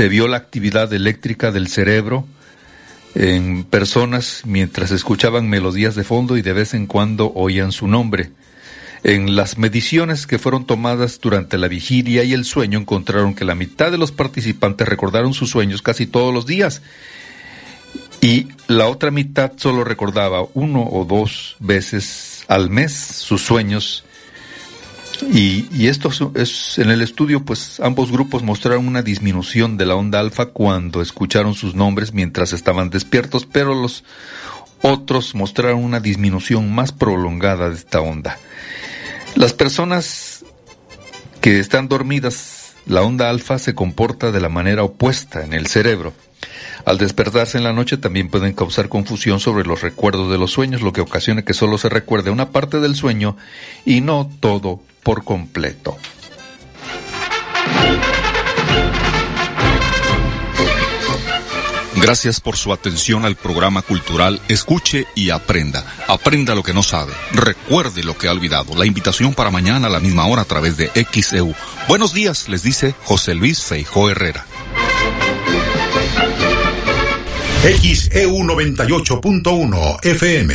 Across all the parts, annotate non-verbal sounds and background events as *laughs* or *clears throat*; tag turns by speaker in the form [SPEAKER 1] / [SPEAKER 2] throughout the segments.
[SPEAKER 1] se vio la actividad eléctrica del cerebro en personas mientras escuchaban melodías de fondo y de vez en cuando oían su nombre. En las mediciones que fueron tomadas durante la vigilia y el sueño encontraron que la mitad de los participantes recordaron sus sueños casi todos los días y la otra mitad solo recordaba uno o dos veces al mes sus sueños. Y, esto es en el estudio, pues ambos grupos mostraron una disminución de la onda alfa cuando escucharon sus nombres mientras estaban despiertos, pero los otros mostraron una disminución más prolongada de esta onda. Las personas que están dormidas, la onda alfa se comporta de la manera opuesta en el cerebro. Al despertarse en la noche también pueden causar confusión sobre los recuerdos de los sueños, lo que ocasiona que solo se recuerde una parte del sueño y no todo por completo.
[SPEAKER 2] Gracias por su atención al programa cultural Escuche y Aprenda. Aprenda lo que no sabe. Recuerde lo que ha olvidado. La invitación para mañana a la misma hora a través de XEU. Buenos días, les dice José Luis Feijó Herrera.
[SPEAKER 3] XEU 98.1 FM.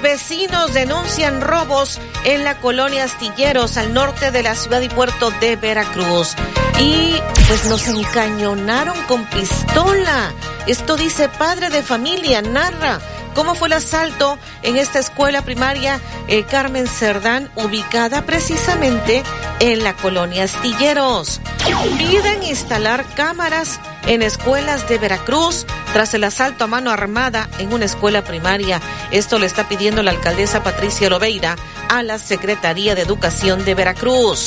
[SPEAKER 4] Vecinos denuncian robos en la colonia Astilleros al norte de la ciudad y puerto de Veracruz. Y pues nos encañonaron con pistola. Esto dice padre de familia, narra cómo fue el asalto en esta escuela primaria eh, Carmen Cerdán, ubicada precisamente en la colonia Astilleros. Piden instalar cámaras en escuelas de Veracruz tras el asalto a mano armada en una escuela primaria. Esto le está pidiendo la alcaldesa Patricia Lobeira a la Secretaría de Educación de Veracruz.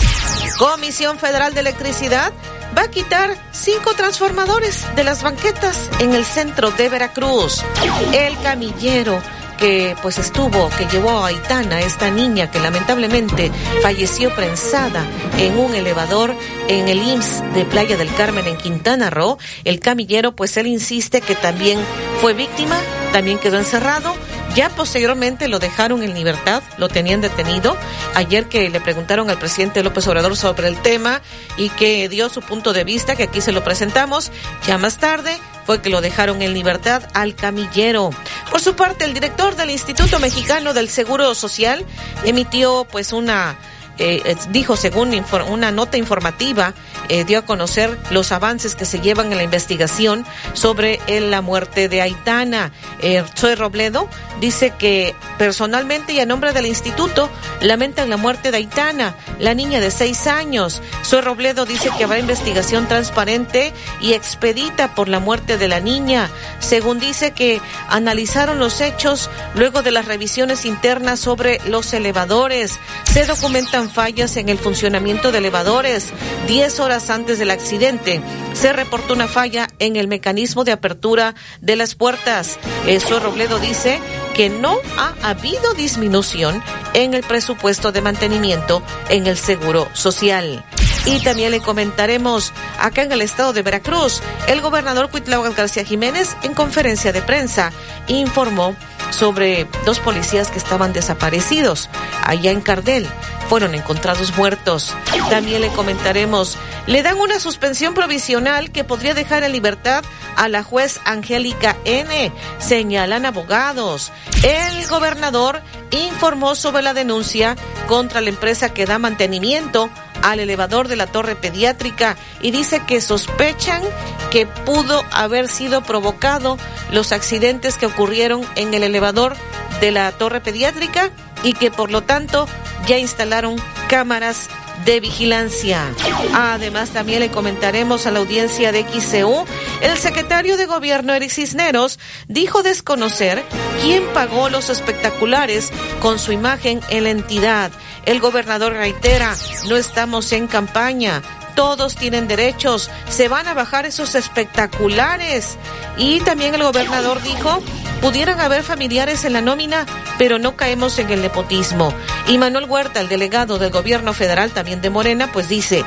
[SPEAKER 4] Comisión Federal de Electricidad va a quitar cinco transformadores de las banquetas en el centro de Veracruz. El camillero que pues estuvo, que llevó a Aitana, esta niña que lamentablemente falleció prensada en un elevador en el IMSS de Playa del Carmen en Quintana Roo. El camillero pues él insiste que también fue víctima, también quedó encerrado. Ya posteriormente lo dejaron en libertad, lo tenían detenido. Ayer que le preguntaron al presidente López Obrador sobre el tema y que dio su punto de vista, que aquí se lo presentamos, ya más tarde fue que lo dejaron en libertad al camillero. Por su parte, el director del Instituto Mexicano del Seguro Social emitió pues una eh, eh, dijo según una nota informativa, eh, dio a conocer los avances que se llevan en la investigación sobre la muerte de Aitana. eh, Zoe Robledo, dice que personalmente y a nombre del instituto lamentan la muerte de Aitana, la niña de seis años. Zoe Robledo dice que habrá investigación transparente y expedita por la muerte de la niña. Según dice que analizaron los hechos luego de las revisiones internas sobre los elevadores. Se documentan fallas en el funcionamiento de elevadores. Diez horas antes del accidente se reportó una falla en el mecanismo de apertura de las puertas. Eso Robledo dice que no ha habido disminución en el presupuesto de mantenimiento en el Seguro Social. Y también le comentaremos acá en el estado de Veracruz, el gobernador Cuitlao García Jiménez en conferencia de prensa informó sobre dos policías que estaban desaparecidos allá en Cardel. Fueron encontrados muertos. También le comentaremos, le dan una suspensión provisional que podría dejar en libertad a la juez Angélica N. Señalan abogados. El gobernador informó sobre la denuncia contra la empresa que da mantenimiento al elevador de la torre pediátrica y dice que sospechan que pudo haber sido provocado los accidentes que ocurrieron en el elevador de la torre pediátrica y que por lo tanto ya instalaron cámaras de vigilancia. Además, también le comentaremos a la audiencia de XCU, el secretario de Gobierno Eric Cisneros dijo desconocer quién pagó los espectaculares con su imagen en la entidad. El gobernador reitera, no estamos en campaña, todos tienen derechos, se van a bajar esos espectaculares. Y también el gobernador dijo, pudieran haber familiares en la nómina, pero no caemos en el nepotismo. Y Manuel Huerta, el delegado del gobierno federal también de Morena, pues dice,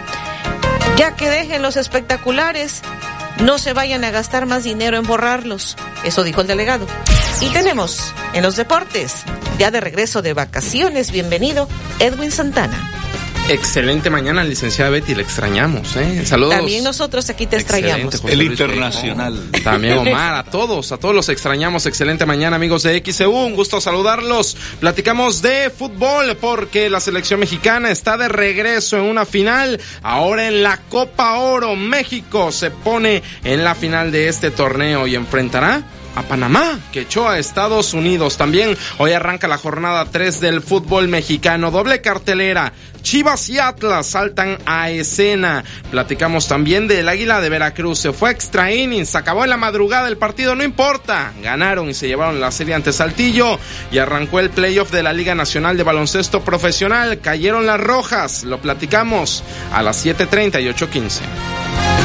[SPEAKER 4] ya que dejen los espectaculares, no se vayan a gastar más dinero en borrarlos. Eso dijo el delegado. Y tenemos en los deportes, ya de regreso de vacaciones, bienvenido Edwin Santana.
[SPEAKER 5] Excelente mañana, licenciada Betty, le extrañamos, ¿eh? Saludos.
[SPEAKER 4] También nosotros aquí te extrañamos.
[SPEAKER 1] El internacional.
[SPEAKER 5] También *laughs* Omar, a todos, a todos los extrañamos. Excelente mañana, amigos de XEU, un gusto saludarlos. Platicamos de fútbol porque la selección mexicana está de regreso en una final. Ahora en la Copa Oro, México se pone en la final de este torneo y enfrentará a Panamá, que echó a Estados Unidos. También hoy arranca la jornada 3 del fútbol mexicano. Doble cartelera. Chivas y Atlas saltan a escena. Platicamos también del Águila de Veracruz. Se fue extra innings, acabó en la madrugada el partido, no importa. Ganaron y se llevaron la serie ante Saltillo y arrancó el playoff de la Liga Nacional de Baloncesto Profesional. Cayeron las rojas, lo platicamos a las 7.30 y 8.15.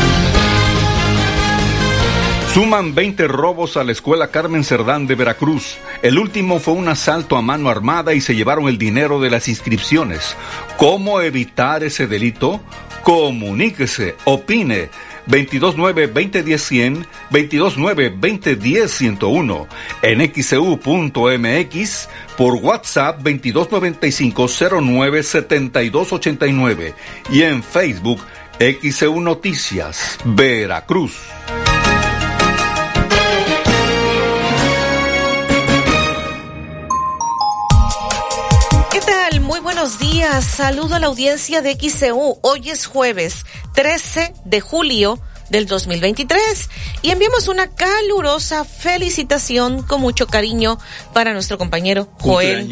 [SPEAKER 1] Suman 20 robos a la escuela Carmen Cerdán de Veracruz. El último fue un asalto a mano armada y se llevaron el dinero de las inscripciones. ¿Cómo evitar ese delito? Comuníquese, opine. 229-2010-100, 229-2010-101, en xcu.mx, por WhatsApp 2295-097289 y en Facebook XEU Noticias, Veracruz.
[SPEAKER 4] Buenos días. Saludo a la audiencia de XCU. Hoy es jueves 13 de julio del 2023 y enviamos una calurosa felicitación con mucho cariño para nuestro compañero Joel.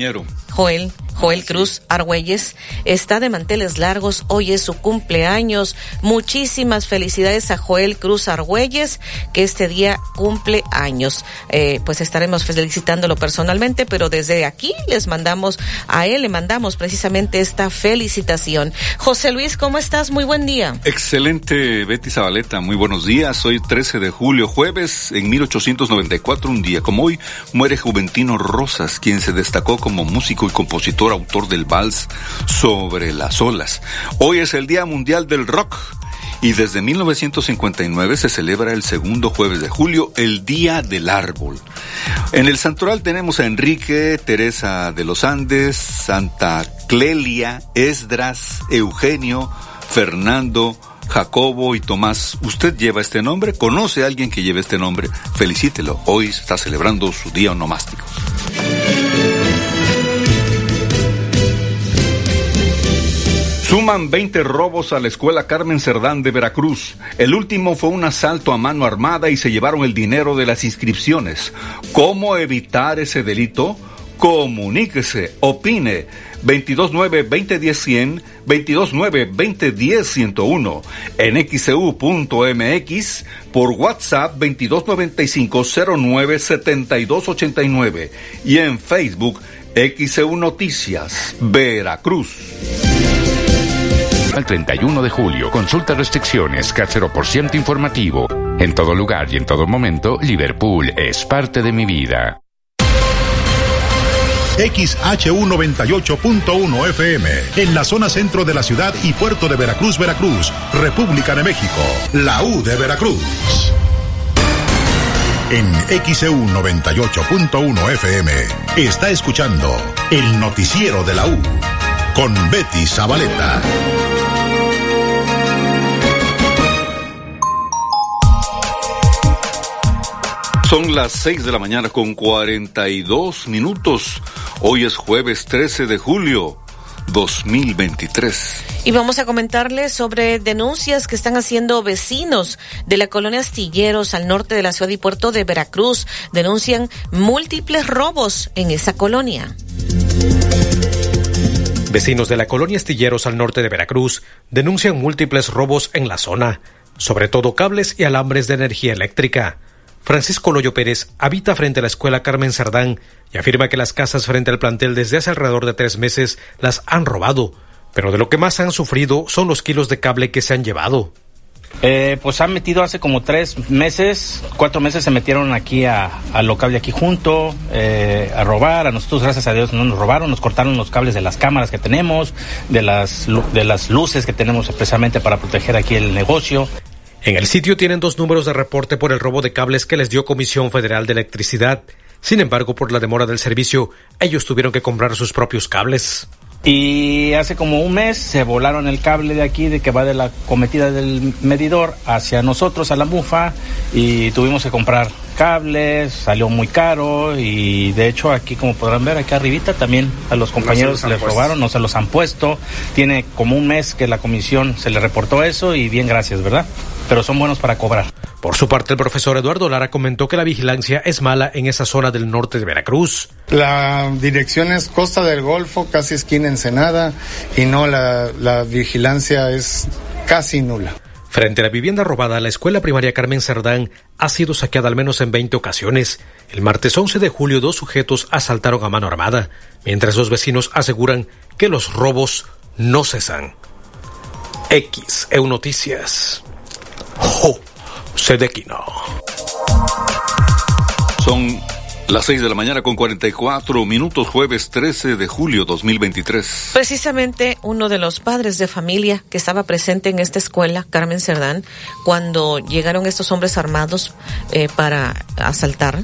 [SPEAKER 4] Joel Joel Cruz Argüelles está de manteles largos. Hoy es su cumpleaños. Muchísimas felicidades a Joel Cruz Argüelles, que este día cumple años. Eh, pues estaremos felicitándolo personalmente, pero desde aquí les mandamos, a él le mandamos precisamente esta felicitación. José Luis, ¿cómo estás? Muy buen día.
[SPEAKER 1] Excelente, Betty Zabaleta. Muy buenos días. Hoy 13 de julio, jueves, en 1894, un día como hoy, muere Juventino Rosas, quien se destacó como músico y compositor autor del vals Sobre las olas. Hoy es el Día Mundial del Rock. Y desde 1959 se celebra el segundo jueves de julio, el Día del Árbol. En el santoral tenemos a Enrique, Teresa de los Andes, Santa Clelia, Esdras, Eugenio, Fernando, Jacobo y Tomás. ¿Usted lleva este nombre? ¿Conoce a alguien que lleve este nombre? Felicítelo. Hoy está celebrando su día onomástico. Suman 20 robos a la escuela Carmen Cerdán de Veracruz. El último fue un asalto a mano armada y se llevaron el dinero de las inscripciones. ¿Cómo evitar ese delito? Comuníquese, opine. 229-2010-100, 229-2010-101, en xcu.mx, por WhatsApp 2295-097289 y en Facebook XEU Noticias, Veracruz.
[SPEAKER 6] Al 31 de julio, consulta restricciones, por ciento informativo. En todo lugar y en todo momento, Liverpool es parte de mi vida.
[SPEAKER 3] XHU98.1 FM, en la zona centro de la ciudad y puerto de Veracruz, Veracruz, República de México, la U de Veracruz. En XEU 98.1 FM está escuchando el noticiero de la U con Betty Zabaleta.
[SPEAKER 1] Son las 6 de la mañana con 42 minutos. Hoy es jueves 13 de julio 2023.
[SPEAKER 4] Y vamos a comentarles sobre denuncias que están haciendo vecinos de la colonia Astilleros al norte de la ciudad y puerto de Veracruz. Denuncian múltiples robos en esa colonia.
[SPEAKER 7] Vecinos de la colonia Astilleros al norte de Veracruz denuncian múltiples robos en la zona, sobre todo cables y alambres de energía eléctrica. Francisco Loyo Pérez habita frente a la escuela Carmen Sardán y afirma que las casas frente al plantel desde hace alrededor de tres meses las han robado, pero de lo que más han sufrido son los kilos de cable que se han llevado.
[SPEAKER 8] Eh, pues han metido hace como tres meses, cuatro meses se metieron aquí a, al local de aquí junto, eh, a robar. A nosotros, gracias a Dios, no nos robaron, nos cortaron los cables de las cámaras que tenemos, de las, de las luces que tenemos especialmente para proteger aquí el negocio.
[SPEAKER 7] En el sitio tienen dos números de reporte por el robo de cables que les dio Comisión Federal de Electricidad. Sin embargo, por la demora del servicio, ellos tuvieron que comprar sus propios cables.
[SPEAKER 8] Y hace como un mes se volaron el cable de aquí, de que va de la cometida del medidor hacia nosotros, a la mufa, y tuvimos que comprar cables, salió muy caro y de hecho aquí como podrán ver aquí arribita también a los compañeros les robaron, no se los han puesto. Tiene como un mes que la comisión se le reportó eso y bien gracias, ¿verdad? Pero son buenos para cobrar.
[SPEAKER 7] Por su parte, el profesor Eduardo Lara comentó que la vigilancia es mala en esa zona del norte de Veracruz.
[SPEAKER 9] La dirección es Costa del Golfo, casi esquina Ensenada, y no, la, la vigilancia es casi nula.
[SPEAKER 7] Frente a la vivienda robada, la escuela primaria Carmen Cerdán ha sido saqueada al menos en 20 ocasiones. El martes 11 de julio dos sujetos asaltaron a mano armada, mientras los vecinos aseguran que los robos no cesan. X, EU Noticias. Jo, Sedequino.
[SPEAKER 1] Son las 6 de la mañana con 44 minutos, jueves 13 de julio 2023.
[SPEAKER 4] Precisamente uno de los padres de familia que estaba presente en esta escuela, Carmen Cerdán, cuando llegaron estos hombres armados eh, para asaltar,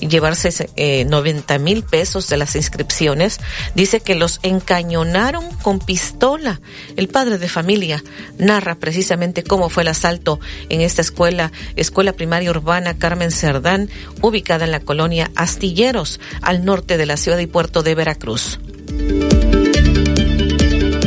[SPEAKER 4] llevarse eh, 90 mil pesos de las inscripciones, dice que los encañonaron con pistola. El padre de familia narra precisamente cómo fue el asalto en esta escuela, escuela primaria urbana Carmen Cerdán, ubicada en la colonia Astilleros, al norte de la ciudad y puerto de Veracruz.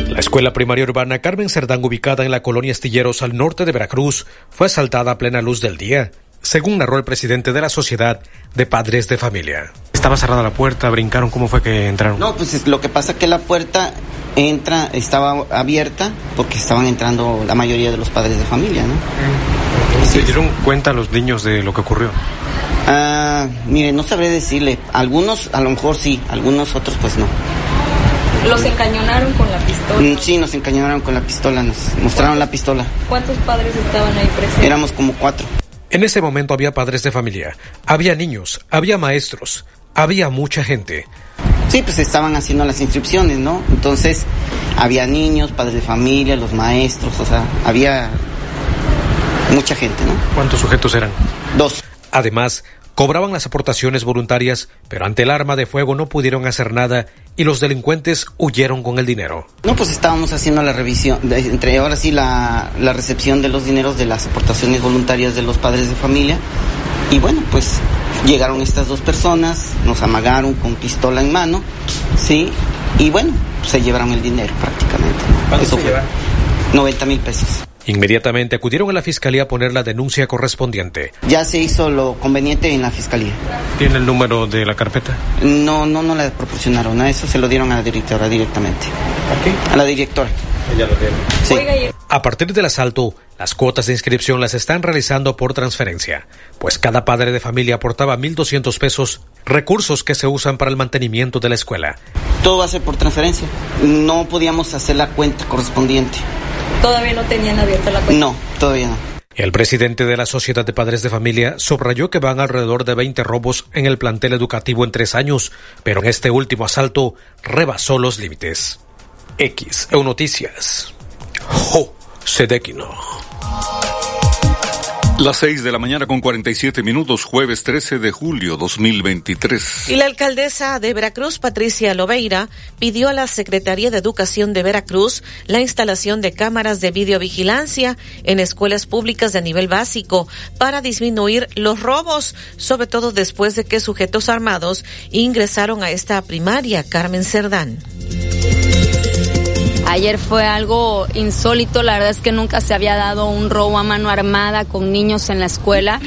[SPEAKER 7] La escuela primaria urbana Carmen Cerdán, ubicada en la colonia Astilleros al norte de Veracruz, fue asaltada a plena luz del día según narró el presidente de la Sociedad de Padres de Familia. Estaba cerrada la puerta, brincaron, ¿cómo fue que entraron?
[SPEAKER 10] No, pues lo que pasa es que la puerta entra, estaba abierta porque estaban entrando la mayoría de los padres de familia, ¿no?
[SPEAKER 7] ¿Se dieron cuenta los niños de lo que ocurrió?
[SPEAKER 10] Ah, mire, no sabré decirle. Algunos, a lo mejor sí, algunos otros pues no.
[SPEAKER 11] ¿Los encañonaron con la pistola?
[SPEAKER 10] Mm, sí, nos encañonaron con la pistola, nos mostraron la pistola.
[SPEAKER 11] ¿Cuántos padres estaban ahí presentes?
[SPEAKER 10] Éramos como cuatro.
[SPEAKER 7] En ese momento había padres de familia, había niños, había maestros, había mucha gente.
[SPEAKER 10] Sí, pues estaban haciendo las inscripciones, ¿no? Entonces había niños, padres de familia, los maestros, o sea, había mucha gente, ¿no?
[SPEAKER 7] ¿Cuántos sujetos eran?
[SPEAKER 10] Dos.
[SPEAKER 7] Además, cobraban las aportaciones voluntarias, pero ante el arma de fuego no pudieron hacer nada y los delincuentes huyeron con el dinero.
[SPEAKER 10] No, pues estábamos haciendo la revisión, de, entre ahora sí la, la recepción de los dineros de las aportaciones voluntarias de los padres de familia. Y bueno, pues llegaron estas dos personas, nos amagaron con pistola en mano, ¿sí? Y bueno, se llevaron el dinero prácticamente. Eso fue 90 mil pesos.
[SPEAKER 7] Inmediatamente acudieron a la fiscalía a poner la denuncia correspondiente.
[SPEAKER 10] Ya se hizo lo conveniente en la fiscalía.
[SPEAKER 7] ¿Tiene el número de la carpeta?
[SPEAKER 10] No, no, no la proporcionaron. A eso se lo dieron a la directora directamente.
[SPEAKER 7] ¿A qué?
[SPEAKER 10] A la directora.
[SPEAKER 7] Ella lo tiene.
[SPEAKER 10] Sí.
[SPEAKER 7] A partir del asalto, las cuotas de inscripción las están realizando por transferencia, pues cada padre de familia aportaba 1.200 pesos, recursos que se usan para el mantenimiento de la escuela.
[SPEAKER 10] Todo va a ser por transferencia. No podíamos hacer la cuenta correspondiente.
[SPEAKER 11] Todavía no tenían abierta la cuenta.
[SPEAKER 10] No, todavía no.
[SPEAKER 7] El presidente de la Sociedad de Padres de Familia subrayó que van alrededor de 20 robos en el plantel educativo en tres años, pero en este último asalto rebasó los límites. X, EU Noticias. Jo, Sedequino.
[SPEAKER 1] Las 6 de la mañana con 47 minutos, jueves 13 de julio 2023.
[SPEAKER 4] Y la alcaldesa de Veracruz, Patricia Lobeira, pidió a la Secretaría de Educación de Veracruz la instalación de cámaras de videovigilancia en escuelas públicas de nivel básico para disminuir los robos, sobre todo después de que sujetos armados ingresaron a esta primaria, Carmen Cerdán.
[SPEAKER 12] Ayer fue algo insólito, la verdad es que nunca se había dado un robo a mano armada con niños en la escuela.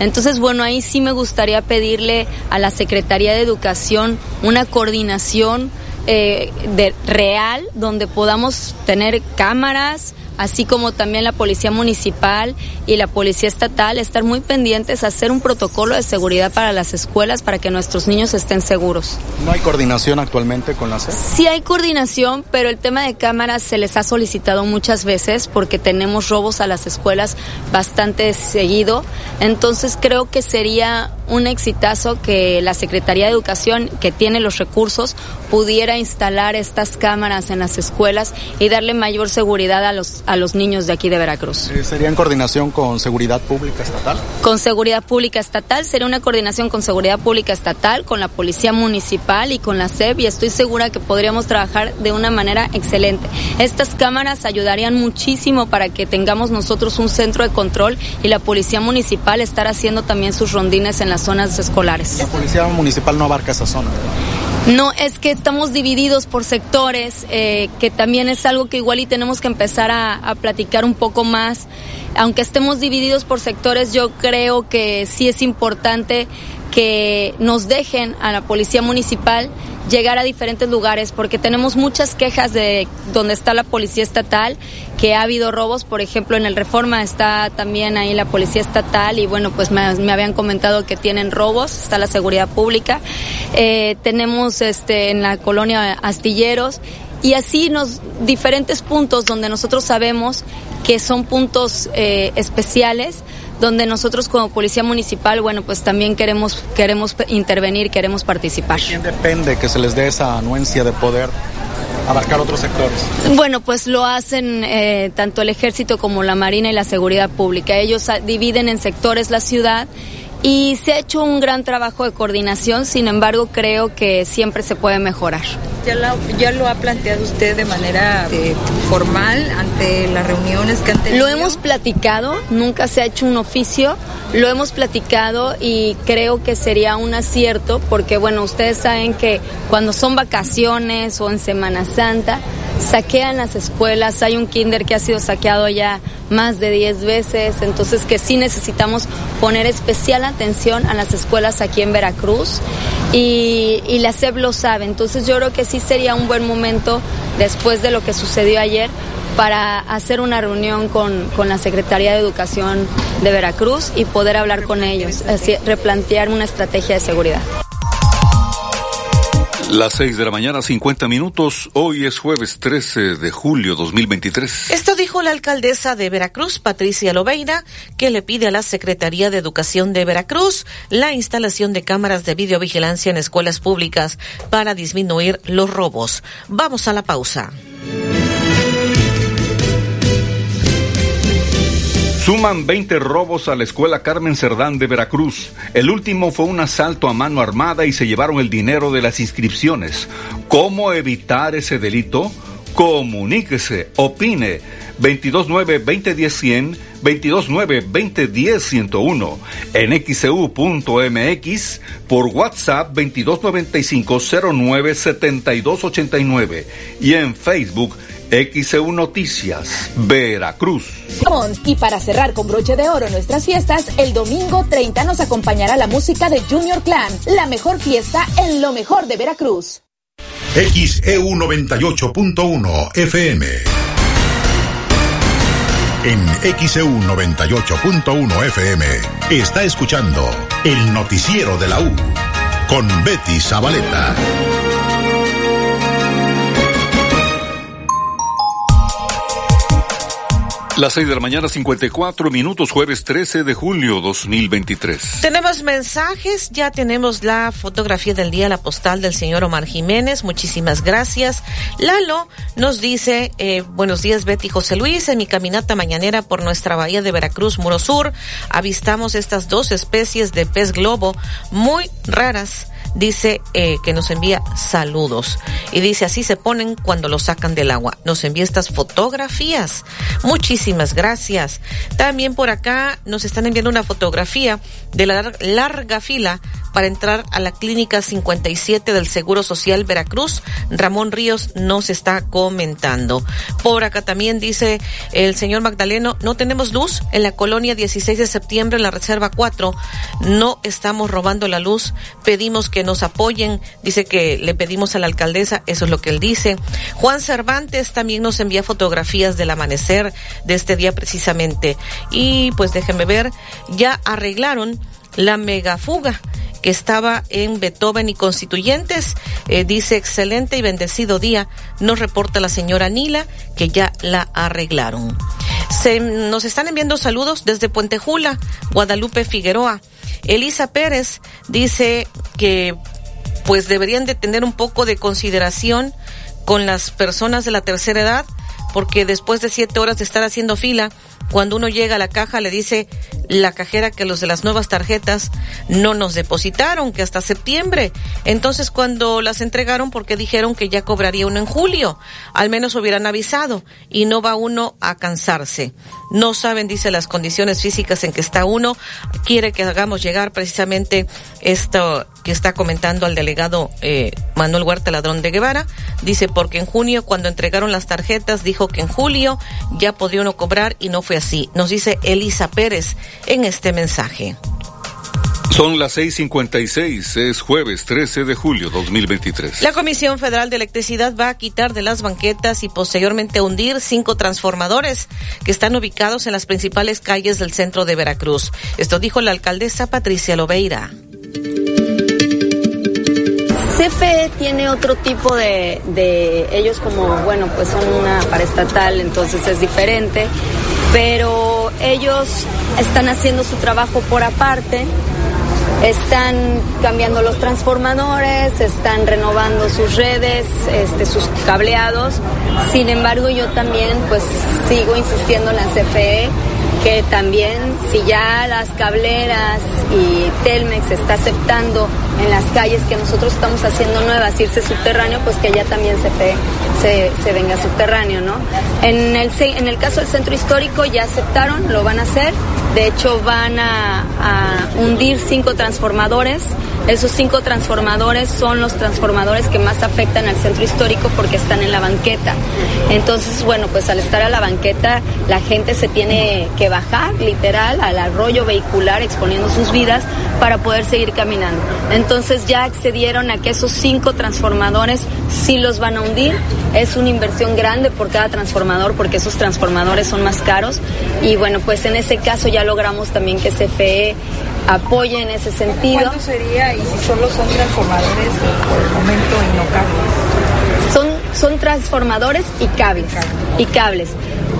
[SPEAKER 12] Entonces, bueno, ahí sí me gustaría pedirle a la Secretaría de Educación una coordinación eh, de, real donde podamos tener cámaras, así como también la Policía Municipal y la Policía Estatal, estar muy pendientes a hacer un protocolo de seguridad para las escuelas para que nuestros niños estén seguros.
[SPEAKER 13] ¿No hay coordinación actualmente con la SED?
[SPEAKER 12] Sí hay coordinación, pero el tema de cámaras se les ha solicitado muchas veces porque tenemos robos a las escuelas bastante seguido. Entonces creo que sería un exitazo que la Secretaría de Educación, que tiene los recursos, pudiera instalar estas cámaras en las escuelas y darle mayor seguridad a los, a los niños de aquí de Veracruz.
[SPEAKER 13] Eh, ¿Sería en coordinación con Seguridad Pública Estatal?
[SPEAKER 12] Con Seguridad Pública Estatal, sería una coordinación con Seguridad Pública Estatal, con la Policía Municipal y con la SEP y estoy segura que podríamos trabajar de una manera excelente. Estas cámaras ayudarían muchísimo para que tengamos nosotros un centro de control y la Policía Municipal estar haciendo también sus rondines en las zonas escolares.
[SPEAKER 13] La Policía Municipal no abarca esa zona.
[SPEAKER 12] No, es que estamos divididos por sectores, eh, que también es algo que igual y tenemos que empezar a, a, platicar un poco más. Aunque estemos divididos por sectores, yo creo que sí es importante que nos dejen a la policía municipal llegar a diferentes lugares porque tenemos muchas quejas de donde está la policía estatal que ha habido robos por ejemplo en el Reforma está también ahí la policía estatal y bueno pues me, habían comentado que tienen robos está la seguridad pública eh, tenemos este en la colonia Astilleros y así nos diferentes puntos donde nosotros sabemos que son puntos eh, especiales donde nosotros como policía municipal, bueno, pues también queremos queremos intervenir, queremos participar.
[SPEAKER 13] ¿De quién depende que se les dé esa anuencia de poder abarcar otros sectores?
[SPEAKER 12] Bueno, pues lo hacen eh, tanto el ejército como la marina y la seguridad pública. Ellos dividen en sectores la ciudad y se ha hecho un gran trabajo de coordinación, sin embargo creo que siempre se puede mejorar.
[SPEAKER 11] ¿Ya, la, ya lo ha planteado usted de manera eh, formal ante las reuniones que han tenido?
[SPEAKER 12] Lo hemos platicado, nunca se ha hecho un oficio, lo hemos platicado y creo que sería un acierto porque bueno, ustedes saben que cuando son vacaciones o en Semana Santa, saquean las escuelas, hay un kinder que ha sido saqueado ya más de 10 veces, entonces que sí necesitamos poner especial atención a las escuelas aquí en Veracruz y, y la SEP lo sabe, entonces yo creo que sí sería un buen momento después de lo que sucedió ayer para hacer una reunión con, con, la Secretaría de Educación de Veracruz y poder hablar con ellos, así, replantear una estrategia de seguridad.
[SPEAKER 1] Las 6 de la mañana, 50 minutos. Hoy es jueves 13 de julio 2023.
[SPEAKER 4] Esto dijo la alcaldesa de Veracruz, Patricia Lobeira, que le pide a la Secretaría de Educación de Veracruz la instalación de cámaras de videovigilancia en escuelas públicas para disminuir los robos. Vamos a la pausa.
[SPEAKER 1] Suman 20 robos a la escuela Carmen Cerdán de Veracruz. El último fue un asalto a mano armada y se llevaron el dinero de las inscripciones. ¿Cómo evitar ese delito? Comuníquese, opine. 229-2010-100, 229-2010-101, en xcu.mx, por WhatsApp 2295-097289 y en Facebook XEU Noticias, Veracruz.
[SPEAKER 14] Y para cerrar con broche de oro nuestras fiestas, el domingo 30 nos acompañará la música de Junior Clan, la mejor fiesta en lo mejor de Veracruz.
[SPEAKER 3] XEU 98.1 FM. En XEU 98.1 FM está escuchando el noticiero de la U con Betty Zabaleta.
[SPEAKER 1] Las 6 de la mañana, 54 minutos, jueves 13 de julio 2023.
[SPEAKER 4] Tenemos mensajes, ya tenemos la fotografía del día, la postal del señor Omar Jiménez. Muchísimas gracias. Lalo nos dice, eh, buenos días Betty José Luis, en mi caminata mañanera por nuestra bahía de Veracruz, Muro Sur, avistamos estas dos especies de pez globo muy raras dice eh, que nos envía saludos y dice así se ponen cuando lo sacan del agua. Nos envía estas fotografías. Muchísimas gracias. También por acá nos están enviando una fotografía de la larga fila para entrar a la clínica 57 del Seguro Social Veracruz. Ramón Ríos nos está comentando. Por acá también dice el señor Magdaleno, no tenemos luz en la colonia 16 de septiembre en la Reserva 4. No estamos robando la luz. Pedimos que nos apoyen. Dice que le pedimos a la alcaldesa, eso es lo que él dice. Juan Cervantes también nos envía fotografías del amanecer de este día precisamente. Y pues déjenme ver, ya arreglaron la megafuga que estaba en Beethoven y Constituyentes. Eh, dice, excelente y bendecido día. Nos reporta la señora Nila que ya la arreglaron. Se, nos están enviando saludos desde Puente Jula, Guadalupe Figueroa. Elisa Pérez dice que pues deberían de tener un poco de consideración con las personas de la tercera edad, porque después de siete horas de estar haciendo fila, cuando uno llega a la caja le dice la cajera que los de las nuevas tarjetas no nos depositaron, que hasta septiembre. Entonces cuando las entregaron porque dijeron que ya cobraría uno en julio, al menos hubieran avisado y no va uno a cansarse. No saben, dice, las condiciones físicas en que está uno. Quiere que hagamos llegar precisamente esto que está comentando al delegado eh, Manuel Huerta Ladrón de Guevara. Dice, porque en junio cuando entregaron las tarjetas dijo que en julio ya podía uno cobrar y no fue así. Nos dice Elisa Pérez en este mensaje.
[SPEAKER 1] Son las 6:56, es jueves 13 de julio 2023.
[SPEAKER 4] La Comisión Federal de Electricidad va a quitar de las banquetas y posteriormente hundir cinco transformadores que están ubicados en las principales calles del centro de Veracruz. Esto dijo la alcaldesa Patricia Lobeira.
[SPEAKER 12] CFE tiene otro tipo de, de, ellos como, bueno, pues son una paraestatal, entonces es diferente, pero ellos están haciendo su trabajo por aparte, están cambiando los transformadores, están renovando sus redes, este, sus cableados. Sin embargo, yo también pues sigo insistiendo en la CFE que también si ya las cableras y Telmex está aceptando en las calles que nosotros estamos haciendo nuevas irse subterráneo, pues que ya también se, se, se, venga subterráneo, ¿no? En el, en el caso del centro histórico ya aceptaron, lo van a hacer, de hecho van a, a hundir cinco transformadores, esos cinco transformadores son los transformadores que más afectan al centro histórico porque están en la banqueta. Entonces, bueno, pues al estar a la banqueta la gente se tiene que bajar literal al arroyo vehicular exponiendo sus vidas para poder seguir caminando. Entonces ya accedieron a que esos cinco transformadores sí los van a hundir. Es una inversión grande por cada transformador porque esos transformadores son más caros. Y bueno, pues en ese caso ya logramos también que CFE apoye en ese sentido.
[SPEAKER 11] ¿Cuánto sería y si solo son transformadores por el momento y no cables?
[SPEAKER 12] Son, son transformadores y cables. Y cables.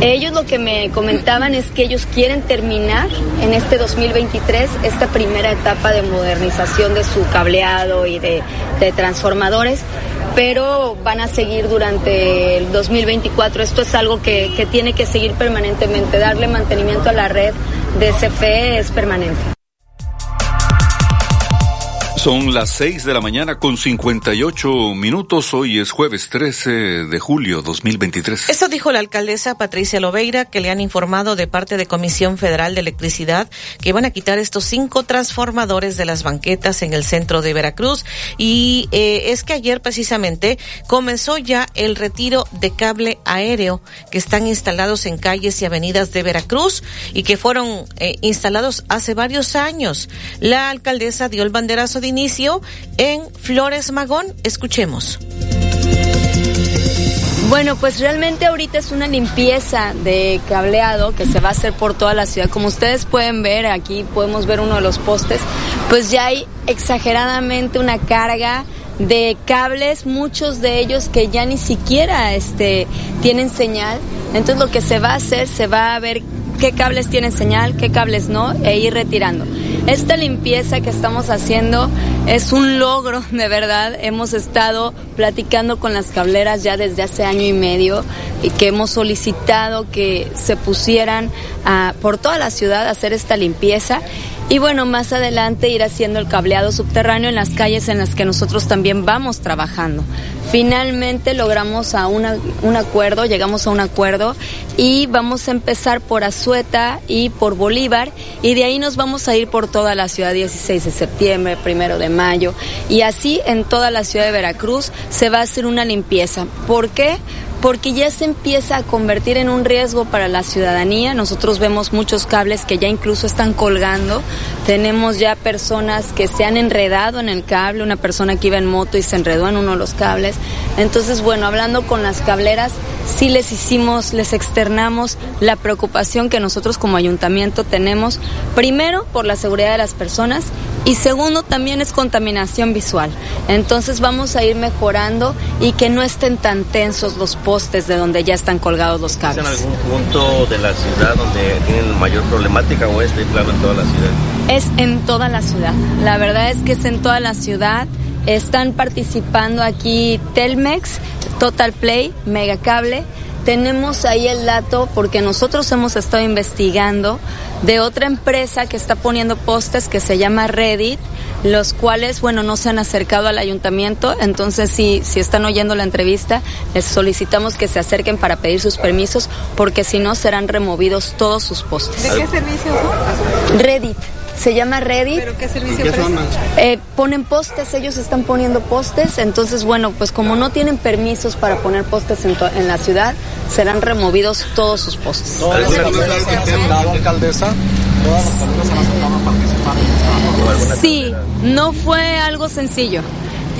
[SPEAKER 12] Ellos lo que me comentaban es que ellos quieren terminar en este 2023 esta primera etapa de modernización de su cableado y de, transformadores pero van a seguir durante el 2024. Esto es algo que, que tiene que seguir permanentemente. Darle mantenimiento a la red de CFE es permanente.
[SPEAKER 15] Son las 6 de la mañana con 58 minutos. Hoy es jueves 13 de julio 2023.
[SPEAKER 4] Eso dijo la alcaldesa Patricia Lobeira, que le han informado de parte de Comisión Federal de Electricidad que van a quitar estos cinco transformadores de las banquetas en el centro de Veracruz. Y eh, es que ayer precisamente comenzó ya el retiro de cable aéreo que están instalados en calles y avenidas de Veracruz y que fueron eh, instalados hace varios años. La alcaldesa dio el banderazo de inicio en Flores Magón. Escuchemos.
[SPEAKER 12] Bueno, pues realmente ahorita es una limpieza de cableado que se va a hacer por toda la ciudad. Como ustedes pueden ver, aquí podemos ver uno de los postes, pues ya hay exageradamente una carga de cables, muchos de ellos que ya ni siquiera este, tienen señal. Entonces lo que se va a hacer, se va a ver qué cables tienen señal, qué cables no, e ir retirando. Esta limpieza que estamos haciendo es un logro, *laughs* de verdad. Hemos estado platicando con las cableras ya desde hace año y medio y que hemos solicitado que se pusieran a, por toda la ciudad a hacer esta limpieza y bueno, más adelante ir haciendo el cableado subterráneo en las calles en las que nosotros también vamos trabajando. Finalmente logramos a un acuerdo, llegamos a un acuerdo y vamos a empezar por Azueta y por Bolívar y de ahí nos vamos a ir por toda la ciudad 16 de septiembre, primero de mayo y así en toda la ciudad de Veracruz se va a hacer una limpieza. ¿Por qué? Porque ya se empieza a convertir en un riesgo para la ciudadanía. Nosotros vemos muchos cables que ya incluso están colgando. Tenemos ya personas que se han enredado en el cable, una persona que iba en moto y se enredó en uno de los cables. Entonces, bueno, hablando con las cableras, sí les hicimos, les externamos la preocupación que nosotros como ayuntamiento tenemos, primero por la seguridad de las personas y segundo también es contaminación visual. Entonces vamos a ir mejorando y que no estén tan tensos los postes de donde ya están colgados los cables.
[SPEAKER 16] ¿Es en algún punto de la ciudad donde tienen mayor problemática o es de plano en toda la ciudad?
[SPEAKER 12] Es en toda la ciudad. La verdad es que es en toda la ciudad. Están participando aquí Telmex, Total Play, Megacable tenemos ahí el dato porque nosotros hemos estado investigando de otra empresa que está poniendo postes que se llama Reddit, los cuales, bueno, no se han acercado al ayuntamiento, entonces si, si están oyendo la entrevista, les solicitamos que se acerquen para pedir sus permisos porque si no serán removidos todos sus postes.
[SPEAKER 11] ¿De qué servicio
[SPEAKER 12] Reddit se llama Reddit.
[SPEAKER 11] ¿Pero qué servicio
[SPEAKER 12] eh, ponen postes, ellos están poniendo postes, entonces bueno, pues como no tienen permisos para poner postes en, en la ciudad, serán removidos todos sus postes.
[SPEAKER 13] ¿Todas las alcaldesa? ¿Todas las
[SPEAKER 12] participar Sí, no fue algo sencillo.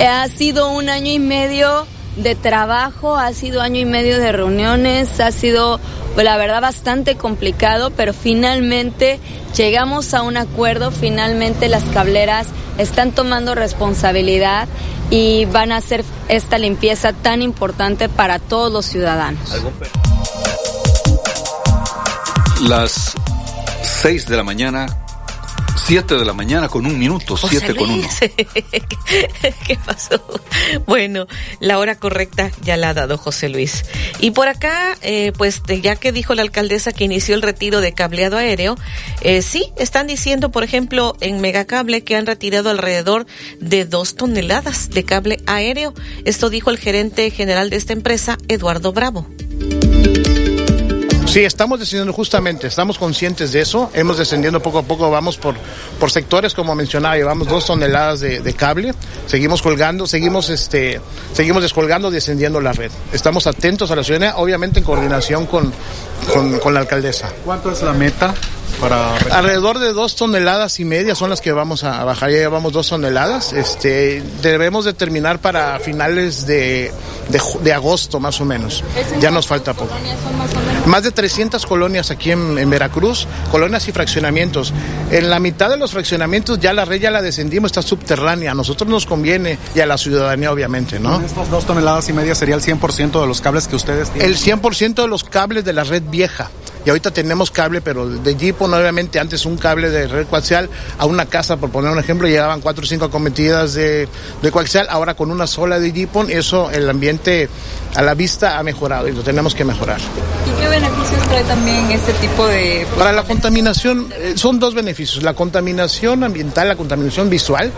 [SPEAKER 12] Ha sido un año y medio de trabajo, ha sido año y medio de reuniones, ha sido la verdad bastante complicado, pero finalmente llegamos a un acuerdo, finalmente las cableras están tomando responsabilidad y van a hacer esta limpieza tan importante para todos los ciudadanos.
[SPEAKER 15] Las 6 de la mañana 7 de la mañana con un minuto, 7 con uno. *laughs*
[SPEAKER 4] ¿Qué pasó? Bueno, la hora correcta ya la ha dado José Luis. Y por acá, eh, pues ya que dijo la alcaldesa que inició el retiro de cableado aéreo, eh, sí, están diciendo, por ejemplo, en Megacable que han retirado alrededor de dos toneladas de cable aéreo. Esto dijo el gerente general de esta empresa, Eduardo Bravo.
[SPEAKER 17] Sí, estamos descendiendo justamente, estamos conscientes de eso, hemos descendiendo poco a poco, vamos por, por sectores como mencionaba, llevamos dos toneladas de, cable, seguimos colgando, seguimos este, seguimos descolgando, descendiendo la red. Estamos atentos a la ciudadanía, obviamente en coordinación con, con la alcaldesa.
[SPEAKER 13] ¿Cuánto es la meta?
[SPEAKER 17] Alrededor de dos toneladas y media son las que vamos a bajar, ya llevamos dos toneladas. Este, debemos de terminar para finales de, de, agosto más o menos. Ya nos falta poco. Más, de 300 colonias aquí en, Veracruz, colonias y fraccionamientos. En la mitad de los fraccionamientos ya la red ya la descendimos, está subterránea. A nosotros nos conviene y a la ciudadanía obviamente, ¿no?
[SPEAKER 13] Estas dos toneladas y media sería el 100% de los cables que ustedes tienen.
[SPEAKER 17] El 100% de los cables de la red vieja y ahorita tenemos cable, pero de Jeep, obviamente antes un cable de red coaxial a una casa, por poner un ejemplo, llegaban cuatro o cinco acometidas de, de coaxial, ahora con una sola de Jeepon, eso el ambiente a la vista ha mejorado y lo tenemos que mejorar.
[SPEAKER 11] ¿Y ¿Qué beneficios trae también este tipo de...
[SPEAKER 17] Para la contaminación, eh, son dos beneficios, la contaminación ambiental, la contaminación visual,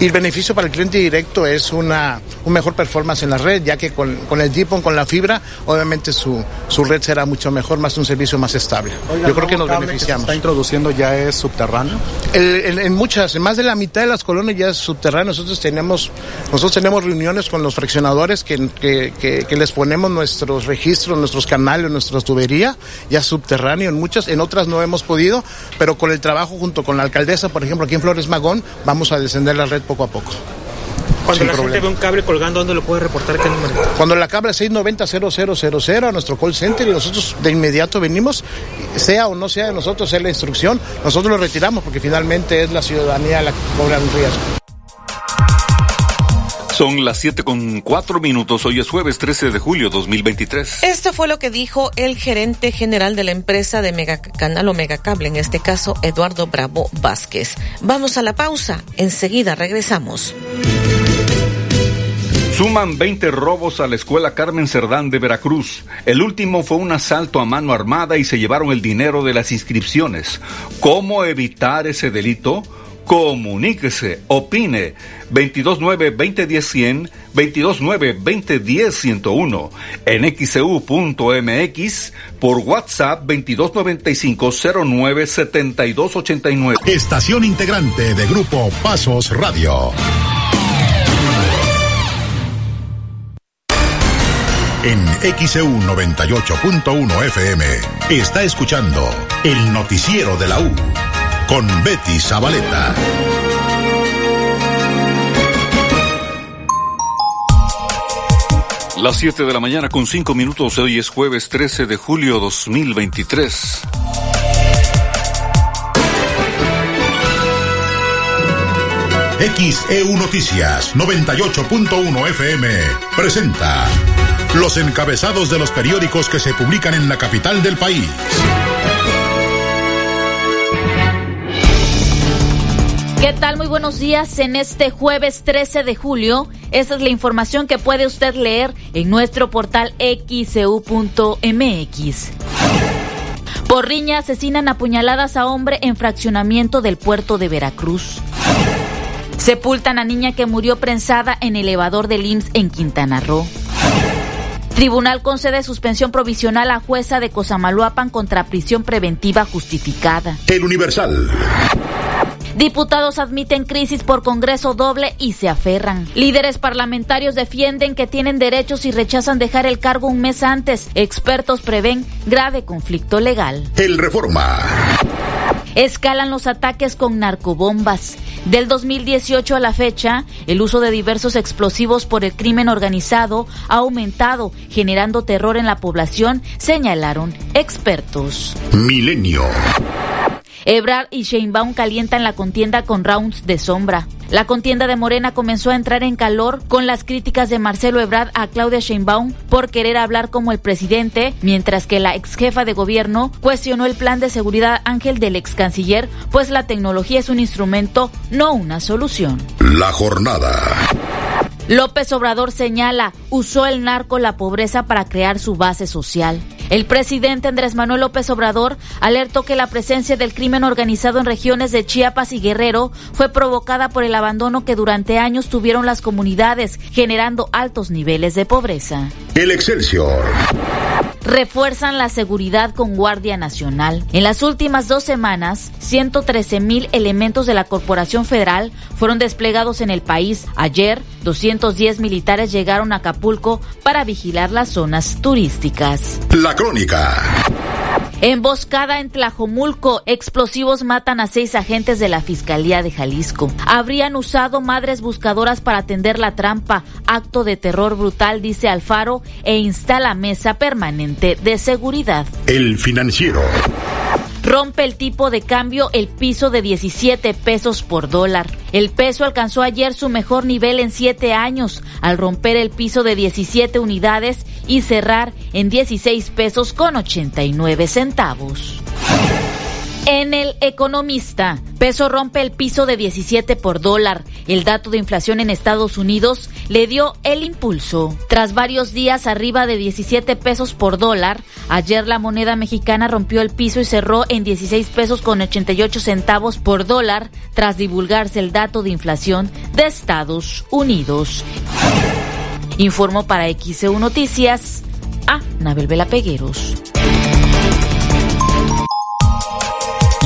[SPEAKER 17] y el beneficio para el cliente directo es una, un mejor performance en la red, ya que con, con el DIPON, con la fibra, obviamente su, su red será mucho mejor, más un servicio más estable.
[SPEAKER 13] Oiga,
[SPEAKER 17] Yo creo que nos beneficiamos.
[SPEAKER 13] se está introduciendo ya es subterráneo.
[SPEAKER 17] El- en, en muchas, en más de la mitad de las colonias ya es subterráneo. Nosotros tenemos, nosotros tenemos reuniones con los fraccionadores que, que, que- que les ponemos nuestros registros, nuestros canales, nuestra tubería, ya subterráneo en muchas, en otras no hemos podido, pero con el trabajo junto con la alcaldesa, por ejemplo, aquí en Flores Magón, vamos a descender la red poco a poco.
[SPEAKER 7] Cuando
[SPEAKER 17] Sin
[SPEAKER 7] la gente ve un cable colgando, ¿dónde lo puede reportar? ¿Qué número?
[SPEAKER 17] Cuando la cabra 690-0000 a nuestro call center y nosotros de inmediato venimos, sea o no sea de nosotros, sea la instrucción, nosotros lo retiramos porque finalmente es la ciudadanía la que cobra un riesgo.
[SPEAKER 1] Son las 7 con 4 minutos. Hoy es jueves 13 de julio 2023.
[SPEAKER 4] Esto fue lo que dijo el gerente general de la empresa de Megacanal o Megacable, en este caso Eduardo Bravo Vázquez. Vamos a la pausa, enseguida regresamos.
[SPEAKER 1] Suman 20 robos a la escuela Carmen Cerdán de Veracruz. El último fue un asalto a mano armada y se llevaron el dinero de las inscripciones. ¿Cómo evitar ese delito? Comuníquese, opine. 229-2010-100, 229-2010-101. En xcu.mx, por WhatsApp 2295-097289.
[SPEAKER 3] Estación integrante de Grupo Pasos Radio. En XEU 98.1 FM está escuchando el noticiero de la U con Betty Zabaleta.
[SPEAKER 1] Las 7 de la mañana con 5 minutos. Hoy es jueves 13 de julio 2023.
[SPEAKER 3] XEU Noticias 98.1 FM presenta los encabezados de los periódicos que se publican en la capital del país.
[SPEAKER 18] ¿Qué tal? Muy buenos días en este jueves 13 de julio. Esta es la información que puede usted leer en nuestro portal xcu.mx. Por riña asesinan a puñaladas a hombre en fraccionamiento del puerto de Veracruz. Sepultan a niña que murió prensada en elevador del IMSS en Quintana Roo. Tribunal concede suspensión provisional a jueza de Cosamaloapan contra prisión preventiva justificada.
[SPEAKER 3] El Universal.
[SPEAKER 18] Diputados admiten crisis por Congreso doble y se aferran. Líderes parlamentarios defienden que tienen derechos y rechazan dejar el cargo un mes antes. Expertos prevén grave conflicto legal.
[SPEAKER 3] El Reforma.
[SPEAKER 18] Escalan los ataques con narcobombas. Del 2018 a la fecha, el uso de diversos explosivos por el crimen organizado ha aumentado, generando terror en la población, señalaron expertos.
[SPEAKER 3] Milenio.
[SPEAKER 18] Ebrard y Sheinbaum calientan la contienda con rounds de sombra. La contienda de Morena comenzó a entrar en calor con las críticas de Marcelo Ebrard a Claudia Sheinbaum por querer hablar como el presidente, mientras que la ex jefa de gobierno cuestionó el plan de seguridad Ángel del ex canciller, pues la tecnología es un instrumento, no una solución.
[SPEAKER 3] La jornada.
[SPEAKER 18] López Obrador señala, usó el narco la pobreza para crear su base social. El presidente Andrés Manuel López Obrador alertó que la presencia del crimen organizado en regiones de Chiapas y Guerrero fue provocada por el abandono que durante años tuvieron las comunidades, generando altos niveles de pobreza.
[SPEAKER 3] El Excelsior.
[SPEAKER 18] Refuerzan la seguridad con Guardia Nacional. En las últimas dos semanas, 113 mil elementos de la Corporación Federal fueron desplegados en el país. Ayer, 210 militares llegaron a Acapulco para vigilar las zonas turísticas.
[SPEAKER 3] La Crónica.
[SPEAKER 18] Emboscada en Tlajomulco, explosivos matan a seis agentes de la Fiscalía de Jalisco. Habrían usado madres buscadoras para atender la trampa. Acto de terror brutal, dice Alfaro, e instala mesa permanente de seguridad.
[SPEAKER 3] El Financiero.
[SPEAKER 18] Rompe el tipo de cambio el piso de 17 pesos por dólar. El peso alcanzó ayer su mejor nivel en siete años, al romper el piso de 17 unidades y cerrar en 16 pesos con 89 centavos. En el Economista, peso rompe el piso de 17 por dólar. El dato de inflación en Estados Unidos le dio el impulso. Tras varios días arriba de 17 pesos por dólar, ayer la moneda mexicana rompió el piso y cerró en 16 pesos con 88 centavos por dólar tras divulgarse el dato de inflación de Estados Unidos. Informó para XEU Noticias a Nabel Vela Pegueros.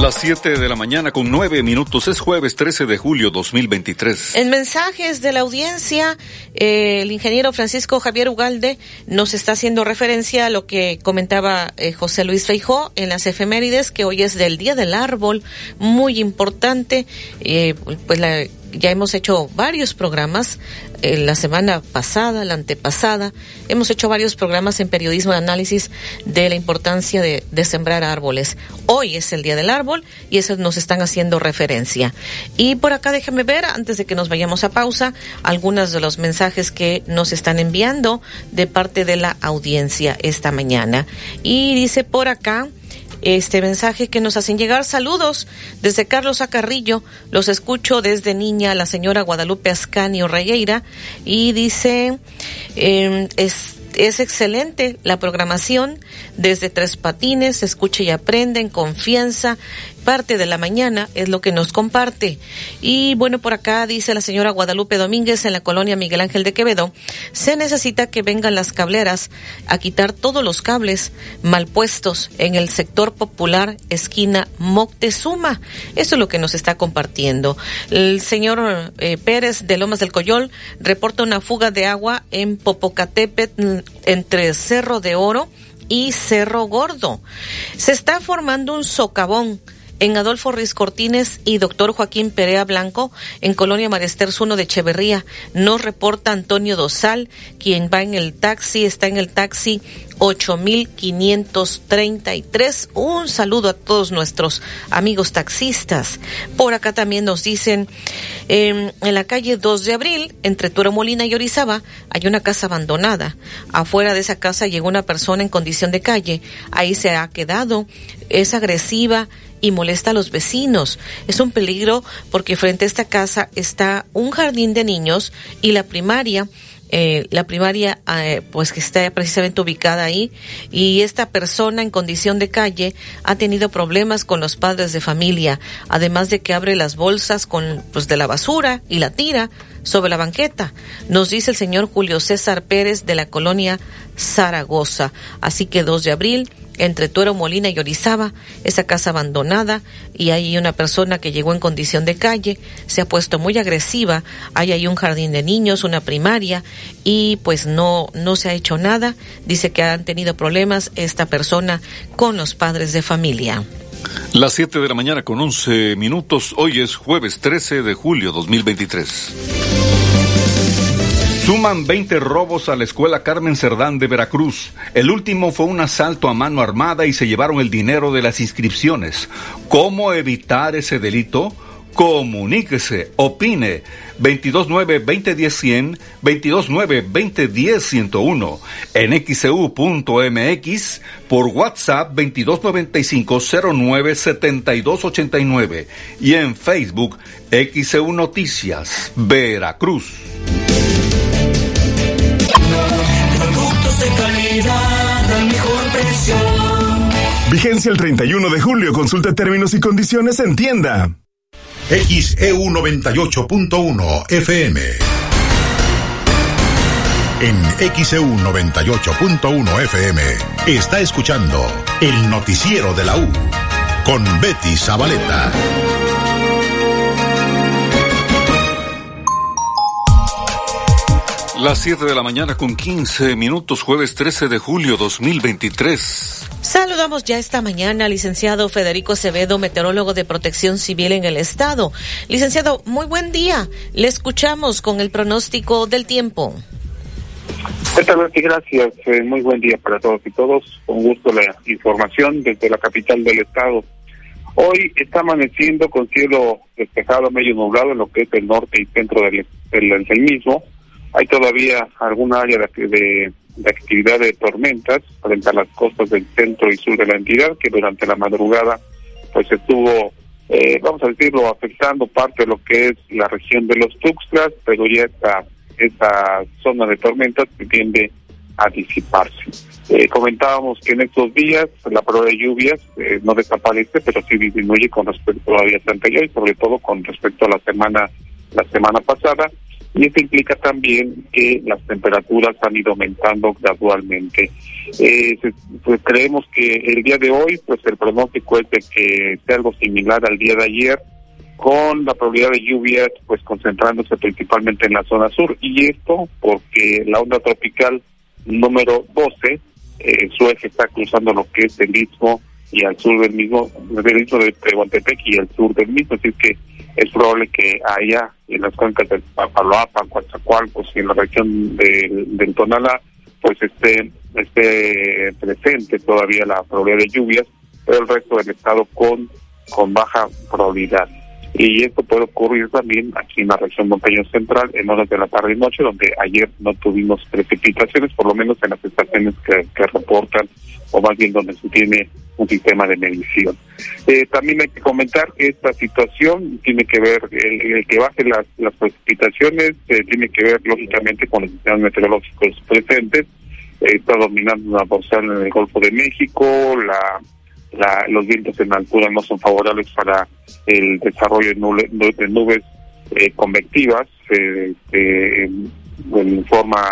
[SPEAKER 1] Las 7 de la mañana con 9 minutos es jueves 13 de julio 2023.
[SPEAKER 4] En mensajes de la audiencia, eh, el ingeniero Francisco Javier Ugalde nos está haciendo referencia a lo que comentaba eh, José Luis Feijó en las efemérides, que hoy es del Día del Árbol, muy importante. Eh, pues la ya hemos hecho varios programas, eh, la semana pasada, la antepasada, hemos hecho varios programas en periodismo de análisis de la importancia de, sembrar árboles. Hoy es el Día del Árbol y eso nos están haciendo referencia. Y por acá déjame ver, antes de que nos vayamos a pausa, algunos de los mensajes que nos están enviando de parte de la audiencia esta mañana. Y dice por acá, este mensaje que nos hacen llegar. Saludos desde Carlos Acarrillo. Los escucho desde niña la señora Guadalupe Ascanio Regueira y dice, eh, es es excelente la programación desde Tres Patines, escucha y aprende en confianza. Parte de la mañana es lo que nos comparte. Y bueno, por acá dice la señora Guadalupe Domínguez en la colonia Miguel Ángel de Quevedo, se necesita que vengan las cableras a quitar todos los cables mal puestos en el sector popular esquina Moctezuma. Eso es lo que nos está compartiendo. El señor eh, Pérez de Lomas del Coyol reporta una fuga de agua en Popocatépetl entre Cerro de Oro y Cerro Gordo. Se está formando un socavón en Adolfo Ruiz Cortines y doctor Joaquín Perea Blanco en Colonia Marester 1 de Echeverría. Nos reporta Antonio Dosal, quien va en el taxi, está en el taxi 8533. Un saludo a todos nuestros amigos taxistas. Por acá también nos dicen, eh, en la calle 2 de abril, entre Turo Molina y Orizaba, hay una casa abandonada. Afuera de esa casa llegó una persona en condición de calle. Ahí se ha quedado. Es agresiva y molesta a los vecinos. Es un peligro porque frente a esta casa está un jardín de niños y la primaria eh, la primaria eh, pues que está precisamente ubicada ahí y esta persona en condición de calle ha tenido problemas con los padres de familia además de que abre las bolsas con pues de la basura y la tira sobre la banqueta nos dice el señor Julio César Pérez de la colonia Zaragoza así que 2 de abril entre Tuero Molina y Orizaba, esa casa abandonada, y hay una persona que llegó en condición de calle, se ha puesto muy agresiva, hay ahí un jardín de niños, una primaria, y pues no, no se ha hecho nada, dice que han tenido problemas esta persona con los padres de familia.
[SPEAKER 1] Las 7 de la mañana con 11 minutos, hoy es jueves 13 de julio 2023. Suman 20 robos a la escuela Carmen Cerdán de Veracruz. El último fue un asalto a mano armada y se llevaron el dinero de las inscripciones. ¿Cómo evitar ese delito? Comuníquese, opine. 229-2010-100, 229-2010-101. En xcu.mx, por WhatsApp 2295-097289. Y en Facebook, XEU Noticias, Veracruz.
[SPEAKER 19] De calidad al mejor precio.
[SPEAKER 20] Vigencia el 31 de julio. Consulta términos y condiciones en tienda.
[SPEAKER 3] XEU 98.1 FM. En XEU 98.1 FM está escuchando el noticiero de la U con Betty Zabaleta.
[SPEAKER 1] Las 7 de la mañana con 15 minutos, jueves 13 de julio 2023.
[SPEAKER 4] Saludamos ya esta mañana al licenciado Federico Acevedo, meteorólogo de protección civil en el estado. Licenciado, muy buen día. Le escuchamos con el pronóstico del tiempo.
[SPEAKER 21] Gracias, eh, muy buen día para todos y todos. Con gusto la información desde la capital del estado. Hoy está amaneciendo con cielo despejado, medio nublado en lo que es el norte y centro del, del, del mismo hay todavía alguna área de, de, actividad de tormentas frente a las costas del centro y sur de la entidad que durante la madrugada pues estuvo, eh, vamos a decirlo, afectando parte de lo que es la región de los Tuxtlas, pero ya esta, esta zona de tormentas que tiende a disiparse. Eh, comentábamos que en estos días la prueba de lluvias eh, no desaparece, pero sí disminuye con respecto a días anteriores, sobre todo con respecto a la semana la semana pasada. Y esto implica también que las temperaturas han ido aumentando gradualmente. Eh, pues creemos que el día de hoy, pues el pronóstico es de que sea algo similar al día de ayer, con la probabilidad de lluvias pues concentrándose principalmente en la zona sur. Y esto porque la onda tropical número 12, eh, su eje está cruzando lo que es el istmo y al sur del mismo, del istmo de Tehuantepec y al sur del mismo, así que es probable que allá en las cuencas del Papaloapan, Coatzacoalcos y en la región del, del Tonalá, pues esté, esté presente todavía la probabilidad de lluvias, pero el resto del estado con, con baja probabilidad y esto puede ocurrir también aquí en la región montañosa central en horas de la tarde y noche, donde ayer no tuvimos precipitaciones, por lo menos en las estaciones que, reportan, o más bien donde se tiene un sistema de medición. Eh, también hay que comentar que esta situación tiene que ver, el, que baje las, las precipitaciones eh, tiene que ver lógicamente con los sistemas meteorológicos presentes, eh, está dominando una porción en el Golfo de México, la los vientos en altura no son favorables para el desarrollo de, nubes eh, convectivas eh, en, forma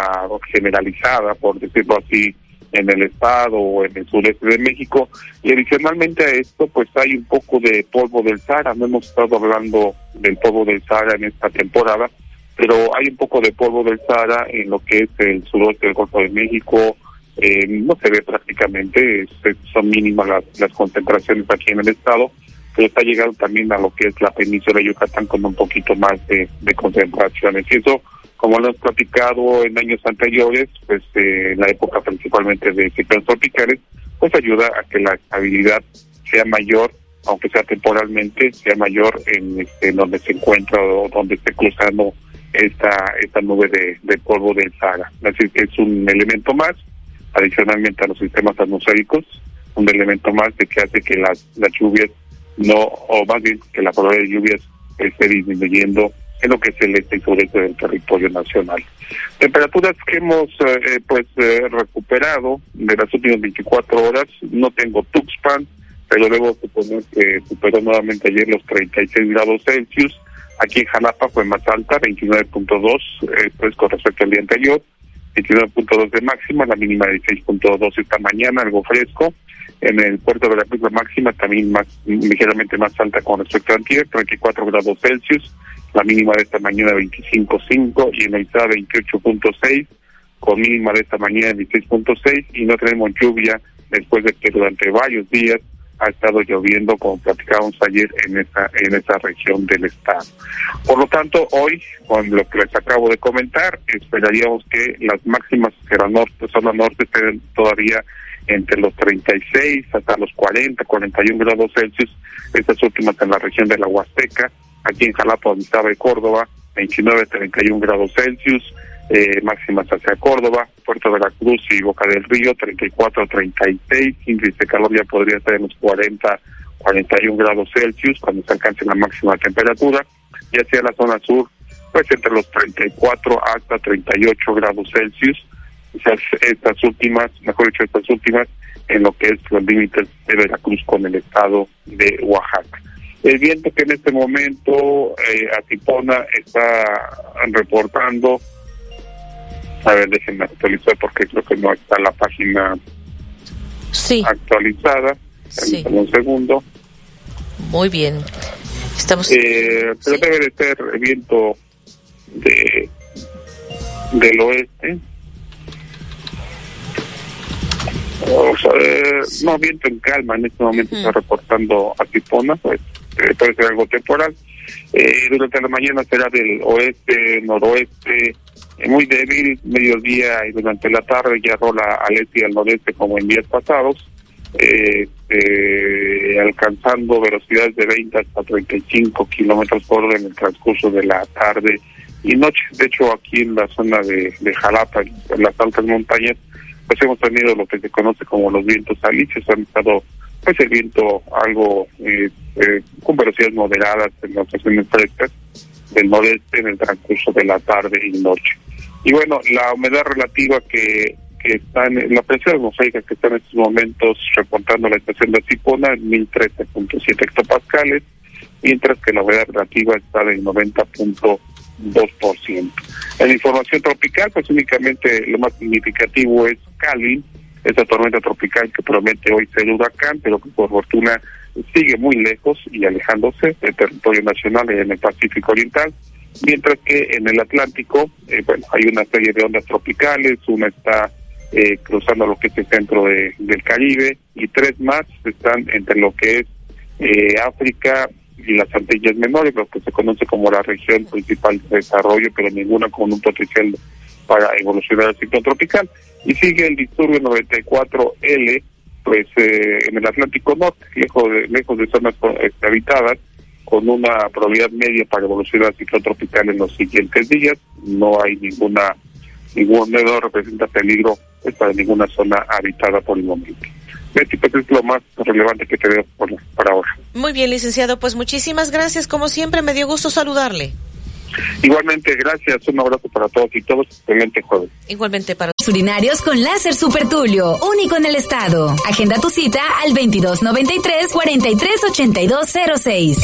[SPEAKER 21] generalizada, por decirlo así, en el estado o en el sureste de México. Y adicionalmente a esto, pues hay un poco de polvo del Sahara. No hemos estado hablando del polvo del Sahara en esta temporada, pero hay un poco de polvo del Sahara en lo que es el suroeste del Golfo de México, eh, no se ve prácticamente, son mínimas las, concentraciones aquí en el estado, pero está llegando también a lo que es la península de Yucatán con un poquito más de, concentraciones. Y eso, como lo hemos platicado en años anteriores, pues eh, en la época principalmente de ciclones tropicales, pues ayuda a que la estabilidad sea mayor, aunque sea temporalmente, sea mayor en, este, donde se encuentra o donde esté cruzando esta, esta nube de, de polvo del Sahara. Así que es un elemento más adicionalmente a los sistemas atmosféricos, un elemento más de que hace que las, las lluvias no, o más bien que la probabilidad de lluvias esté disminuyendo en lo que es el este y sureste del territorio nacional. Temperaturas que hemos eh, eh, pues eh, recuperado de las últimas 24 horas, no tengo Tuxpan, pero debo suponer que superó nuevamente ayer los 36 grados Celsius. Aquí en Jalapa fue más alta, 29.2, pues con respecto al día anterior. 29.2 de máxima, la mínima de 6.2 esta mañana, algo fresco. En el puerto de la Cruz la máxima también más ligeramente más alta con respecto a antier, 34 grados Celsius, la mínima de esta mañana 25.5 y en el ISA 28.6 con mínima de esta mañana 16.6 y no tenemos lluvia después de que durante varios días ha estado lloviendo, como platicábamos ayer, en esa, en esa región del estado. Por lo tanto, hoy, con lo que les acabo de comentar, esperaríamos que las máximas la norte, zona norte, estén todavía entre los 36 hasta los 40, 41 grados Celsius, estas últimas en la región de la Huasteca, aquí en Jalapa, Orizaba y Córdoba, 29, 31 grados Celsius, eh, máximas hacia Córdoba, Puerto de la Cruz y Boca del Río, 34 36, índice de calor ya podría estar en los 40, 41 grados Celsius cuando se alcance la máxima temperatura, y hacia la zona sur, pues entre los 34 hasta 38 grados Celsius, esas, estas últimas, mejor dicho, estas últimas, en lo que es los límites de Veracruz con el estado de Oaxaca. El viento que en este momento eh, Atipona está reportando a ver, déjenme actualizar porque creo que no está la página actualizada. Sí. Un segundo.
[SPEAKER 4] Muy bien. Estamos.
[SPEAKER 21] Eh, pero debe de ser viento de del oeste. No, viento en calma en este momento está reportando a Tipona, pues eh, puede ser algo temporal. Eh, durante la mañana será del oeste, noroeste, muy débil, mediodía y durante la tarde ya rola al este y al noreste como en días pasados, eh, eh, alcanzando velocidades de 20 hasta 35 kilómetros por hora en el transcurso de la tarde y noche. De hecho, aquí en la zona de, de Jalapa, en las altas montañas, pues hemos tenido lo que se conoce como los vientos alicios, han estado pues el viento algo eh, eh, con velocidades moderadas en las estaciones frescas del noreste en el transcurso de la tarde y noche. Y bueno, la humedad relativa que, que está en la presión atmosférica que está en estos momentos reportando la estación de Cipona en 1013.7 hectopascales, mientras que la humedad relativa está del 90.2%. En información tropical, pues únicamente lo más significativo es Cali, esa tormenta tropical que promete hoy ser huracán, pero que por fortuna sigue muy lejos y alejándose del territorio nacional en el Pacífico Oriental, mientras que en el Atlántico, eh, bueno, hay una serie de ondas tropicales, una está eh, cruzando lo que es el centro de, del Caribe y tres más están entre lo que es eh, África y las Antillas Menores, lo que se conoce como la región principal de desarrollo, pero ninguna con un potencial para evolucionar al ciclo tropical. Y sigue el disturbio 94L, pues eh, en el Atlántico Norte, lejos de, lejos de zonas este, habitadas, con una probabilidad media para evolucionar ciclo tropical en los siguientes días. No hay ninguna, ningún no representa peligro para ninguna zona habitada por el momento. Pues es lo más relevante que te veo por, para ahora.
[SPEAKER 4] Muy bien, licenciado, pues muchísimas gracias. Como siempre, me dio gusto saludarle.
[SPEAKER 21] Igualmente, gracias. Un abrazo para todos y todos. Excelente jueves.
[SPEAKER 4] Igualmente para
[SPEAKER 22] Urinarios con láser Super Tulio, único en el estado. Agenda tu cita al 2293-438206.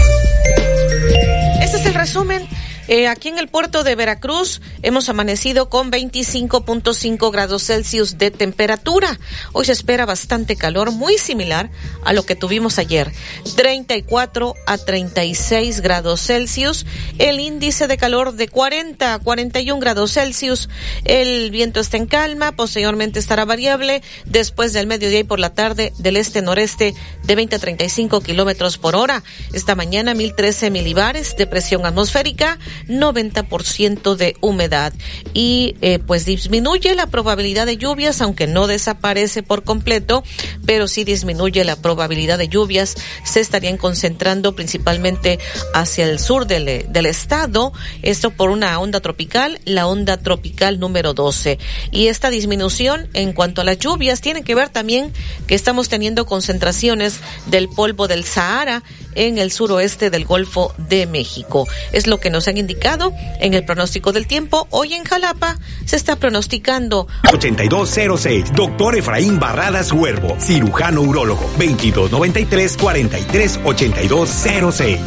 [SPEAKER 4] Este es el resumen eh, aquí en el puerto de Veracruz hemos amanecido con 25.5 grados Celsius de temperatura. Hoy se espera bastante calor, muy similar a lo que tuvimos ayer. 34 a 36 grados Celsius. El índice de calor de 40 a 41 grados Celsius. El viento está en calma, posteriormente estará variable. Después del mediodía y por la tarde del este-noreste de 20 a 35 kilómetros por hora. Esta mañana 1013 milibares de presión atmosférica. 90% de humedad y eh, pues disminuye la probabilidad de lluvias, aunque no desaparece por completo, pero sí disminuye la probabilidad de lluvias. Se estarían concentrando principalmente hacia el sur del, del estado, esto por una onda tropical, la onda tropical número 12. Y esta disminución en cuanto a las lluvias tiene que ver también que estamos teniendo concentraciones del polvo del Sahara en el suroeste del Golfo de México. Es lo que nos han indicado en el pronóstico del tiempo. Hoy en Jalapa se está pronosticando
[SPEAKER 23] 8206, doctor Efraín Barradas Huervo, cirujano urólogo, 2293 43 8206.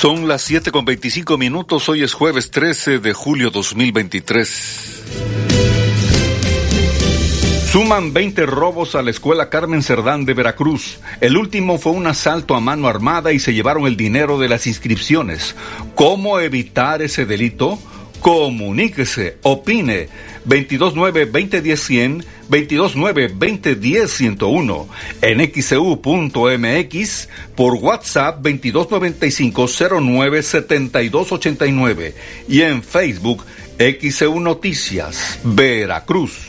[SPEAKER 1] Son las 7 con 25 minutos, hoy es jueves 13 de julio 2023. Suman 20 robos a la escuela Carmen Cerdán de Veracruz. El último fue un asalto a mano armada y se llevaron el dinero de las inscripciones. ¿Cómo evitar ese delito? Comuníquese, opine. 229-2010-100, 229-2010-101, en xcu.mx, por WhatsApp 2295-097289 y en Facebook XEU Noticias, Veracruz.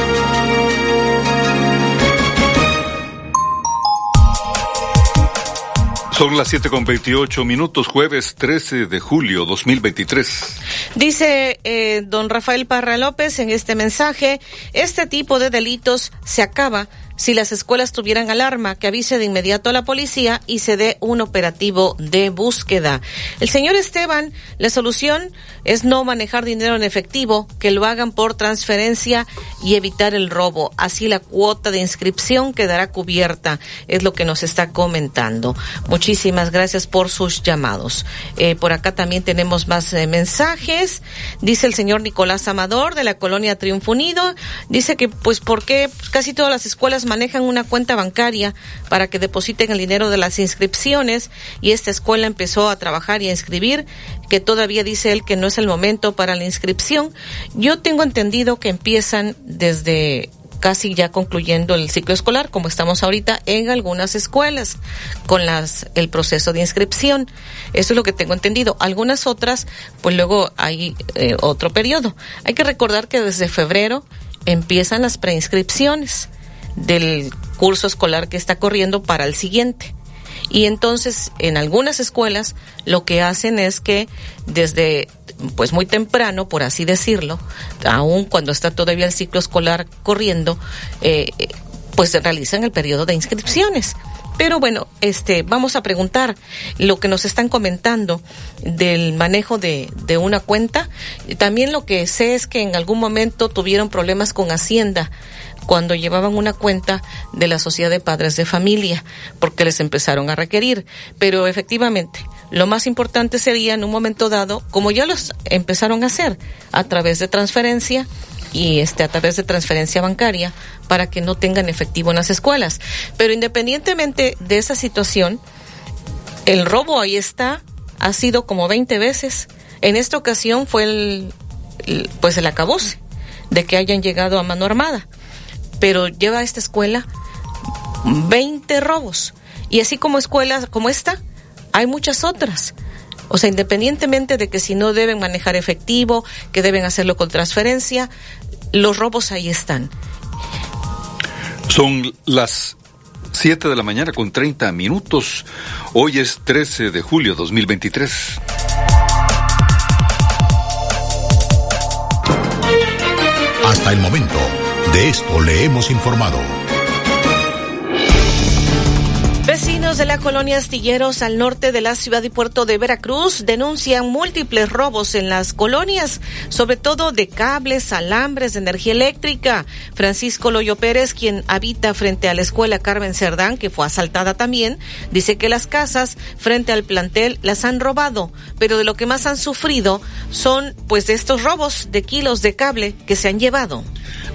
[SPEAKER 1] Son las 7 con 28 minutos, jueves 13 de julio 2023.
[SPEAKER 4] Dice eh, don Rafael Parra López en este mensaje, este tipo de delitos se acaba si las escuelas tuvieran alarma, que avise de inmediato a la policía y se dé un operativo de búsqueda. El señor Esteban, la solución es no manejar dinero en efectivo, que lo hagan por transferencia y evitar el robo. Así la cuota de inscripción quedará cubierta, es lo que nos está comentando. Muchísimas gracias por sus llamados. Eh, por acá también tenemos más eh, mensajes. Dice el señor Nicolás Amador de la colonia Triunfo Unido. Dice que pues porque casi todas las escuelas manejan una cuenta bancaria para que depositen el dinero de las inscripciones y esta escuela empezó a trabajar y a inscribir, que todavía dice él que no es el momento para la inscripción. Yo tengo entendido que empiezan desde casi ya concluyendo el ciclo escolar, como estamos ahorita en algunas escuelas con las el proceso de inscripción. Eso es lo que tengo entendido. Algunas otras, pues luego hay eh, otro periodo. Hay que recordar que desde febrero empiezan las preinscripciones del curso escolar que está corriendo para el siguiente. Y entonces, en algunas escuelas, lo que hacen es que desde, pues muy temprano, por así decirlo, aún cuando está todavía el ciclo escolar corriendo, eh, pues realizan el periodo de inscripciones. Pero bueno, este, vamos a preguntar lo que nos están comentando del manejo de, de una cuenta. También lo que sé es que en algún momento tuvieron problemas con Hacienda cuando llevaban una cuenta de la Sociedad de Padres de Familia, porque les empezaron a requerir. Pero efectivamente, lo más importante sería en un momento dado, como ya los empezaron a hacer, a través de transferencia y este a través de transferencia bancaria para que no tengan efectivo en las escuelas. Pero independientemente de esa situación, el robo ahí está, ha sido como 20 veces. En esta ocasión fue el, pues el acabose de que hayan llegado a mano armada pero lleva a esta escuela 20 robos. Y así como escuelas como esta, hay muchas otras. O sea, independientemente de que si no deben manejar efectivo, que deben hacerlo con transferencia, los robos ahí están.
[SPEAKER 1] Son las 7 de la mañana con 30 minutos. Hoy es 13 de julio 2023.
[SPEAKER 3] Hasta el momento de esto le hemos informado.
[SPEAKER 4] Colonia Astilleros al norte de la ciudad y puerto de Veracruz denuncian múltiples robos en las colonias, sobre todo de cables, alambres de energía eléctrica. Francisco Loyo Pérez, quien habita frente a la escuela Carmen Cerdán, que fue asaltada también, dice que las casas frente al plantel las han robado, pero de lo que más han sufrido son pues de estos robos de kilos de cable que se han llevado.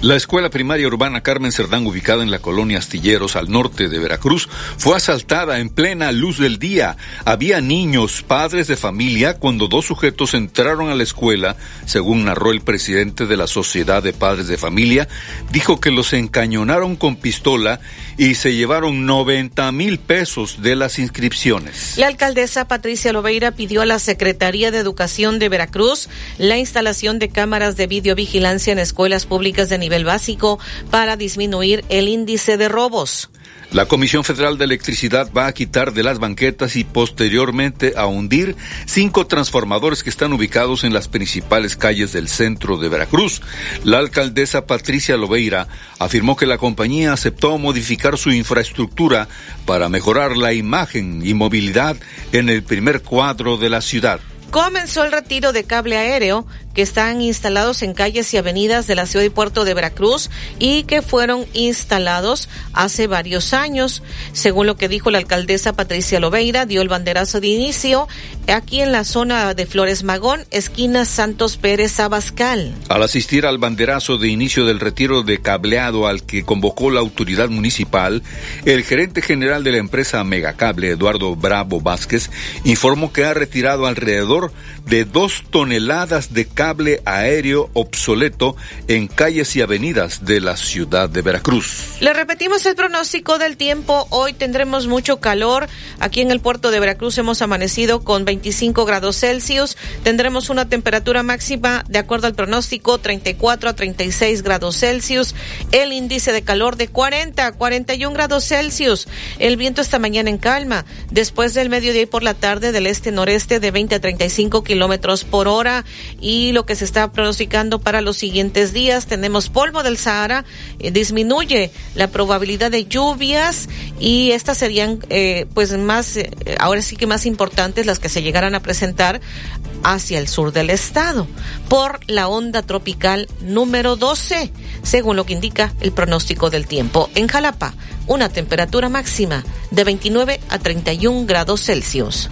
[SPEAKER 1] La escuela primaria urbana Carmen Cerdán, ubicada en la colonia Astilleros al norte de Veracruz, fue asaltada en plena luz del día. Había niños, padres de familia, cuando dos sujetos entraron a la escuela, según narró el presidente de la Sociedad de Padres de Familia, dijo que los encañonaron con pistola y se llevaron 90 mil pesos de las inscripciones.
[SPEAKER 4] La alcaldesa Patricia Loveira pidió a la Secretaría de Educación de Veracruz la instalación de cámaras de videovigilancia en escuelas públicas de nivel básico para disminuir el índice de robos.
[SPEAKER 1] La Comisión Federal de Electricidad va a quitar de las banquetas y posteriormente a hundir cinco transformadores que están ubicados en las principales calles del centro de Veracruz. La alcaldesa Patricia Loveira afirmó que la compañía aceptó modificar su infraestructura para mejorar la imagen y movilidad en el primer cuadro de la ciudad.
[SPEAKER 4] Comenzó el retiro de cable aéreo que están instalados en calles y avenidas de la ciudad y puerto de Veracruz y que fueron instalados hace varios años. Según lo que dijo la alcaldesa Patricia Loveira, dio el banderazo de inicio aquí en la zona de Flores Magón, esquina Santos Pérez Abascal.
[SPEAKER 1] Al asistir al banderazo de inicio del retiro de cableado al que convocó la autoridad municipal, el gerente general de la empresa Megacable, Eduardo Bravo Vázquez, informó que ha retirado alrededor Salvador de dos toneladas de cable aéreo obsoleto en calles y avenidas de la ciudad de Veracruz.
[SPEAKER 4] Le repetimos el pronóstico del tiempo. Hoy tendremos mucho calor. Aquí en el puerto de Veracruz hemos amanecido con 25 grados Celsius. Tendremos una temperatura máxima, de acuerdo al pronóstico, 34 a 36 grados Celsius. El índice de calor de 40 a 41 grados Celsius. El viento esta mañana en calma. Después del mediodía y por la tarde del este-noreste de 20 a 35 kilómetros kilómetros por hora y lo que se está pronosticando para los siguientes días. Tenemos polvo del Sahara eh, disminuye la probabilidad de lluvias y estas serían eh, pues más eh, ahora sí que más importantes las que se llegaran a presentar hacia el sur del estado por la onda tropical número 12 según lo que indica el pronóstico del tiempo. En Jalapa una temperatura máxima de 29 a 31 grados Celsius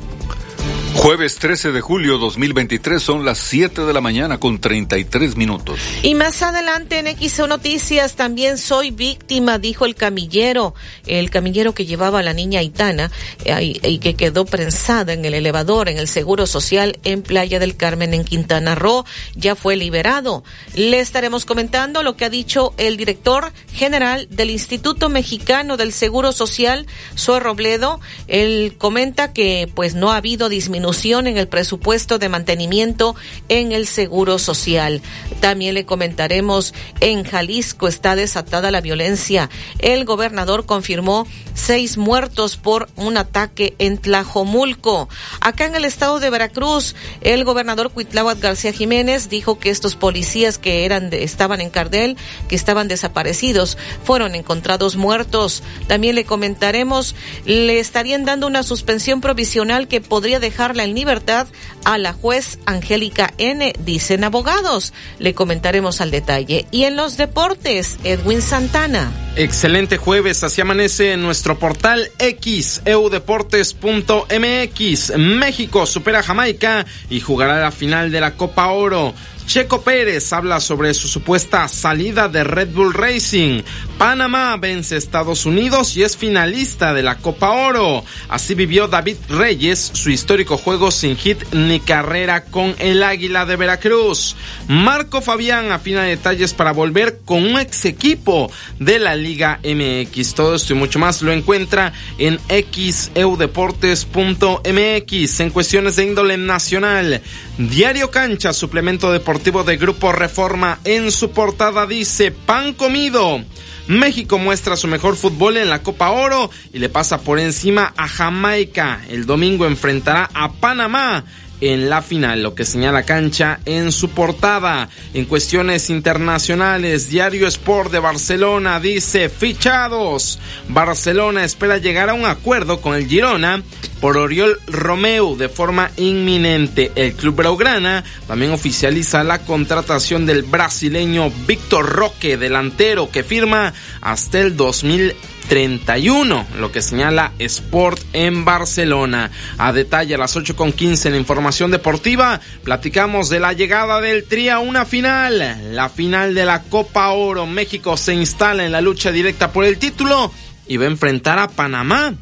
[SPEAKER 24] Jueves 13 de julio 2023 son las 7 de la mañana con 33 minutos.
[SPEAKER 4] Y más adelante en XO Noticias también soy víctima, dijo el camillero, el camillero que llevaba a la niña Aitana eh, y que quedó prensada en el elevador en el Seguro Social en Playa del Carmen en Quintana Roo, ya fue liberado. Le estaremos comentando lo que ha dicho el director general del Instituto Mexicano del Seguro Social, Zoe Robledo. Él comenta que pues no ha habido disminución en el presupuesto de mantenimiento en el Seguro Social. También le comentaremos, en Jalisco está desatada la violencia. El gobernador confirmó seis muertos por un ataque en Tlajomulco. Acá en el estado de Veracruz, el gobernador Cuitláhuac García Jiménez dijo que estos policías que eran estaban en Cardel, que estaban desaparecidos, fueron encontrados muertos. También le comentaremos, le estarían dando una suspensión provisional que podría en libertad a la juez Angélica N, dicen abogados. Le comentaremos al detalle. Y en los deportes, Edwin Santana.
[SPEAKER 5] Excelente jueves, así amanece en nuestro portal X, eudeportes.mx. México supera a Jamaica y jugará la final de la Copa Oro. Checo Pérez habla sobre su supuesta salida de Red Bull Racing. Panamá vence a Estados Unidos y es finalista de la Copa Oro. Así vivió David Reyes su histórico juego sin hit ni carrera con el Águila de Veracruz. Marco Fabián afina detalles para volver con un ex equipo de la Liga MX. Todo esto y mucho más lo encuentra en xeudeportes.mx en cuestiones de índole nacional. Diario Cancha, suplemento deportivo de Grupo Reforma, en su portada dice pan comido. México muestra su mejor fútbol en la Copa Oro y le pasa por encima a Jamaica. El domingo enfrentará a Panamá en la final, lo que señala Cancha en su portada. En cuestiones internacionales, Diario Sport de Barcelona dice fichados. Barcelona espera llegar a un acuerdo con el Girona por Oriol Romeu de forma inminente. El club Braugrana también oficializa la contratación del brasileño Víctor Roque, delantero que firma hasta el 2030. 31, lo que señala Sport en Barcelona. A detalle a las 8 con 15 en la información deportiva, platicamos de la llegada del Tri a una final, la final de la Copa Oro. México se instala en la lucha directa por el título y va a enfrentar a Panamá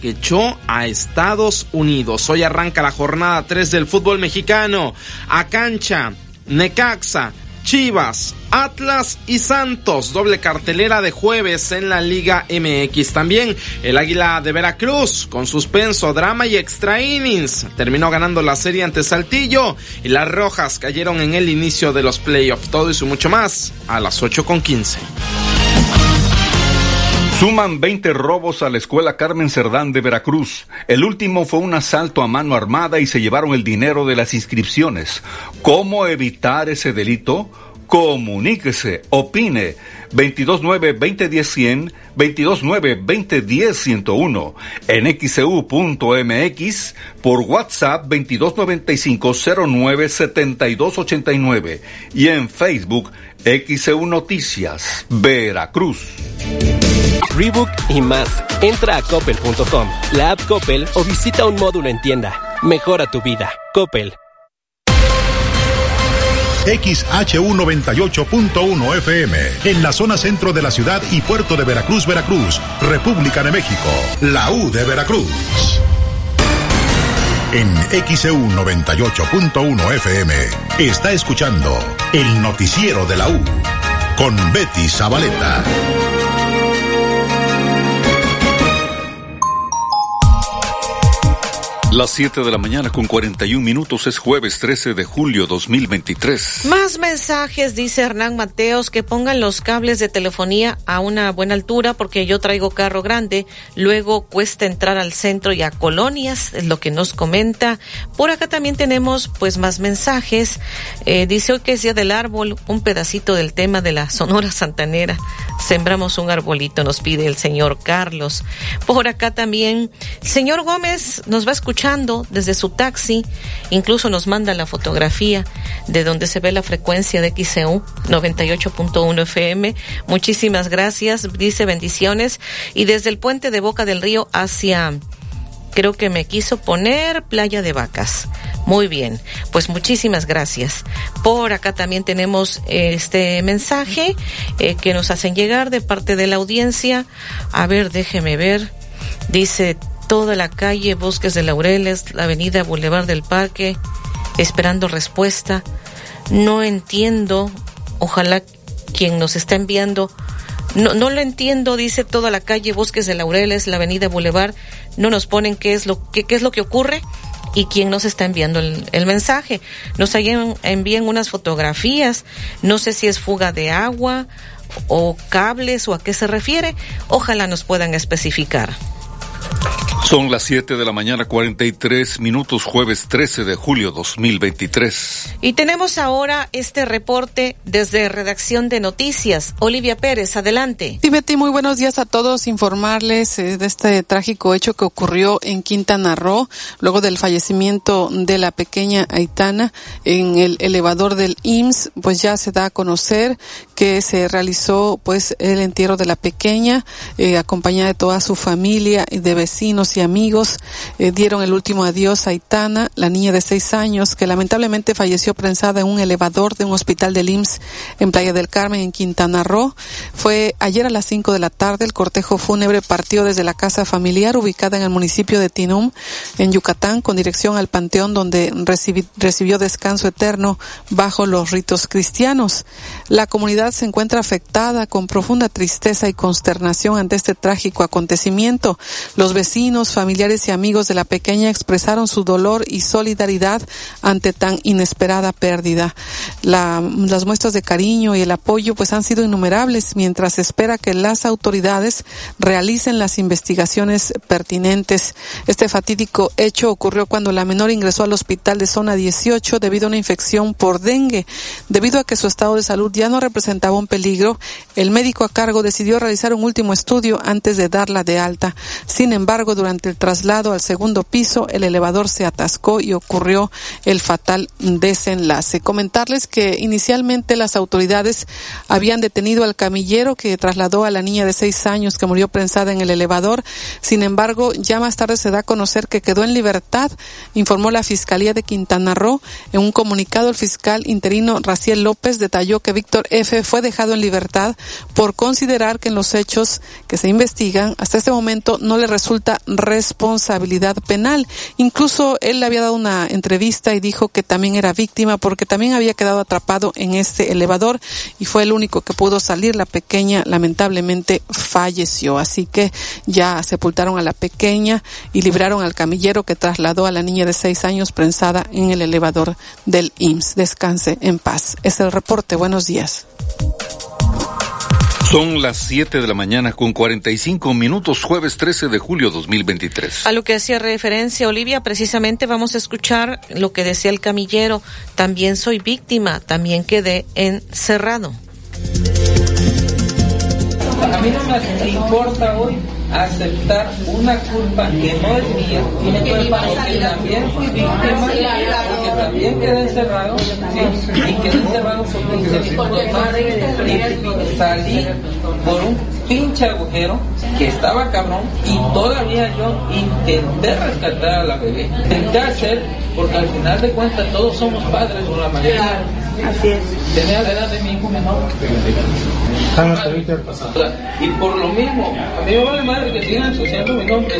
[SPEAKER 5] que echó a Estados Unidos. Hoy arranca la jornada 3 del fútbol mexicano. A cancha, Necaxa, Chivas, Atlas y Santos. Doble cartelera de jueves en la Liga MX. También el Águila de Veracruz con suspenso, drama y extra innings. Terminó ganando la serie ante Saltillo y las Rojas cayeron en el inicio de los playoffs. Todo y mucho más a las 8 con 15.
[SPEAKER 1] Suman 20 robos a la escuela Carmen Cerdán de Veracruz. El último fue un asalto a mano armada y se llevaron el dinero de las inscripciones. ¿Cómo evitar ese delito? Comuníquese, opine. 229-2010-100, 229-2010-101, en xcu.mx, por WhatsApp 2295-097289 y en Facebook XEU Noticias, Veracruz.
[SPEAKER 25] Rebook y más. Entra a coppel.com, la app Coppel o visita un módulo en tienda. Mejora tu vida. Coppel.
[SPEAKER 3] XHU 98.1 FM, en la zona centro de la ciudad y puerto de Veracruz, Veracruz, República de México, la U de Veracruz. En XEU 98.1 FM está escuchando el noticiero de la U con Betty Zabaleta.
[SPEAKER 1] Las 7 de la mañana con 41 minutos es jueves 13 de julio 2023.
[SPEAKER 4] Más mensajes, dice Hernán Mateos, que pongan los cables de telefonía a una buena altura porque yo traigo carro grande, luego cuesta entrar al centro y a colonias, es lo que nos comenta. Por acá también tenemos pues más mensajes. Eh, dice hoy que es día del árbol, un pedacito del tema de la Sonora Santanera. Sembramos un arbolito, nos pide el señor Carlos. Por acá también, señor Gómez nos va a escuchar desde su taxi, incluso nos manda la fotografía de donde se ve la frecuencia de XCU 98.1 FM. Muchísimas gracias, dice bendiciones. Y desde el puente de Boca del Río hacia Creo que me quiso poner Playa de Vacas. Muy bien, pues muchísimas gracias. Por acá también tenemos este mensaje eh, que nos hacen llegar de parte de la audiencia. A ver, déjeme ver. Dice toda la calle Bosques de Laureles, la avenida Boulevard del Parque, esperando respuesta. No entiendo, ojalá quien nos está enviando no, no lo entiendo, dice toda la calle Bosques de Laureles, la avenida Boulevard. No nos ponen qué es lo, qué, qué es lo que ocurre y quién nos está enviando el, el mensaje. Nos envían, envían unas fotografías. No sé si es fuga de agua o cables o a qué se refiere. Ojalá nos puedan especificar.
[SPEAKER 15] Son las 7 de la mañana, 43 minutos, jueves 13 de julio 2023.
[SPEAKER 4] Y tenemos ahora este reporte desde Redacción de Noticias. Olivia Pérez, adelante.
[SPEAKER 26] Sí, Betty, muy buenos días a todos. Informarles eh, de este trágico hecho que ocurrió en Quintana Roo, luego del fallecimiento de la pequeña Aitana en el elevador del IMSS, pues ya se da a conocer que se realizó pues el entierro de la pequeña, eh, acompañada de toda su familia y de vecinos y amigos eh, dieron el último adiós a Aitana, la niña de seis años que lamentablemente falleció prensada en un elevador de un hospital del IMSS en Playa del Carmen, en Quintana Roo. Fue ayer a las cinco de la tarde, el cortejo fúnebre partió desde la casa familiar ubicada en el municipio de Tinum, en Yucatán, con dirección al panteón donde recibi recibió descanso eterno bajo los ritos cristianos. La comunidad se encuentra afectada con profunda tristeza y consternación ante este trágico acontecimiento. Los vecinos, familiares y amigos de la pequeña expresaron su dolor y solidaridad ante tan inesperada pérdida. La, las muestras de cariño y el apoyo pues han sido innumerables mientras espera que las autoridades realicen las investigaciones pertinentes. Este fatídico hecho ocurrió cuando la menor ingresó al hospital de zona 18 debido a una infección por dengue. Debido a que su estado de salud ya no representaba un peligro, el médico a cargo decidió realizar un último estudio antes de darla de alta. Sin embargo, durante el traslado al segundo piso, el elevador se atascó y ocurrió el fatal desenlace. Comentarles que inicialmente las autoridades habían detenido al camillero que trasladó a la niña de seis años que murió prensada en el elevador. Sin embargo, ya más tarde se da a conocer que quedó en libertad, informó la Fiscalía de Quintana Roo. En un comunicado, el fiscal interino Raciel López detalló que Víctor F. fue dejado en libertad por considerar que en los hechos que se investigan hasta este momento no le resulta responsabilidad penal. Incluso él le había dado una entrevista y dijo que también era víctima porque también había quedado atrapado en este elevador y fue el único que pudo salir. La pequeña lamentablemente falleció. Así que ya sepultaron a la pequeña y libraron al camillero que trasladó a la niña de seis años prensada en el elevador del IMSS. Descanse en paz. Es el reporte. Buenos días.
[SPEAKER 15] Son las 7 de la mañana con 45 minutos, jueves 13 de julio 2023.
[SPEAKER 4] A lo que hacía referencia Olivia, precisamente vamos a escuchar lo que decía el camillero. También soy víctima, también quedé encerrado.
[SPEAKER 27] A mí no me importa hoy aceptar una culpa que no es mía, porque también fui víctima, porque también quedé encerrado, ¿sí? y quedé encerrado mi madre y salí por un pinche agujero que estaba cabrón y todavía yo intenté rescatar a la bebé. Intenté hacer, porque al final de cuentas todos somos padres de una manera. Así es. Tenía la edad de mi hijo menor. Y por lo mismo, a mí me vale madre que sigan asociando mi nombre,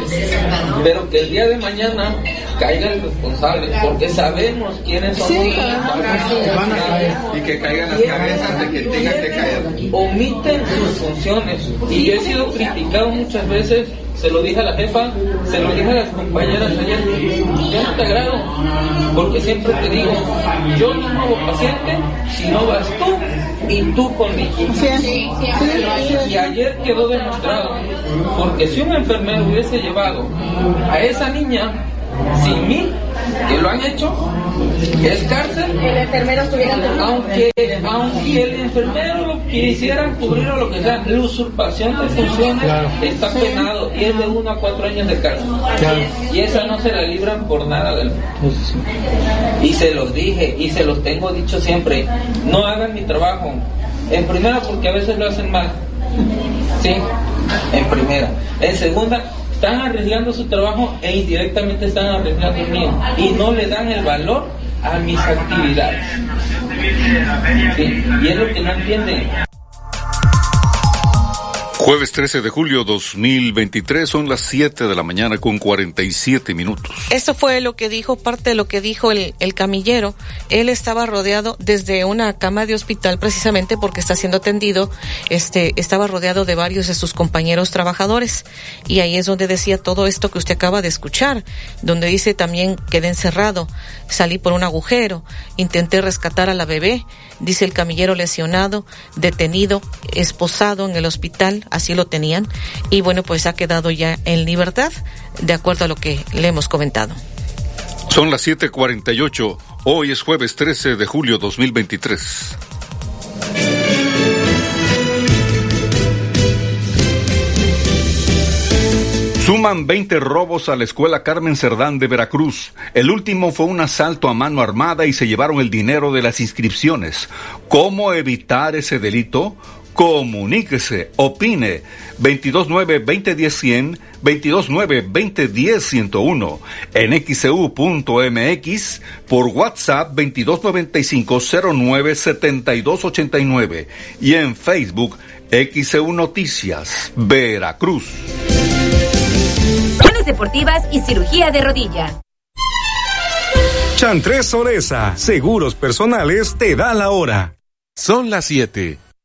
[SPEAKER 27] pero que el día de mañana caiga el responsable, porque sabemos quiénes son los responsables.
[SPEAKER 28] Y que caigan las cabezas de que tengan que caer.
[SPEAKER 27] Omiten sus funciones. Y yo he sido criticado muchas veces se lo dije a la jefa, se lo dije a las compañeras ayer, yo no te agrado, porque siempre te digo, yo no hago paciente si no vas tú y tú conmigo. Y ayer quedó demostrado, porque si un enfermero hubiese llevado a esa niña sin mí, que lo han hecho, es cárcel.
[SPEAKER 29] El enfermero estuviera
[SPEAKER 27] aunque, aunque el enfermero lo quisiera cubrir o lo que sea, la usurpación de funciones está penado y es de uno a cuatro años de cárcel. Y esa no se la libran por nada del mundo. Y se los dije y se los tengo dicho siempre, no hagan mi trabajo. En primera porque a veces lo hacen mal. Sí, en primera. En segunda, están arriesgando su trabajo e indirectamente están arriesgando el mío y no le dan el valor a mis actividades. Y es lo que no entienden.
[SPEAKER 1] Jueves 13 de julio 2023 son las 7 de la mañana con 47 minutos.
[SPEAKER 4] Esto fue lo que dijo, parte de lo que dijo el, el, camillero. Él estaba rodeado desde una cama de hospital precisamente porque está siendo atendido. Este, estaba rodeado de varios de sus compañeros trabajadores. Y ahí es donde decía todo esto que usted acaba de escuchar. Donde dice también quedé encerrado, salí por un agujero, intenté rescatar a la bebé. Dice el camillero lesionado, detenido, esposado en el hospital así lo tenían, y bueno, pues ha quedado ya en libertad, de acuerdo a lo que le hemos comentado.
[SPEAKER 1] Son las 7:48, hoy es jueves 13 de julio 2023. Suman 20 robos a la escuela Carmen Cerdán de Veracruz. El último fue un asalto a mano armada y se llevaron el dinero de las inscripciones. ¿Cómo evitar ese delito? Comuníquese, opine 229-2010-100, 229-2010-101, en xcu.mx, por WhatsApp 2295-097289 y en Facebook XEU Noticias, Veracruz.
[SPEAKER 30] deportivas y cirugía de rodilla.
[SPEAKER 31] Chantres Soresa, seguros personales, te da la hora.
[SPEAKER 32] Son las 7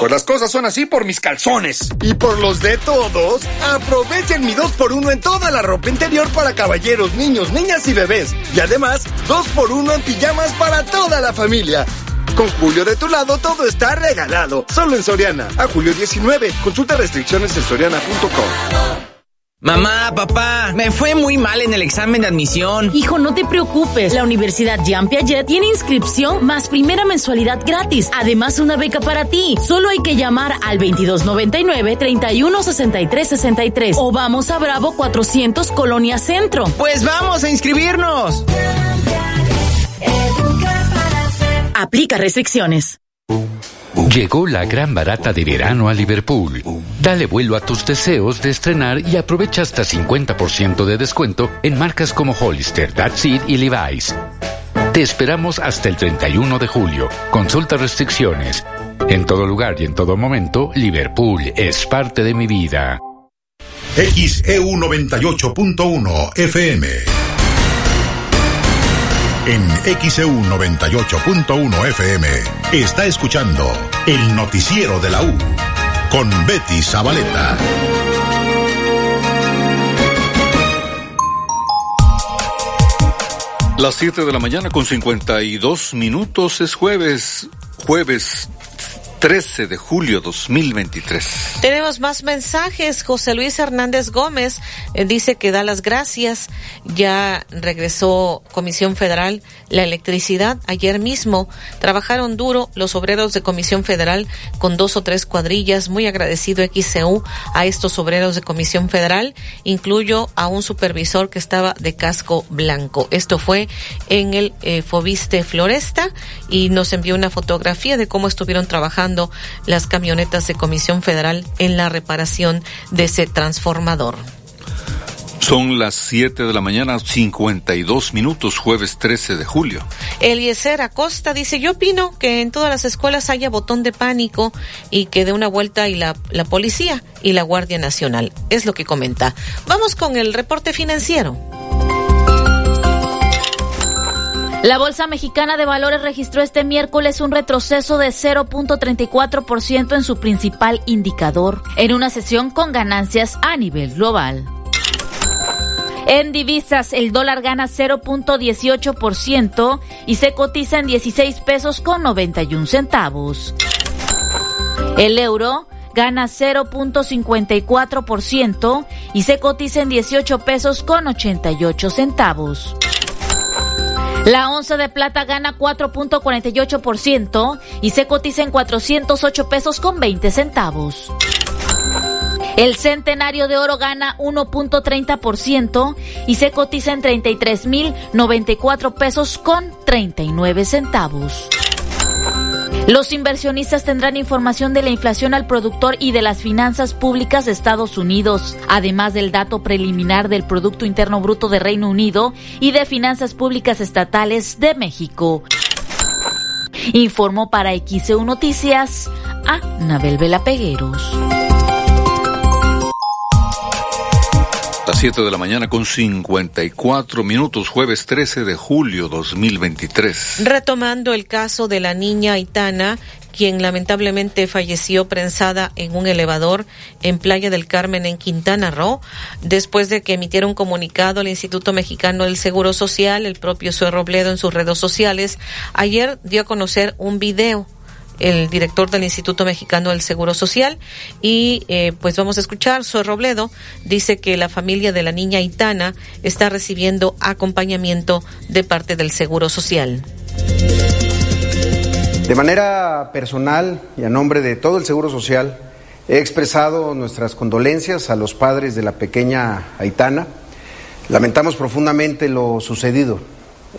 [SPEAKER 33] Pues las cosas son así por mis calzones.
[SPEAKER 34] Y por los de todos, aprovechen mi 2x1 en toda la ropa interior para caballeros, niños, niñas y bebés. Y además, 2x1 en pijamas para toda la familia. Con Julio de tu lado todo está regalado. Solo en Soriana. A julio 19. Consulta restricciones en soriana.com.
[SPEAKER 35] Mamá, papá, me fue muy mal en el examen de admisión.
[SPEAKER 36] Hijo, no te preocupes. La Universidad Jean Piaget tiene inscripción más primera mensualidad gratis. Además, una beca para ti. Solo hay que llamar al 2299-316363 o vamos a Bravo 400 Colonia Centro.
[SPEAKER 35] Pues vamos a inscribirnos.
[SPEAKER 36] Aplica restricciones.
[SPEAKER 37] Llegó la gran barata de verano a Liverpool. Dale vuelo a tus deseos de estrenar y aprovecha hasta 50% de descuento en marcas como Hollister, That's It y Levi's. Te esperamos hasta el 31 de julio. Consulta restricciones. En todo lugar y en todo momento, Liverpool es parte de mi vida.
[SPEAKER 3] XEU 98.1 FM. En XEU 98.1 FM está escuchando el noticiero de la U con Betty Zabaleta.
[SPEAKER 1] Las 7 de la mañana con 52 minutos es jueves, jueves 13 de julio 2023.
[SPEAKER 4] Tenemos más mensajes. José Luis Hernández Gómez eh, dice que da las gracias. Ya regresó Comisión Federal la electricidad. Ayer mismo trabajaron duro los obreros de Comisión Federal con dos o tres cuadrillas. Muy agradecido XCU a estos obreros de Comisión Federal. Incluyo a un supervisor que estaba de casco blanco. Esto fue en el eh, Fobiste Floresta y nos envió una fotografía de cómo estuvieron trabajando las camionetas de Comisión Federal en la reparación de ese transformador.
[SPEAKER 1] Son las 7 de la mañana, 52 minutos, jueves 13 de julio.
[SPEAKER 4] Eliezer Acosta dice, yo opino que en todas las escuelas haya botón de pánico y que dé una vuelta y la, la policía y la Guardia Nacional. Es lo que comenta. Vamos con el reporte financiero.
[SPEAKER 18] La Bolsa Mexicana de Valores registró este miércoles un retroceso de 0.34% en su principal indicador, en una sesión con ganancias a nivel global. En divisas, el dólar gana 0.18% y se cotiza en 16 pesos con 91 centavos. El euro gana 0.54% y se cotiza en 18 pesos con 88 centavos. La onza de plata gana 4.48% y se cotiza en 408 pesos con 20 centavos. El centenario de oro gana 1.30% y se cotiza en 33.094 pesos con 39 centavos. Los inversionistas tendrán información de la inflación al productor y de las finanzas públicas de Estados Unidos, además del dato preliminar del Producto Interno Bruto de Reino Unido y de finanzas públicas estatales de México. Informó para XEU Noticias a Nabel Vela Pegueros.
[SPEAKER 1] 7 de la mañana con 54 minutos, jueves 13 de julio 2023.
[SPEAKER 4] Retomando el caso de la niña Aitana, quien lamentablemente falleció prensada en un elevador en Playa del Carmen en Quintana Roo, después de que emitiera un comunicado al Instituto Mexicano del Seguro Social, el propio Sue Robledo en sus redes sociales, ayer dio a conocer un video el director del Instituto Mexicano del Seguro Social. Y eh, pues vamos a escuchar, Soy Robledo dice que la familia de la niña Itana está recibiendo acompañamiento de parte del Seguro Social.
[SPEAKER 38] De manera personal y a nombre de todo el Seguro Social, he expresado nuestras condolencias a los padres de la pequeña Aitana. Lamentamos profundamente lo sucedido.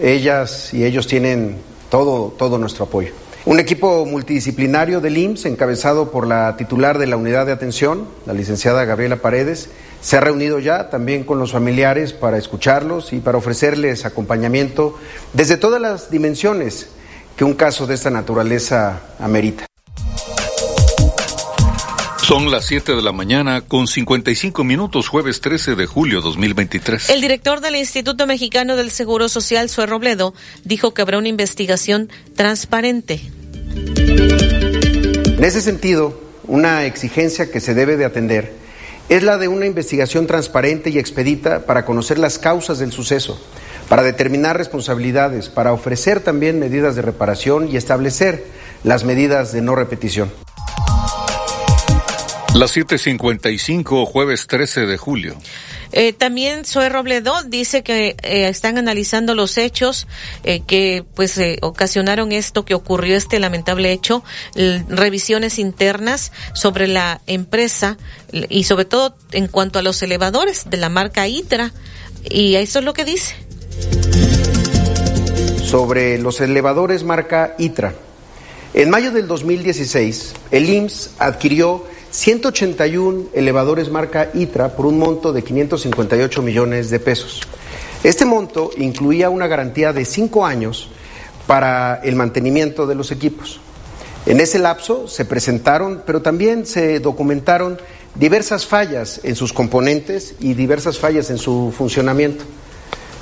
[SPEAKER 38] Ellas y ellos tienen todo, todo nuestro apoyo. Un equipo multidisciplinario del IMSS, encabezado por la titular de la unidad de atención, la licenciada Gabriela Paredes, se ha reunido ya también con los familiares para escucharlos y para ofrecerles acompañamiento desde todas las dimensiones que un caso de esta naturaleza amerita.
[SPEAKER 1] Son las 7 de la mañana con 55 minutos, jueves 13 de julio 2023.
[SPEAKER 4] El director del Instituto Mexicano del Seguro Social, Sue Robledo, dijo que habrá una investigación transparente.
[SPEAKER 38] En ese sentido, una exigencia que se debe de atender es la de una investigación transparente y expedita para conocer las causas del suceso, para determinar responsabilidades, para ofrecer también medidas de reparación y establecer las medidas de no repetición.
[SPEAKER 1] Las 7:55, jueves 13 de julio.
[SPEAKER 4] Eh, también Zoe Robledo dice que eh, están analizando los hechos eh, que pues eh, ocasionaron esto que ocurrió este lamentable hecho, revisiones internas sobre la empresa y sobre todo en cuanto a los elevadores de la marca ITRA y eso es lo que dice.
[SPEAKER 38] Sobre los elevadores marca ITRA. En mayo del 2016, el IMSS adquirió 181 elevadores marca ITRA por un monto de 558 millones de pesos. Este monto incluía una garantía de cinco años para el mantenimiento de los equipos. En ese lapso se presentaron, pero también se documentaron diversas fallas en sus componentes y diversas fallas en su funcionamiento.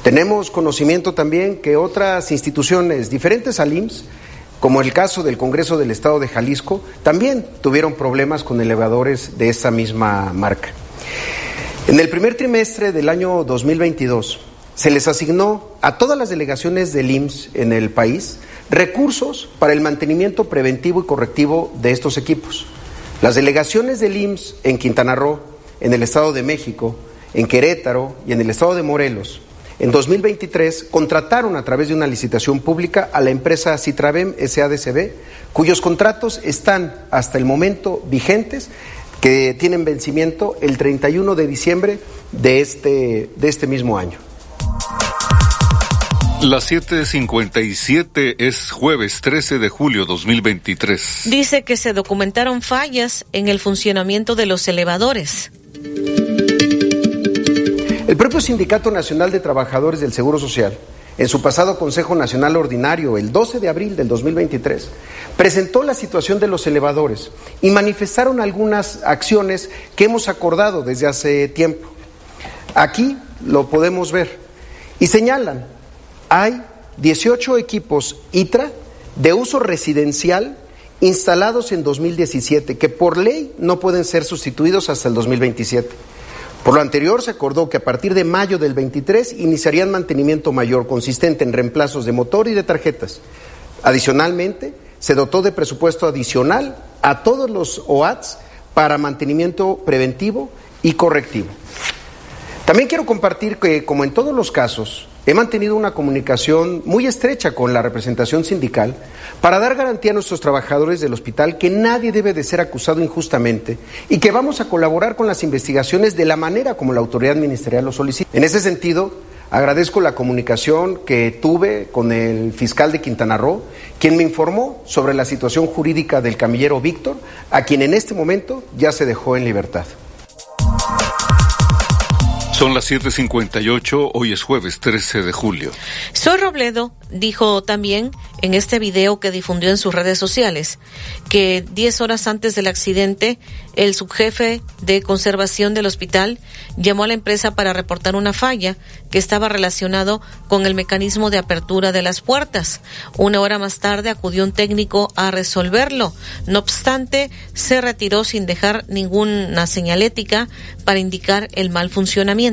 [SPEAKER 38] Tenemos conocimiento también que otras instituciones diferentes al IMSS como el caso del Congreso del Estado de Jalisco, también tuvieron problemas con elevadores de esa misma marca. En el primer trimestre del año 2022 se les asignó a todas las delegaciones del IMSS en el país recursos para el mantenimiento preventivo y correctivo de estos equipos. Las delegaciones del IMSS en Quintana Roo, en el Estado de México, en Querétaro y en el Estado de Morelos en 2023 contrataron a través de una licitación pública a la empresa Citravem SADCB, cuyos contratos están hasta el momento vigentes, que tienen vencimiento el 31 de diciembre de este, de este mismo año.
[SPEAKER 1] Las 7:57 es jueves 13 de julio 2023.
[SPEAKER 4] Dice que se documentaron fallas en el funcionamiento de los elevadores.
[SPEAKER 38] El propio Sindicato Nacional de Trabajadores del Seguro Social, en su pasado Consejo Nacional Ordinario, el 12 de abril del 2023, presentó la situación de los elevadores y manifestaron algunas acciones que hemos acordado desde hace tiempo. Aquí lo podemos ver. Y señalan, hay 18 equipos ITRA de uso residencial instalados en 2017 que por ley no pueden ser sustituidos hasta el 2027. Por lo anterior, se acordó que a partir de mayo del 23 iniciarían mantenimiento mayor consistente en reemplazos de motor y de tarjetas. Adicionalmente, se dotó de presupuesto adicional a todos los OATs para mantenimiento preventivo y correctivo. También quiero compartir que, como en todos los casos, he mantenido una comunicación muy estrecha con la representación sindical para dar garantía a nuestros trabajadores del hospital que nadie debe de ser acusado injustamente y que vamos a colaborar con las investigaciones de la manera como la autoridad ministerial lo solicita. En ese sentido, agradezco la comunicación que tuve con el fiscal de Quintana Roo, quien me informó sobre la situación jurídica del camillero Víctor, a quien en este momento ya se dejó en libertad.
[SPEAKER 1] Son las 7:58, hoy es jueves 13 de julio.
[SPEAKER 4] Soy Robledo dijo también en este video que difundió en sus redes sociales que 10 horas antes del accidente, el subjefe de conservación del hospital llamó a la empresa para reportar una falla que estaba relacionado con el mecanismo de apertura de las puertas. Una hora más tarde acudió un técnico a resolverlo. No obstante, se retiró sin dejar ninguna señalética para indicar el mal funcionamiento.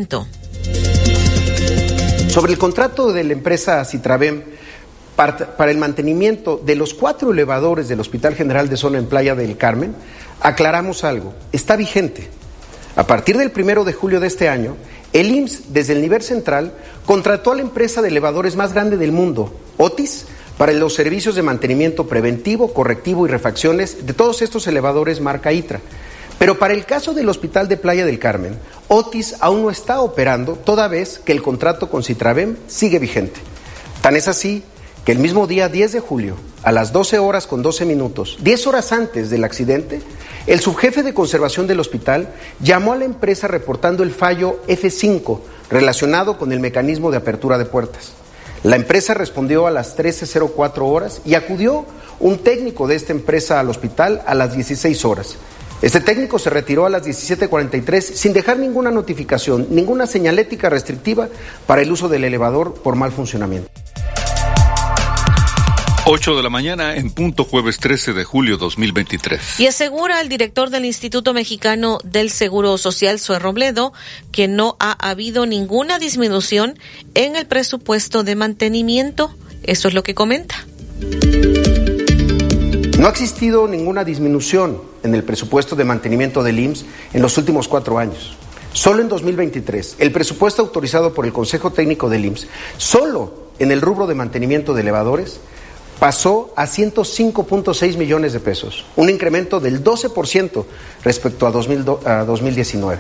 [SPEAKER 38] Sobre el contrato de la empresa Citravem para, el mantenimiento de los cuatro elevadores del Hospital General de Zona en Playa del Carmen, aclaramos algo, está vigente. A partir del primero de julio de este año, el IMSS, desde el nivel central, contrató a la empresa de elevadores más grande del mundo, Otis, para los servicios de mantenimiento preventivo, correctivo y refacciones de todos estos elevadores marca ITRA. Pero para el caso del Hospital de Playa del Carmen, Otis aún no está operando, toda vez que el contrato con Citravem sigue vigente. Tan es así que el mismo día 10 de julio, a las 12 horas con 12 minutos, 10 horas antes del accidente, el subjefe de conservación del hospital llamó a la empresa reportando el fallo F5 relacionado con el mecanismo de apertura de puertas. La empresa respondió a las 13.04 horas y acudió un técnico de esta empresa al hospital a las 16 horas. Este técnico se retiró a las 17:43 sin dejar ninguna notificación, ninguna señalética restrictiva para el uso del elevador por mal funcionamiento.
[SPEAKER 1] 8 de la mañana en punto jueves 13 de julio 2023.
[SPEAKER 4] Y asegura el director del Instituto Mexicano del Seguro Social, Sue Robledo, que no ha habido ninguna disminución en el presupuesto de mantenimiento. Eso es lo que comenta.
[SPEAKER 38] No ha existido ninguna disminución en el presupuesto de mantenimiento del IMSS en los últimos cuatro años. Solo en 2023, el presupuesto autorizado por el Consejo Técnico del IMSS, solo en el rubro de mantenimiento de elevadores, pasó a 105.6 millones de pesos, un incremento del 12% respecto a, 2019.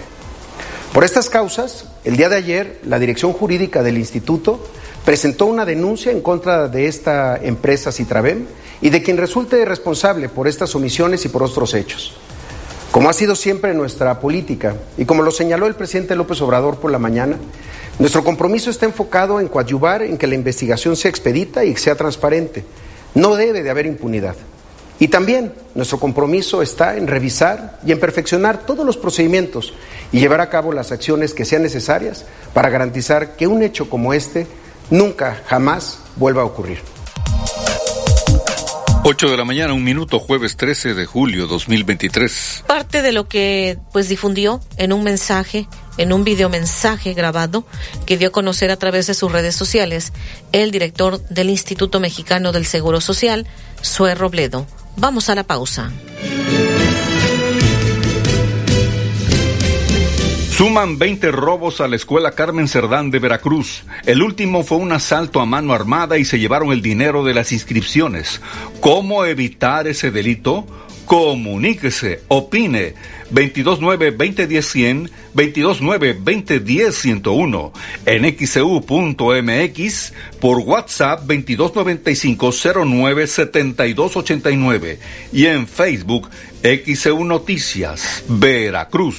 [SPEAKER 38] Por estas causas, el día de ayer, la Dirección Jurídica del Instituto presentó una denuncia en contra de esta empresa Citravem y de quien resulte responsable por estas omisiones y por otros hechos. Como ha sido siempre nuestra política y como lo señaló el presidente López Obrador por la mañana, nuestro compromiso está enfocado en coadyuvar en que la investigación sea expedita y sea transparente. No debe de haber impunidad. Y también nuestro compromiso está en revisar y en perfeccionar todos los procedimientos y llevar a cabo las acciones que sean necesarias para garantizar que un hecho como este nunca, jamás vuelva a ocurrir.
[SPEAKER 1] 8 de la mañana, un minuto, jueves 13 de julio 2023.
[SPEAKER 4] Parte de lo que pues difundió en un mensaje, en un videomensaje grabado que dio a conocer a través de sus redes sociales el director del Instituto Mexicano del Seguro Social, Sue Robledo. Vamos a la pausa.
[SPEAKER 1] Suman 20 robos a la escuela Carmen Cerdán de Veracruz. El último fue un asalto a mano armada y se llevaron el dinero de las inscripciones. ¿Cómo evitar ese delito? Comuníquese, opine. 229-2010-100, 229-2010-101, en xcu.mx, por WhatsApp 2295-097289 y en Facebook XEU Noticias, Veracruz.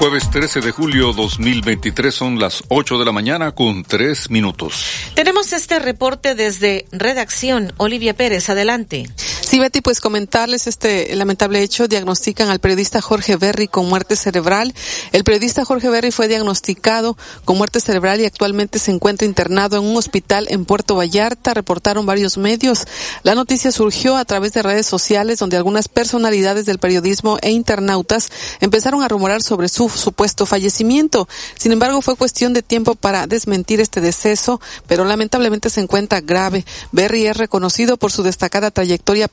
[SPEAKER 1] Jueves 13 de julio 2023 son las 8 de la mañana con 3 minutos.
[SPEAKER 4] Tenemos este reporte desde redacción. Olivia Pérez, adelante.
[SPEAKER 26] Sí, Betty, pues comentarles este lamentable hecho. Diagnostican al periodista Jorge Berry con muerte cerebral. El periodista Jorge Berry fue diagnosticado con muerte cerebral y actualmente se encuentra internado en un hospital en Puerto Vallarta, reportaron varios medios. La noticia surgió a través de redes sociales donde algunas personalidades del periodismo e internautas empezaron a rumorar sobre su supuesto fallecimiento. Sin embargo, fue cuestión de tiempo para desmentir este deceso, pero lamentablemente se encuentra grave. Berry es reconocido por su destacada trayectoria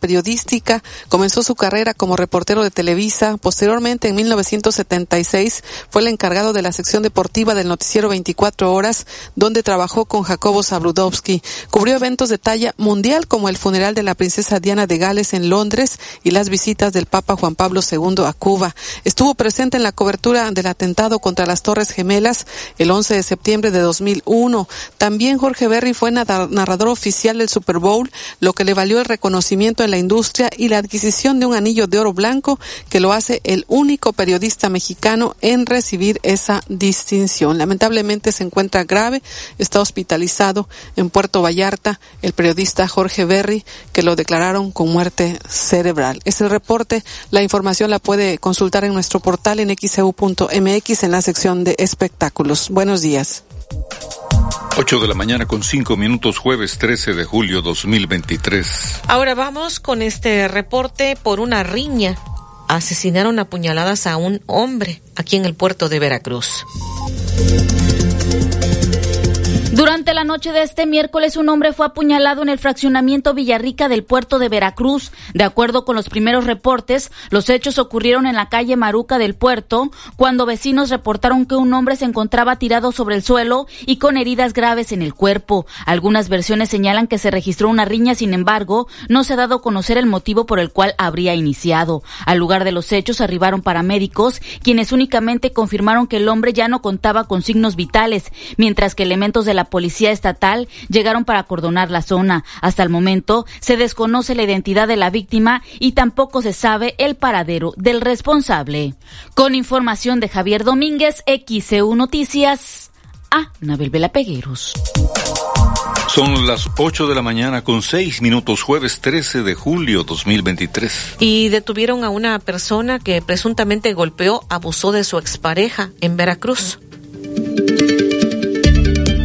[SPEAKER 26] comenzó su carrera como reportero de Televisa, posteriormente en 1976 fue el encargado de la sección deportiva del noticiero 24 horas, donde trabajó con Jacobo Zabludowski. Cubrió eventos de talla mundial como el funeral de la princesa Diana de Gales en Londres y las visitas del Papa Juan Pablo II a Cuba. Estuvo presente en la cobertura del atentado contra las Torres Gemelas el 11 de septiembre de 2001. También Jorge Berry fue narrador oficial del Super Bowl, lo que le valió el reconocimiento en la industria y la adquisición de un anillo de oro blanco que lo hace el único periodista mexicano en recibir esa distinción. Lamentablemente se encuentra grave, está hospitalizado en Puerto Vallarta el periodista Jorge Berry que lo declararon con muerte cerebral. Es el reporte, la información la puede consultar en nuestro portal en xeu.mx en la sección de espectáculos. Buenos días.
[SPEAKER 1] 8 de la mañana con 5 minutos, jueves 13 de julio 2023.
[SPEAKER 4] Ahora vamos con este reporte por una riña. Asesinaron a puñaladas a un hombre aquí en el puerto de Veracruz.
[SPEAKER 18] La noche de este miércoles, un hombre fue apuñalado en el fraccionamiento Villarrica del puerto de Veracruz. De acuerdo con los primeros reportes, los hechos ocurrieron en la calle Maruca del puerto, cuando vecinos reportaron que un hombre se encontraba tirado sobre el suelo y con heridas graves en el cuerpo. Algunas versiones señalan que se registró una riña, sin embargo, no se ha dado a conocer el motivo por el cual habría iniciado. Al lugar de los hechos arribaron paramédicos, quienes únicamente confirmaron que el hombre ya no contaba con signos vitales, mientras que elementos de la policía estatal llegaron para acordonar la zona. Hasta el momento se desconoce la identidad de la víctima y tampoco se sabe el paradero del responsable. Con información de Javier Domínguez, XCU Noticias, a Nabel Vela Pegueros.
[SPEAKER 1] Son las 8 de la mañana con 6 minutos, jueves 13 de julio 2023.
[SPEAKER 4] Y detuvieron a una persona que presuntamente golpeó, abusó de su expareja en Veracruz.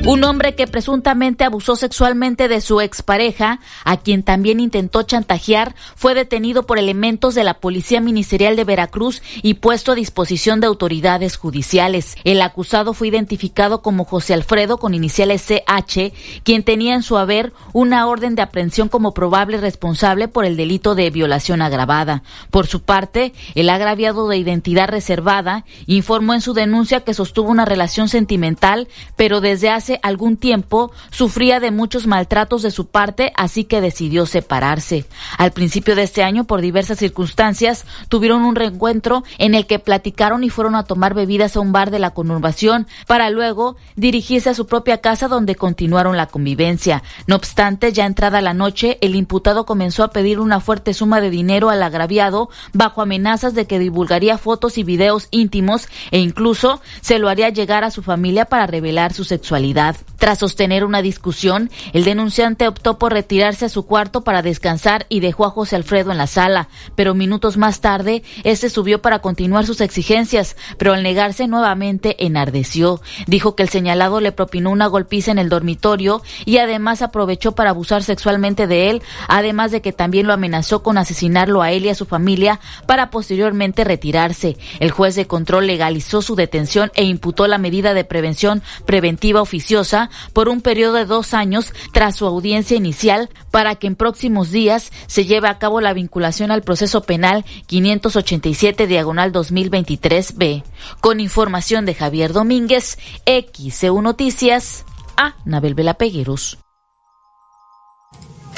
[SPEAKER 18] Un hombre que presuntamente abusó sexualmente de su expareja, a quien también intentó chantajear, fue detenido por elementos de la Policía Ministerial de Veracruz y puesto a disposición de autoridades judiciales. El acusado fue identificado como José Alfredo con iniciales CH, quien tenía en su haber una orden de aprehensión como probable responsable por el delito de violación agravada. Por su parte, el agraviado de identidad reservada informó en su denuncia que sostuvo una relación sentimental, pero desde hace algún tiempo sufría de muchos maltratos de su parte, así que decidió separarse. Al principio de este año, por diversas circunstancias, tuvieron un reencuentro en el que platicaron y fueron a tomar bebidas a un bar de la conurbación para luego dirigirse a su propia casa donde continuaron la convivencia. No obstante, ya entrada la noche, el imputado comenzó a pedir una fuerte suma de dinero al agraviado bajo amenazas de que divulgaría fotos y videos íntimos e incluso se lo haría llegar a su familia para revelar su sexualidad. ciudad Tras sostener una discusión, el denunciante optó por retirarse a su cuarto para descansar y dejó a José Alfredo en la sala, pero minutos más tarde, este subió para continuar sus exigencias, pero al negarse nuevamente enardeció. Dijo que el señalado le propinó una golpiza en el dormitorio y además aprovechó para abusar sexualmente de él, además de que también lo amenazó con asesinarlo a él y a su familia para posteriormente retirarse. El juez de control legalizó su detención e imputó la medida de prevención preventiva oficial por un periodo de dos años tras su audiencia inicial para que en próximos días se lleve a cabo la vinculación al proceso penal 587 diagonal 2023B. Con información de Javier Domínguez, XCU Noticias, a Nabel Vela Pegueros.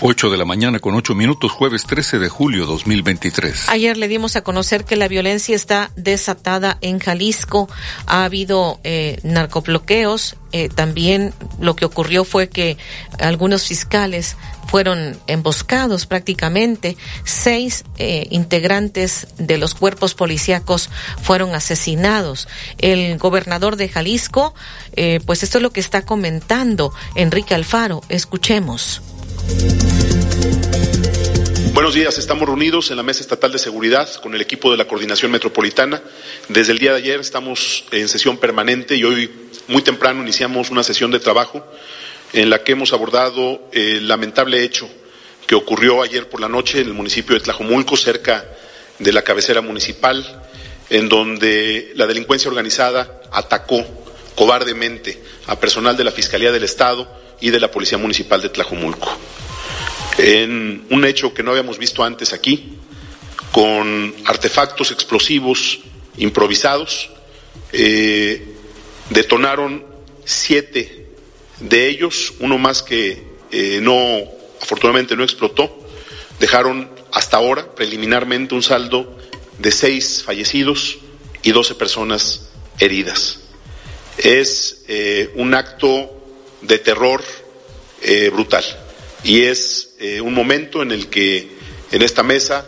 [SPEAKER 1] 8 de la mañana con 8 minutos, jueves 13 de julio 2023.
[SPEAKER 4] Ayer le dimos a conocer que la violencia está desatada en Jalisco. Ha habido eh, narcobloqueos. Eh, también lo que ocurrió fue que algunos fiscales fueron emboscados prácticamente. Seis eh, integrantes de los cuerpos policíacos fueron asesinados. El gobernador de Jalisco, eh, pues esto es lo que está comentando Enrique Alfaro. Escuchemos.
[SPEAKER 39] Buenos días, estamos reunidos en la Mesa Estatal de Seguridad con el equipo de la Coordinación Metropolitana. Desde el día de ayer estamos en sesión permanente y hoy muy temprano iniciamos una sesión de trabajo en la que hemos abordado el lamentable hecho que ocurrió ayer por la noche en el municipio de Tlajomulco, cerca de la cabecera municipal, en donde la delincuencia organizada atacó cobardemente a personal de la Fiscalía del Estado y de la Policía Municipal de Tlajomulco en un hecho que no habíamos visto antes aquí, con artefactos explosivos improvisados. Eh, detonaron siete de ellos, uno más que eh, no, afortunadamente no explotó. Dejaron hasta ahora, preliminarmente, un saldo de seis fallecidos y doce personas heridas. Es eh, un acto de terror brutal. Y es eh, un momento en el que en esta mesa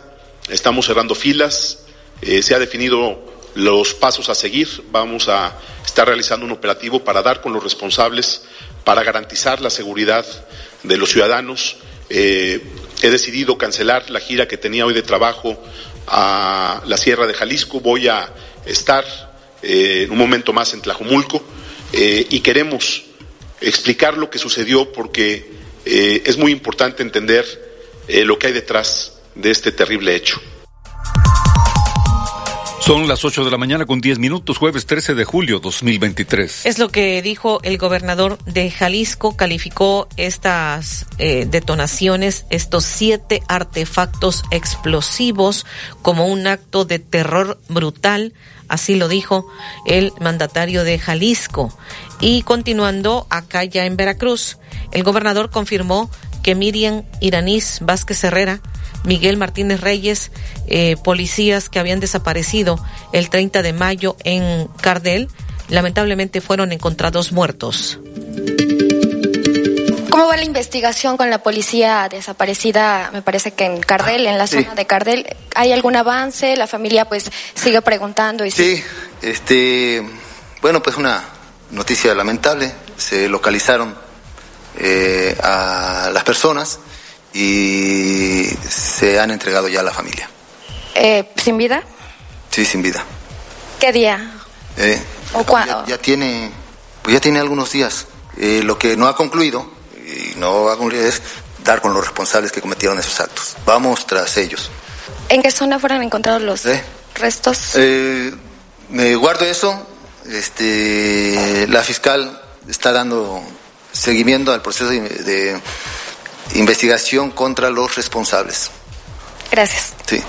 [SPEAKER 39] estamos cerrando filas, eh, se ha definido los pasos a seguir, vamos a estar realizando un operativo para dar con los responsables, para garantizar la seguridad de los ciudadanos. Eh, he decidido cancelar la gira que tenía hoy de trabajo a la Sierra de Jalisco, voy a estar en un momento más en Tlajumulco y queremos explicar lo que sucedió porque eh, es muy importante entender eh, lo que hay detrás de este terrible hecho.
[SPEAKER 1] Son las 8 de la mañana con 10 minutos, jueves 13 de julio 2023.
[SPEAKER 4] Es lo que dijo el gobernador de Jalisco, calificó estas eh, detonaciones, estos siete artefactos explosivos como un acto de terror brutal, así lo dijo el mandatario de Jalisco. Y continuando acá ya en Veracruz, el gobernador confirmó que Miriam Iranís Vázquez Herrera, Miguel Martínez Reyes, eh, policías que habían desaparecido el 30 de mayo en Cardel, lamentablemente fueron encontrados muertos.
[SPEAKER 40] ¿Cómo va la investigación con la policía desaparecida? Me parece que en Cardel, en la zona de Cardel, ¿hay algún avance? La familia pues sigue preguntando y
[SPEAKER 41] sí, este, bueno, pues una noticia lamentable. Se localizaron eh, a las personas y se han entregado ya a la familia.
[SPEAKER 40] Eh, ¿Sin vida?
[SPEAKER 41] Sí, sin vida.
[SPEAKER 40] ¿Qué día?
[SPEAKER 41] Eh, ¿O cuándo? Ya, tiene, pues ya tiene algunos días. lo que no ha concluido no va a concluir es dar con los responsables que cometieron esos actos. Vamos tras ellos.
[SPEAKER 40] ¿En qué zona fueron encontrados los restos?
[SPEAKER 41] me guardo eso. Este, la fiscal está dando seguimiento al proceso de, investigación contra los responsables.
[SPEAKER 40] Gracias.
[SPEAKER 41] Sí.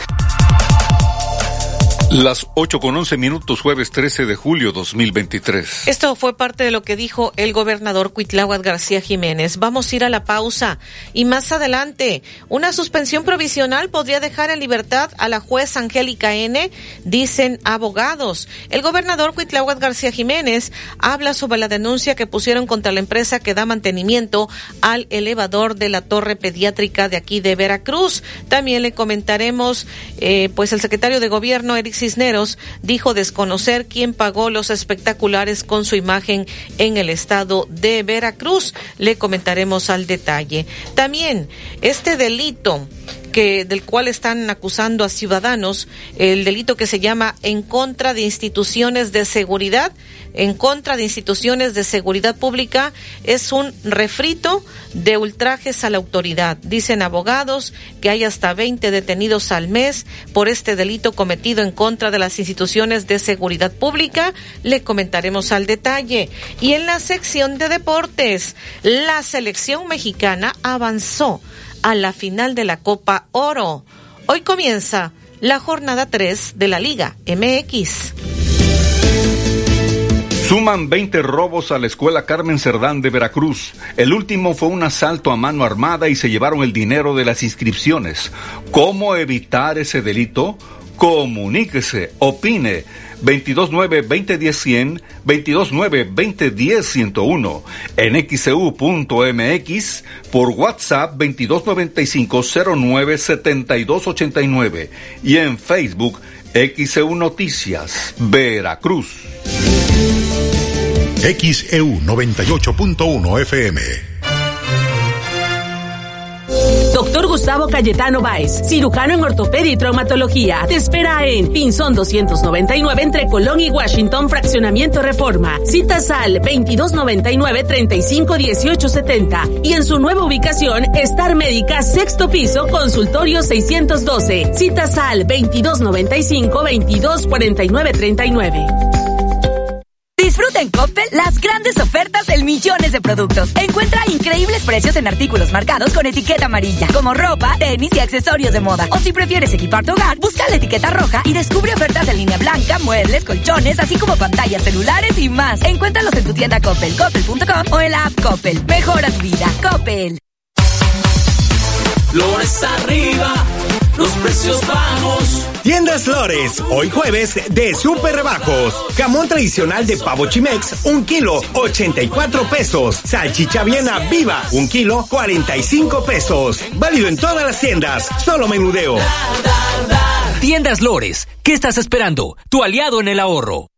[SPEAKER 1] Las 8 con 11 minutos, jueves 13 de julio 2023.
[SPEAKER 4] Esto fue parte de lo que dijo el gobernador Cuitláhuac García Jiménez. Vamos a ir a la pausa y más adelante, una suspensión provisional podría dejar en libertad a la juez Angélica N, dicen abogados. El gobernador Cuitláhuac García Jiménez habla sobre la denuncia que pusieron contra la empresa que da mantenimiento al elevador de la torre pediátrica de aquí de Veracruz. También le comentaremos, eh, pues el secretario de gobierno, Eric Cisneros dijo desconocer quién pagó los espectaculares con su imagen en el estado de Veracruz. Le comentaremos al detalle. También este delito que del cual están acusando a ciudadanos, el delito que se llama en contra de instituciones de seguridad, en contra de instituciones de seguridad pública es un refrito de ultrajes a la autoridad. Dicen abogados que hay hasta 20 detenidos al mes por este delito cometido en contra de las instituciones de seguridad pública. Le comentaremos al detalle. Y en la sección de deportes, la selección mexicana avanzó a la final de la Copa Oro. Hoy comienza la jornada 3 de la Liga MX.
[SPEAKER 1] Suman 20 robos a la escuela Carmen Cerdán de Veracruz. El último fue un asalto a mano armada y se llevaron el dinero de las inscripciones. ¿Cómo evitar ese delito? Comuníquese, opine. 229-2010-100, 229-2010-101, en xcu.mx, por WhatsApp 2295-097289 y en Facebook XEU Noticias, Veracruz.
[SPEAKER 3] XEU 98.1 FM.
[SPEAKER 36] Doctor Gustavo Cayetano Báez, cirujano en ortopedia y traumatología. Te espera en Pinzón 299 entre Colón y Washington, Fraccionamiento Reforma. Citas al 2299 351870 y en su nueva ubicación, Star Médica, sexto piso, consultorio 612. Citas al 2295 2249 39.
[SPEAKER 42] Disfruta en Coppel las grandes ofertas del millones de productos. Encuentra increíbles precios en artículos marcados con etiqueta amarilla, como ropa, tenis y accesorios de moda. O si prefieres equipar tu hogar, busca la etiqueta roja y descubre ofertas en línea blanca, muebles, colchones, así como pantallas celulares y más. Encuéntralos en tu tienda Coppel, coppel.com o en la app Coppel. Mejora tu vida. Coppel.
[SPEAKER 43] Arriba, los precios bajos.
[SPEAKER 44] Tiendas Flores, hoy jueves de super rebajos. Jamón tradicional de pavo chimex, un kilo, 84 pesos. Salchicha viena viva, un kilo, 45 pesos. Válido en todas las tiendas, solo menudeo.
[SPEAKER 45] Tiendas Lores, ¿qué estás esperando? Tu aliado en el ahorro.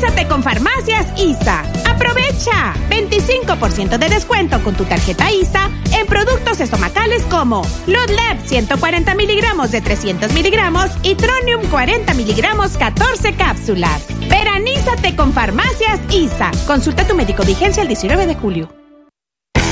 [SPEAKER 46] Veranízate con Farmacias ISA. Aprovecha 25% de descuento con tu tarjeta ISA en productos estomacales como Lodlab 140 miligramos de 300 miligramos y Tronium 40 miligramos 14 cápsulas. Veranízate con Farmacias ISA. Consulta a tu médico vigencia el 19 de julio.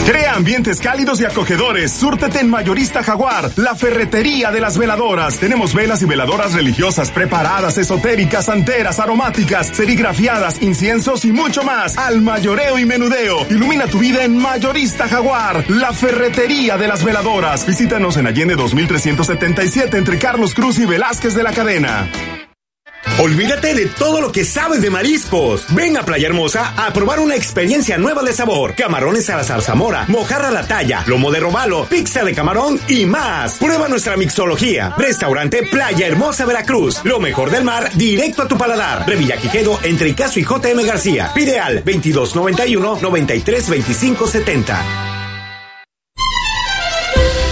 [SPEAKER 47] Crea ambientes cálidos y acogedores. Súrtete en Mayorista Jaguar, la ferretería de las veladoras. Tenemos velas y veladoras religiosas preparadas, esotéricas, santeras, aromáticas, serigrafiadas, inciensos y mucho más. Al mayoreo y menudeo. Ilumina tu vida en Mayorista Jaguar, la ferretería de las veladoras. Visítanos en Allende 2377 entre Carlos Cruz y Velázquez de la Cadena.
[SPEAKER 44] Olvídate de todo lo que sabes de mariscos. Ven a Playa Hermosa a probar una experiencia nueva de sabor. Camarones a la zarzamora, mojarra a la talla, lomo de robalo, pizza de camarón y más. Prueba nuestra mixología. Restaurante Playa Hermosa Veracruz. Lo mejor del mar directo a tu paladar. Revilla Quijedo entre Icaso y JM García. Pide al 2291 932570.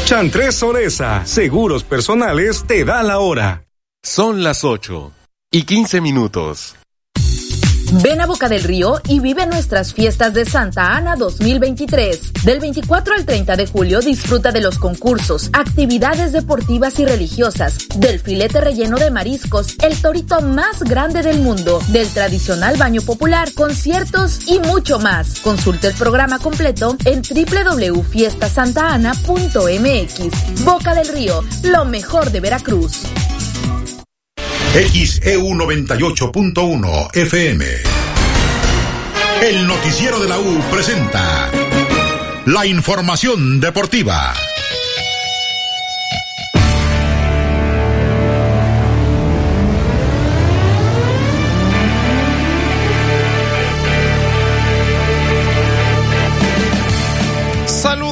[SPEAKER 48] Chantres Soresa, seguros personales, te da la hora.
[SPEAKER 49] Son las 8 y 15 minutos.
[SPEAKER 18] Ven a Boca del Río y vive nuestras fiestas de Santa Ana 2023. Del 24 al 30 de julio disfruta de los concursos, actividades deportivas y religiosas, del filete relleno de mariscos, el torito más grande del mundo, del tradicional baño popular, conciertos y mucho más. Consulte el programa completo en www.fiestasantana.mx. Boca del Río, lo mejor de Veracruz.
[SPEAKER 3] XEU 98.1 FM. El noticiero de la U presenta la información deportiva.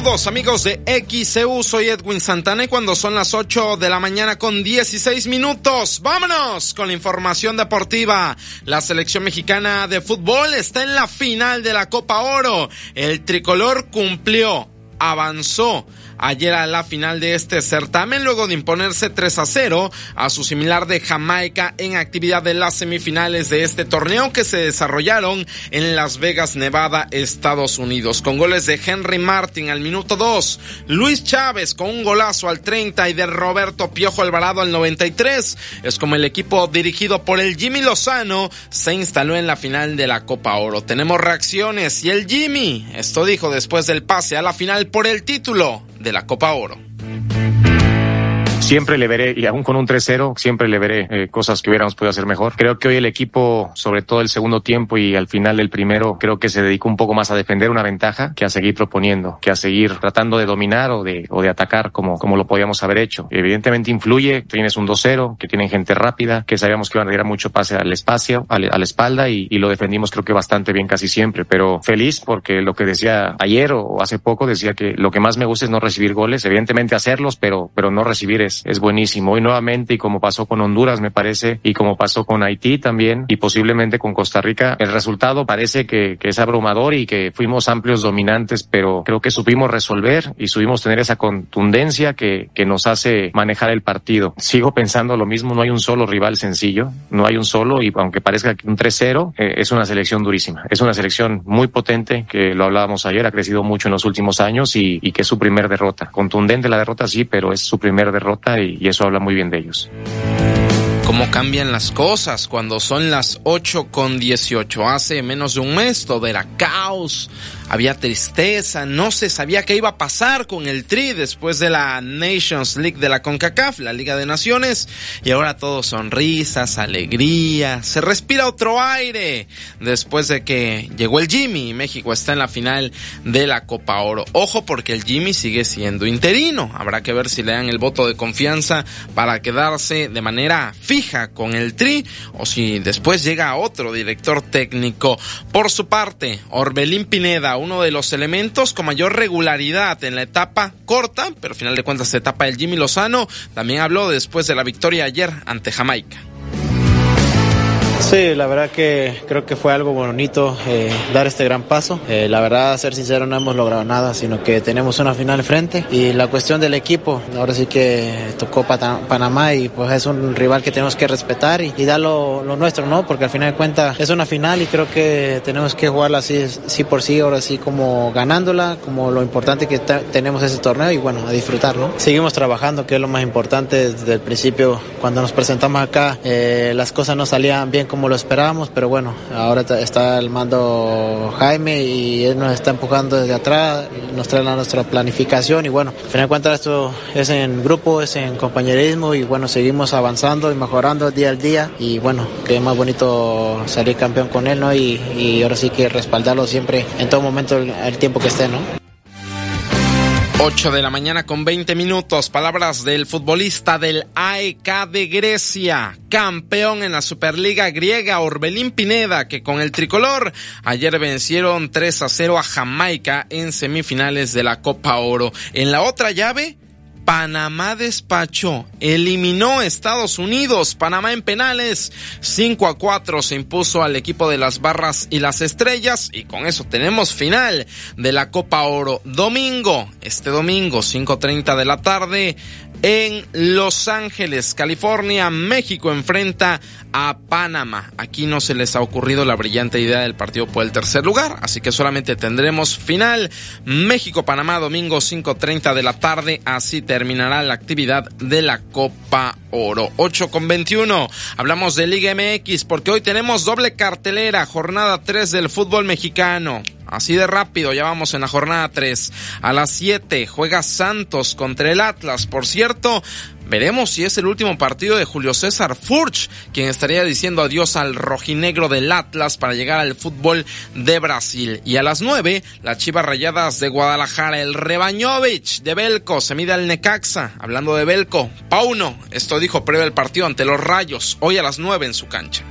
[SPEAKER 5] Amigos de XCU, soy Edwin Santana y cuando son las 8 de la mañana con 16 minutos, vámonos con la información deportiva. La selección mexicana de fútbol está en la final de la Copa Oro. El tricolor cumplió, avanzó ayer a la final de este certamen luego de imponerse 3 a 0 a su similar de Jamaica en actividad de las semifinales de este torneo que se desarrollaron en Las Vegas, Nevada, Estados Unidos. Con goles de Henry Martin al minuto 2, Luis Chávez con un golazo al 30 y de Roberto Piojo Alvarado al 93. Es como el equipo dirigido por el Jimmy Lozano se instaló en la final de la Copa Oro. Tenemos reacciones y el Jimmy, esto dijo después del pase a la final por el título de la Copa Oro.
[SPEAKER 50] Siempre le veré, y aún con un 3-0, siempre le veré eh, cosas que hubiéramos podido hacer mejor. Creo que hoy el equipo, sobre todo el segundo tiempo y al final del primero, creo que se dedicó un poco más a defender una ventaja que a seguir proponiendo, que a seguir tratando de dominar o de, o de atacar como, como lo podíamos haber hecho. Evidentemente influye, tienes un 2-0, que tienen gente rápida, que sabíamos que iban a dar mucho pase al espacio, a, la espalda y, y, lo defendimos creo que bastante bien casi siempre, pero feliz porque lo que decía ayer o hace poco decía que lo que más me gusta es no recibir goles, evidentemente hacerlos, pero, pero no recibir es es, buenísimo. Y nuevamente, y como pasó con Honduras, me parece, y como pasó con Haití también, y posiblemente con Costa Rica, el resultado parece que, es abrumador y que fuimos amplios dominantes, pero creo que supimos resolver y supimos tener esa contundencia que, nos hace manejar el partido. Sigo pensando lo mismo, no hay un solo rival sencillo, no hay un solo, y aunque parezca un 3-0, eh, es una selección durísima. Es una selección muy potente, que lo hablábamos ayer, ha crecido mucho en los últimos años y, y que es su primer derrota. Contundente la derrota, sí, pero es su primer derrota y, y eso habla muy bien de ellos
[SPEAKER 5] cómo cambian las cosas cuando son las 8 con 18. Hace menos de un mes todo era caos, había tristeza, no se sabía qué iba a pasar con el Tri después de la Nations League de la CONCACAF, la Liga de Naciones, y ahora todo sonrisas, alegría, se respira otro aire después de que llegó el Jimmy y México está en la final de la Copa Oro. Ojo porque el Jimmy sigue siendo interino, habrá que ver si le dan el voto de confianza para quedarse de manera fija con el Tri o si después llega otro director técnico. Por su parte, Orbelín Pineda uno de los elementos con mayor regularidad en la etapa corta, pero al final de cuentas etapa del Jimmy Lozano, también habló después de la victoria ayer ante Jamaica.
[SPEAKER 40] Sí, la verdad que creo que fue algo bonito eh, dar este gran paso. Eh, la verdad, a ser sincero, no hemos logrado nada, sino que tenemos una final frente. Y la cuestión del equipo, ahora sí que tocó Panamá y pues es un rival que tenemos que respetar y, dar lo, nuestro, ¿no? Porque al final de cuentas es una final y creo que tenemos que jugarla así, sí por sí, ahora sí como ganándola, como lo importante que tenemos ese torneo y bueno, a disfrutar, ¿no? Seguimos trabajando, que es lo más importante desde el principio. Cuando nos presentamos acá, eh, las cosas no salían bien como lo esperábamos, pero bueno, ahora está el mando Jaime y él nos está empujando desde atrás, nos trae la nuestra planificación y bueno, al final de cuentas esto es en grupo, es en compañerismo y bueno, seguimos avanzando y mejorando día al día y bueno, que es más bonito salir campeón con él, ¿no? Y, ahora sí que respaldarlo siempre en todo momento el, el tiempo que esté, ¿no?
[SPEAKER 5] 8 de la mañana con 20 minutos. Palabras del futbolista del AEK de Grecia, campeón en la Superliga griega, Orbelín Pineda, que con el tricolor ayer vencieron 3 a 0 a Jamaica en semifinales de la Copa Oro. En la otra llave, Panamá despachó, eliminó Estados Unidos, Panamá en penales, 5 a 4 se impuso al equipo de las barras y las estrellas y con eso tenemos final de la Copa Oro. Domingo, este domingo, 5.30 de la tarde, en Los Ángeles, California, México enfrenta a Panamá. Aquí no se les ha ocurrido la brillante idea del partido por el tercer lugar, así que solamente tendremos final México-Panamá domingo 5.30 de la tarde, así terminará la actividad de la Copa Oro. 8 con 21. Hablamos de Liga MX porque hoy tenemos doble cartelera, jornada 3 del fútbol mexicano. Así de rápido, ya vamos en la jornada 3. A las 7 juega Santos contra el Atlas. Por cierto, veremos si es el último partido de Julio César Furch, quien estaría diciendo adiós al rojinegro del Atlas para llegar al fútbol de Brasil. Y a las 9, las Chivas Rayadas de Guadalajara, el Rebañovich de Belco se mide al Necaxa. Hablando de Belco, Pauno, esto dijo previo al partido ante los Rayos, hoy a las 9 en su cancha.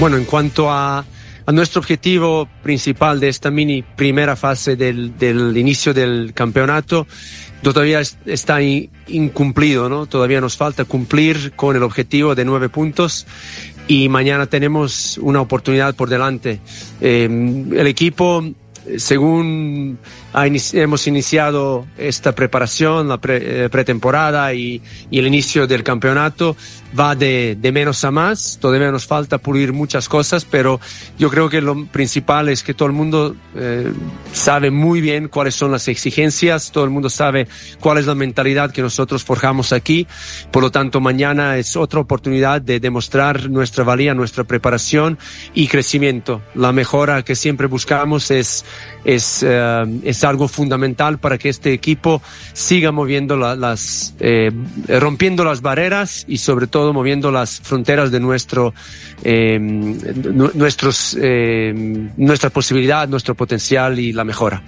[SPEAKER 51] Bueno, en cuanto a a nuestro objetivo principal de esta mini primera fase del, del inicio del campeonato todavía está incumplido, ¿no? Todavía nos falta cumplir con el objetivo de nueve puntos y mañana tenemos una oportunidad por delante. Eh, el equipo según hemos iniciado esta preparación, la eh, pretemporada y, el inicio del campeonato, va de, menos a más. Todavía nos falta pulir muchas cosas, pero yo creo que lo principal es que todo el mundo eh, sabe muy bien cuáles son las exigencias, todo el mundo sabe cuál es la mentalidad que nosotros forjamos aquí. Por lo tanto, mañana es otra oportunidad de demostrar nuestra valía, nuestra preparación y crecimiento. La mejora que siempre buscamos es es, eh, es algo fundamental para que este equipo siga moviendo las, eh, rompiendo las barreras y sobre todo moviendo las fronteras de nuestro, eh, nuestros, nuestra posibilidad, nuestro potencial y la mejora.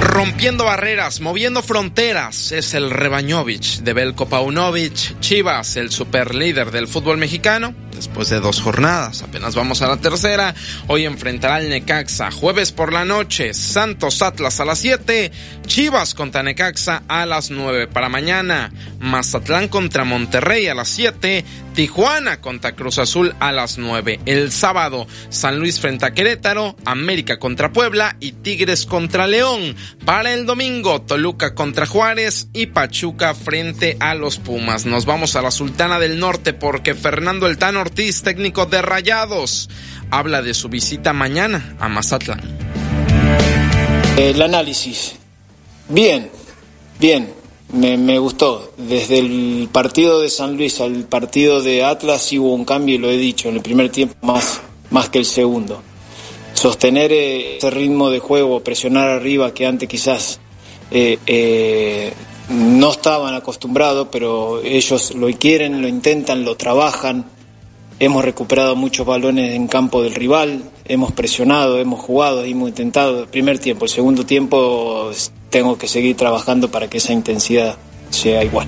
[SPEAKER 5] Rompiendo barreras, moviendo fronteras, es el Rebañovich de Belko Paunovic, Chivas, el superlíder del fútbol mexicano después de dos jornadas. Apenas vamos a la tercera. Hoy enfrentará al Necaxa. Jueves por la noche, Santos Atlas a las 7. Chivas contra Necaxa a las 9. Para mañana, Mazatlán contra Monterrey a las 7. Tijuana contra Cruz Azul a las 9. El sábado, San Luis frente a Querétaro, América contra Puebla y Tigres contra León. Para el domingo, Toluca contra Juárez y Pachuca frente a los Pumas. Nos vamos a la Sultana del Norte porque Fernando El Tan Ortiz, técnico de Rayados, habla de su visita mañana a Mazatlán.
[SPEAKER 52] El análisis. Bien, bien me, gustó. Desde el partido de San Luis al partido de Atlas hubo un cambio y lo he dicho, en el primer tiempo más, más que el segundo. Sostener eh, ese ritmo de juego, presionar arriba que antes quizás eh, eh, no estaban acostumbrados, pero ellos lo quieren, lo intentan, lo trabajan. Hemos recuperado muchos balones en campo del rival, hemos presionado, hemos jugado, hemos intentado. El primer tiempo, el segundo tiempo tengo que seguir trabajando para que esa intensidad sea igual.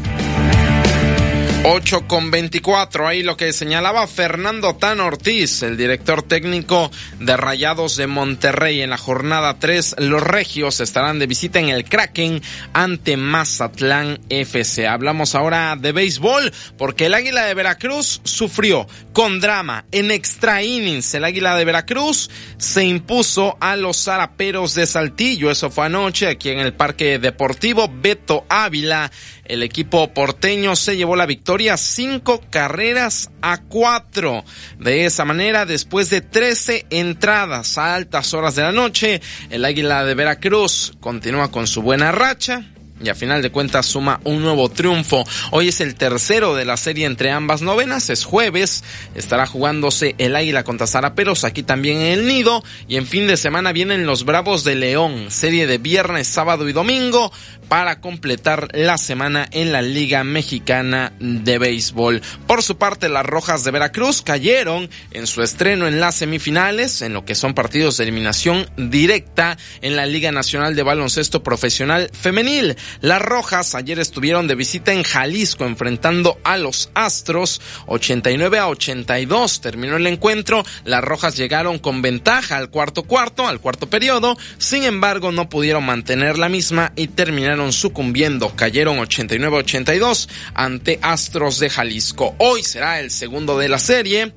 [SPEAKER 5] 8 con 24, ahí lo que señalaba Fernando Tan Ortiz, el director técnico de Rayados de Monterrey. En la jornada 3, los regios estarán de visita en el Kraken ante Mazatlán FC. Hablamos ahora de béisbol, porque el Águila de Veracruz sufrió con drama en extra innings. El Águila de Veracruz se impuso a los zaraperos de Saltillo. Eso fue anoche aquí en el Parque Deportivo Beto Ávila el equipo porteño se llevó la victoria cinco carreras a cuatro. De esa manera, después de 13 entradas a altas horas de la noche, el Águila de Veracruz continúa con su buena racha y a final de cuentas suma un nuevo triunfo. Hoy es el tercero de la serie entre ambas novenas, es jueves, estará jugándose el Águila contra Zaraperos aquí también en el Nido y en fin de semana vienen los Bravos de León, serie de viernes, sábado y domingo para completar la semana en la Liga Mexicana de Béisbol. Por su parte, las Rojas de Veracruz cayeron en su estreno en las semifinales, en lo que son partidos de eliminación directa en la Liga Nacional de Baloncesto Profesional Femenil. Las Rojas ayer estuvieron de visita en Jalisco enfrentando a los Astros 89 a 82. Terminó el encuentro. Las Rojas llegaron con ventaja al cuarto cuarto, al cuarto periodo. Sin embargo, no pudieron mantener la misma y terminaron sucumbiendo. Cayeron 89 a 82 ante Astros de Jalisco. Hoy será el segundo de la serie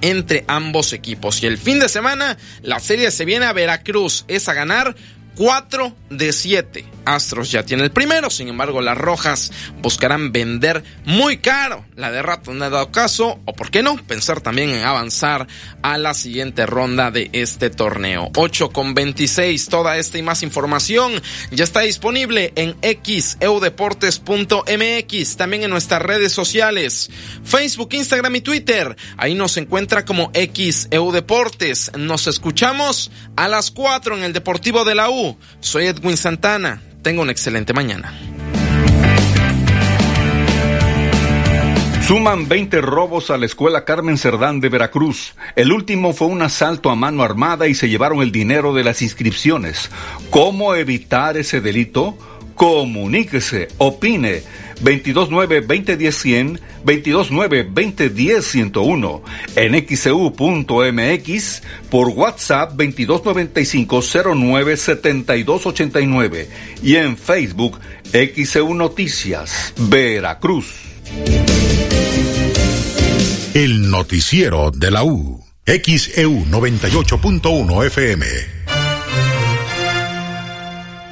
[SPEAKER 5] entre ambos equipos. Y el fin de semana, la serie se viene a Veracruz. Es a ganar 4 de 7. Astros ya tiene el primero, sin embargo las rojas buscarán vender muy caro la de Rato no ha dado caso, o por qué no, pensar también en avanzar a la siguiente ronda de este torneo. 8 con 26, toda esta y más información ya está disponible en xeudeportes.mx, también en nuestras redes sociales, Facebook, Instagram y Twitter. Ahí nos encuentra como xeudeportes. Nos escuchamos a las 4 en el Deportivo de la U. Soy Edwin Santana. Tengo una excelente mañana.
[SPEAKER 1] Suman 20 robos a la escuela Carmen Cerdán de Veracruz. El último fue un asalto a mano armada y se llevaron el dinero de las inscripciones. ¿Cómo evitar ese delito? Comuníquese, opine. 229-2010-100, 229-2010-101, en xcu.mx, por WhatsApp 2295-097289 y en Facebook XEU Noticias, Veracruz.
[SPEAKER 3] El noticiero de la U, XEU 98.1 FM.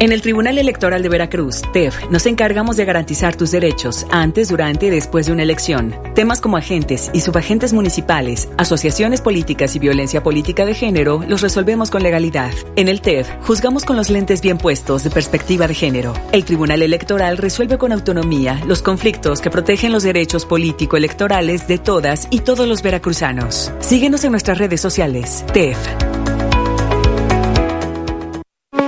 [SPEAKER 53] En el Tribunal Electoral de Veracruz, TEF, nos encargamos de garantizar tus derechos antes, durante y después de una elección. Temas como agentes y subagentes municipales, asociaciones políticas y violencia política de género los resolvemos con legalidad. En el TEF, juzgamos con los lentes bien puestos de perspectiva de género. El Tribunal Electoral resuelve con autonomía los conflictos que protegen los derechos político-electorales de todas y todos los veracruzanos. Síguenos en nuestras redes sociales. TEF.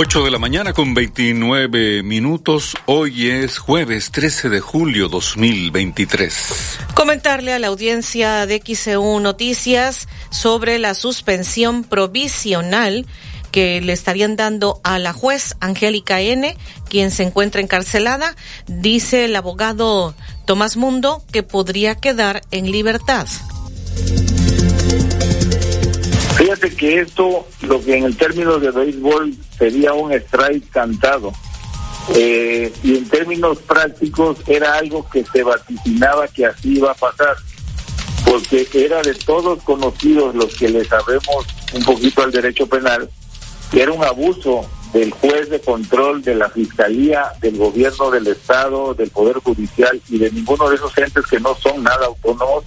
[SPEAKER 54] 8 de la mañana con 29 minutos. Hoy es jueves 13 de julio 2023.
[SPEAKER 55] Comentarle a la audiencia de XEU Noticias sobre la suspensión provisional que le estarían dando a la juez Angélica N., quien se encuentra encarcelada. Dice el abogado Tomás Mundo que podría quedar en libertad.
[SPEAKER 56] Fíjate que esto, lo que en el término de béisbol sería un strike cantado, eh, y en términos prácticos era algo que se vaticinaba que así iba a pasar, porque era de todos conocidos los que le sabemos un poquito al derecho penal, que era un abuso del juez de control, de la fiscalía, del gobierno del Estado, del Poder Judicial y de ninguno de esos entes que no son nada autónomos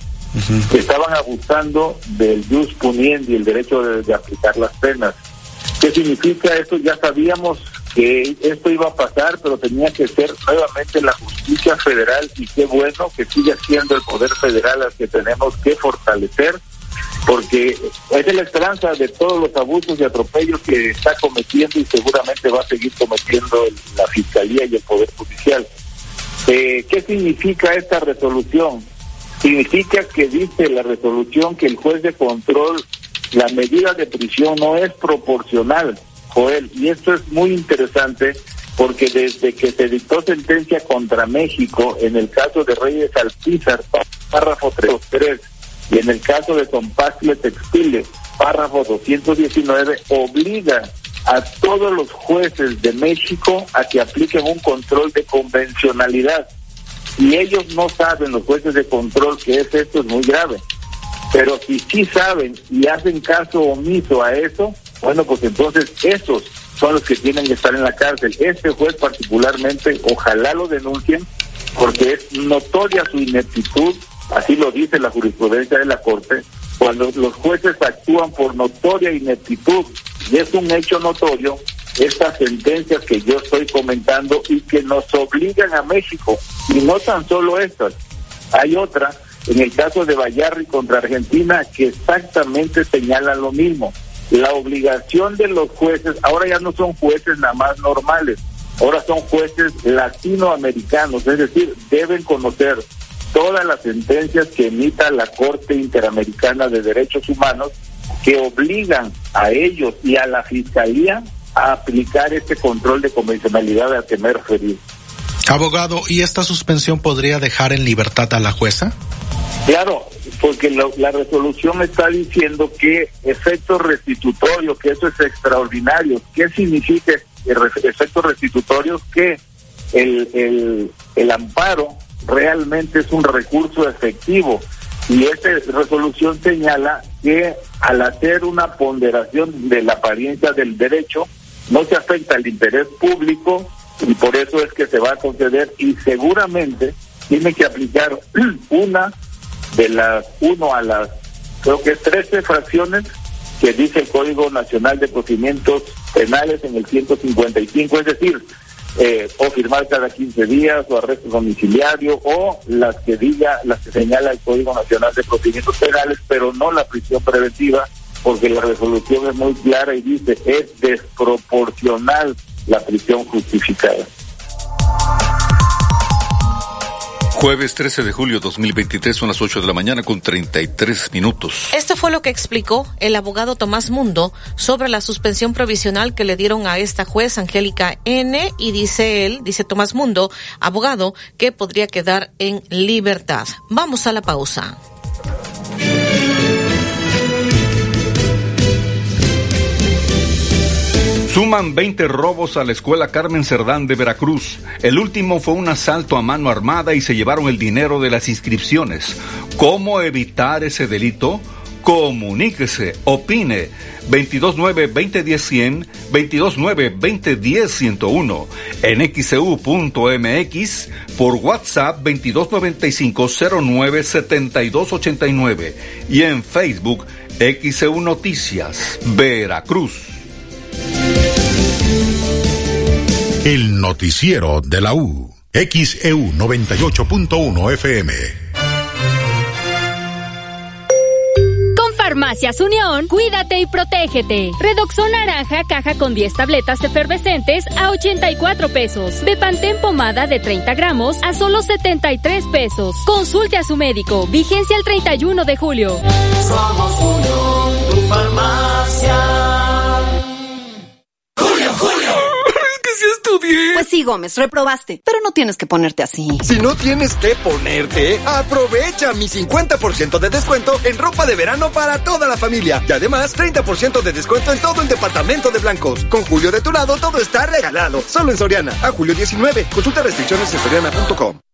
[SPEAKER 56] estaban abusando del jus puniendi, el derecho de, aplicar las penas. ¿Qué significa esto? Ya sabíamos que esto iba a pasar, pero tenía que ser nuevamente la justicia federal y qué bueno que siga siendo el poder federal al que tenemos que fortalecer, porque es la esperanza de todos los abusos y atropellos que está cometiendo y seguramente va a seguir cometiendo la Fiscalía y el Poder Judicial. Eh, ¿Qué significa esta resolución? Significa que dice la resolución que el juez de control, la medida de prisión no es proporcional, Joel, y esto es muy interesante porque desde que se dictó sentencia contra México en el caso de Reyes Alpizar, párrafo 3, y en el caso de Compastle Textiles, párrafo 219, obliga a todos los jueces de México a que apliquen un control de convencionalidad y ellos no saben, los jueces de control, que es esto es muy grave. Pero si sí saben y hacen caso omiso a eso, bueno, pues entonces esos son los que tienen que estar en la cárcel. Este juez particularmente, ojalá lo denuncien, porque es notoria su ineptitud, así lo dice la jurisprudencia de la Corte, cuando los jueces actúan por notoria ineptitud, y es un hecho notorio, estas sentencias que yo estoy comentando y que nos obligan a México. Y no tan solo estas, hay otra, en el caso de Bayarri contra Argentina, que exactamente señala lo mismo. La obligación de los jueces, ahora ya no son jueces nada más normales, ahora son jueces latinoamericanos, es decir, deben conocer todas las sentencias que emita la Corte Interamericana de Derechos Humanos que obligan a ellos y a la Fiscalía a aplicar este control de convencionalidad al que me referí.
[SPEAKER 57] Abogado, ¿y esta suspensión podría dejar en libertad a la jueza?
[SPEAKER 56] Claro, porque la resolución está diciendo que efecto restitutorio, que eso es extraordinario. ¿Qué significa efectos restitutorios? Que el, el, el amparo realmente es un recurso efectivo y esta resolución señala que al hacer una ponderación de la apariencia del derecho no se afecta el interés público y por eso es que se va a conceder y seguramente tiene que aplicar *clears throat* una de las uno a las creo que 13 fracciones que dice el Código Nacional de Procedimientos Penales en el 155, es decir, eh, o firmar cada 15 días o arresto domiciliario o las que diga, las que señala el Código Nacional de Procedimientos Penales, pero no la prisión preventiva, porque la resolución es muy clara y dice es desproporcional la prisión justificada.
[SPEAKER 58] Jueves 13 de julio 2023 son las 8 de la mañana con 33 minutos.
[SPEAKER 4] Esto fue lo que explicó el abogado Tomás Mundo sobre la suspensión provisional que le dieron a esta juez Angélica N y dice él, dice Tomás Mundo, abogado, que podría quedar en libertad. Vamos a la pausa.
[SPEAKER 1] Suman 20 robos a la escuela Carmen Cerdán de Veracruz. El último fue un asalto a mano armada y se llevaron el dinero de las inscripciones. ¿Cómo evitar ese delito? Comuníquese, opine. 229-2010-100, 229-2010-101, en xcu.mx, por WhatsApp 2295-097289 y en Facebook XEU Noticias, Veracruz.
[SPEAKER 3] El noticiero de la U. XEU 98.1 FM.
[SPEAKER 59] Con Farmacias Unión, cuídate y protégete. Redoxón naranja, caja con 10 tabletas efervescentes a 84 pesos. Bepantén pomada de 30 gramos a solo 73 pesos. Consulte a su médico. Vigencia el 31 de julio.
[SPEAKER 60] Somos
[SPEAKER 61] Pues sí, Gómez, reprobaste, pero no tienes que ponerte así.
[SPEAKER 34] Si no tienes que ponerte, aprovecha mi 50% de descuento en ropa de verano para toda la familia. Y además, 30% de descuento en todo el departamento de blancos. Con Julio de tu lado, todo está regalado. Solo en Soriana. A julio 19. Consulta restricciones en soriana.com.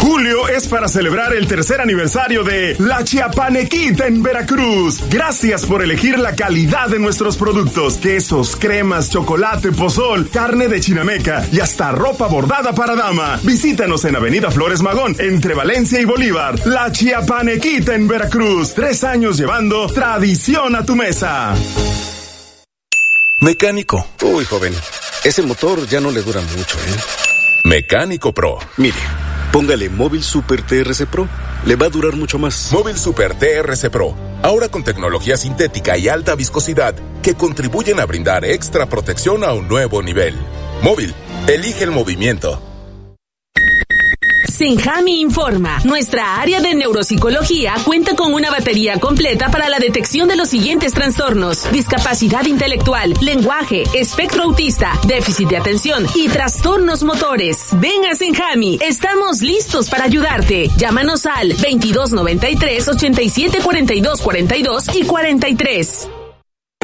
[SPEAKER 31] Julio es para celebrar el tercer aniversario de La Chiapanequita en Veracruz. Gracias por elegir la calidad de nuestros productos, quesos, cremas, chocolate, pozol, carne de chinameca y hasta ropa bordada para dama. Visítanos en Avenida Flores Magón, entre Valencia y Bolívar. La Chiapanequita en Veracruz. Tres años llevando tradición a tu mesa.
[SPEAKER 62] Mecánico. Uy, joven, ese motor ya no le dura mucho, ¿eh? Mecánico Pro. Mire. Póngale Móvil Super TRC Pro. Le va a durar mucho más.
[SPEAKER 63] Móvil Super TRC Pro. Ahora con tecnología sintética y alta viscosidad que contribuyen a brindar extra protección a un nuevo nivel. Móvil. Elige el movimiento.
[SPEAKER 64] Senjami informa. Nuestra área de neuropsicología cuenta con una batería completa para la detección de los siguientes trastornos. Discapacidad intelectual, lenguaje, espectro autista, déficit de atención y trastornos motores. Ven a Senjami. Estamos listos para ayudarte. Llámanos al 2293 87 42 42 y 43.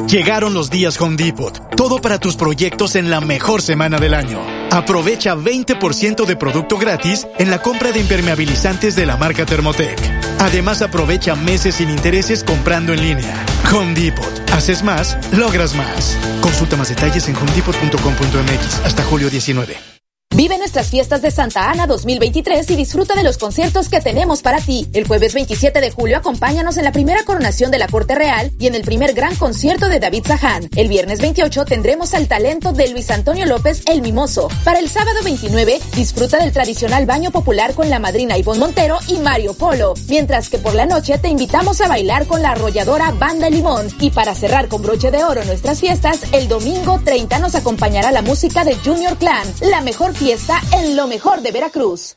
[SPEAKER 65] Llegaron los días Home Depot. Todo para tus proyectos en la mejor semana del año. Aprovecha 20% de producto gratis en la compra de impermeabilizantes de la marca Thermotec. Además aprovecha meses sin intereses comprando en línea. Home Depot. Haces más, logras más. Consulta más detalles en homedepot.com.mx hasta julio 19.
[SPEAKER 66] Vive nuestras fiestas de Santa Ana 2023 y disfruta de los conciertos que tenemos para ti. El jueves 27 de julio acompáñanos en la primera coronación de la Corte Real y en el primer gran concierto de David Zahán. El viernes 28 tendremos al talento de Luis Antonio López El Mimoso. Para el sábado 29 disfruta del tradicional baño popular con la madrina Ivonne Montero y Mario Polo. Mientras que por la noche te invitamos a bailar con la arrolladora Banda Limón. Y para cerrar con broche de oro nuestras fiestas, el domingo 30 nos acompañará la música de Junior Clan, la mejor fiesta en lo mejor de Veracruz.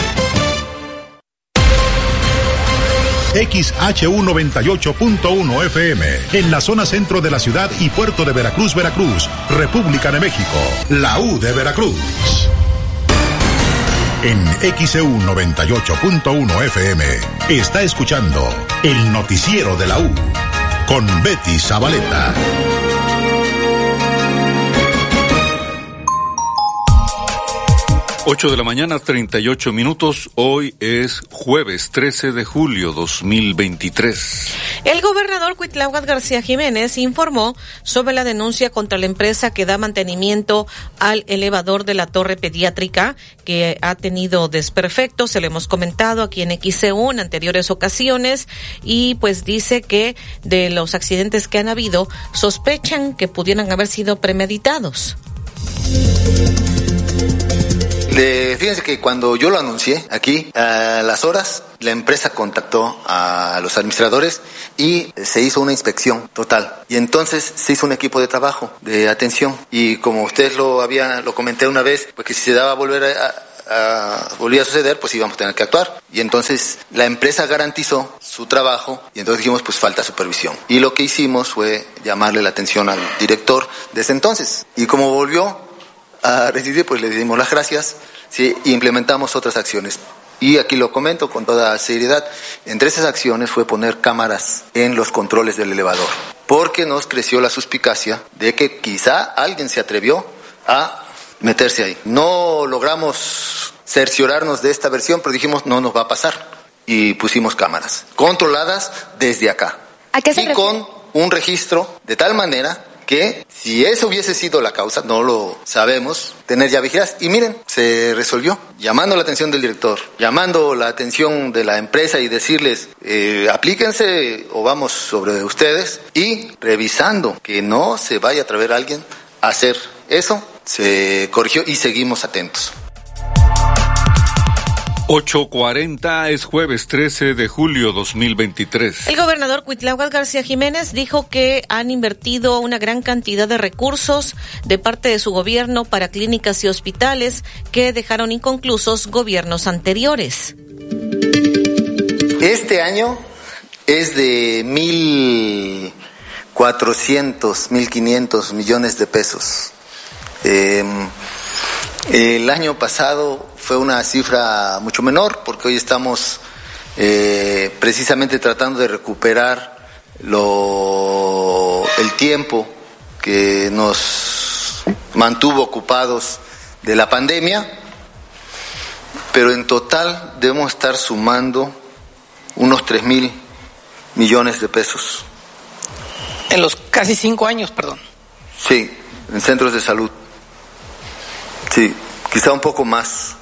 [SPEAKER 3] XHU98.1 FM, en la zona centro de la ciudad y puerto de Veracruz, Veracruz, República de México, la U de Veracruz. En XEU 98.1 FM está escuchando el noticiero de la U con Betty Zabaleta.
[SPEAKER 1] 8 de la mañana, 38 minutos. Hoy es jueves 13 de julio 2023.
[SPEAKER 4] El gobernador Cuitláhuac García Jiménez informó sobre la denuncia contra la empresa que da mantenimiento al elevador de la torre pediátrica que ha tenido desperfectos. Se lo hemos comentado aquí en XCU en anteriores ocasiones y pues dice que de los accidentes que han habido sospechan que pudieran haber sido premeditados
[SPEAKER 41] fíjense que cuando yo lo anuncié aquí, a las horas, la empresa contactó a los administradores y se hizo una inspección total. Y entonces se hizo un equipo de trabajo, de atención. Y como ustedes lo había, lo comenté una vez, pues que si se daba a volver a, volvía a suceder, pues íbamos a tener que actuar. Y entonces la empresa garantizó su trabajo y entonces dijimos, pues falta supervisión. Y lo que hicimos fue llamarle la atención al director desde entonces. Y como volvió a residir, pues le dimos las gracias ¿sí? y implementamos otras acciones. Y aquí lo comento con toda seriedad. Entre esas acciones fue poner cámaras en los controles del elevador, porque nos creció la suspicacia de que quizá alguien se atrevió a meterse ahí. No logramos cerciorarnos de esta versión, pero dijimos no nos va a pasar. Y pusimos cámaras controladas desde acá.
[SPEAKER 4] ¿A qué se
[SPEAKER 41] y con un registro de tal manera que si eso hubiese sido la causa, no lo sabemos, tener ya vigiladas. Y miren, se resolvió, llamando la atención del director, llamando la atención de la empresa y decirles, eh, aplíquense o vamos sobre ustedes y revisando que no se vaya a atrever a alguien a hacer eso, se corrigió y seguimos atentos.
[SPEAKER 1] 8.40 es jueves 13 de julio 2023.
[SPEAKER 4] El gobernador Cuitláhuac García Jiménez dijo que han invertido una gran cantidad de recursos de parte de su gobierno para clínicas y hospitales que dejaron inconclusos gobiernos anteriores.
[SPEAKER 41] Este año es de mil cuatrocientos, mil quinientos millones de pesos. Em, el año pasado fue una cifra mucho menor porque hoy estamos eh, precisamente tratando de recuperar lo, el tiempo que nos mantuvo ocupados de la pandemia, pero en total debemos estar sumando unos 3 mil millones de pesos.
[SPEAKER 67] En los casi cinco años, perdón.
[SPEAKER 41] Sí, en centros de salud. Sí, quizá un poco más.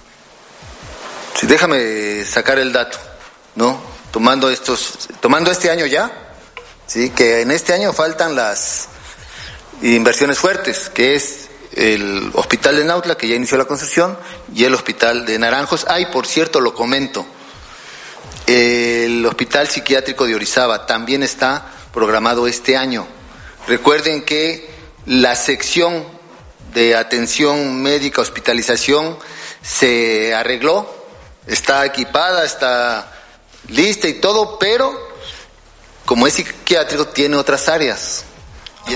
[SPEAKER 41] Déjame sacar el dato, ¿no? Tomando estos, tomando este año ya, sí, que en este año faltan las inversiones fuertes, que es el hospital de Nautla, que ya inició la construcción, y el hospital de Naranjos. Ay, por cierto, lo comento. El hospital psiquiátrico de Orizaba también está programado este año. Recuerden que la sección de atención médica, hospitalización, se arregló, está equipada, está lista y todo, pero como es psiquiátrico tiene otras áreas. Y.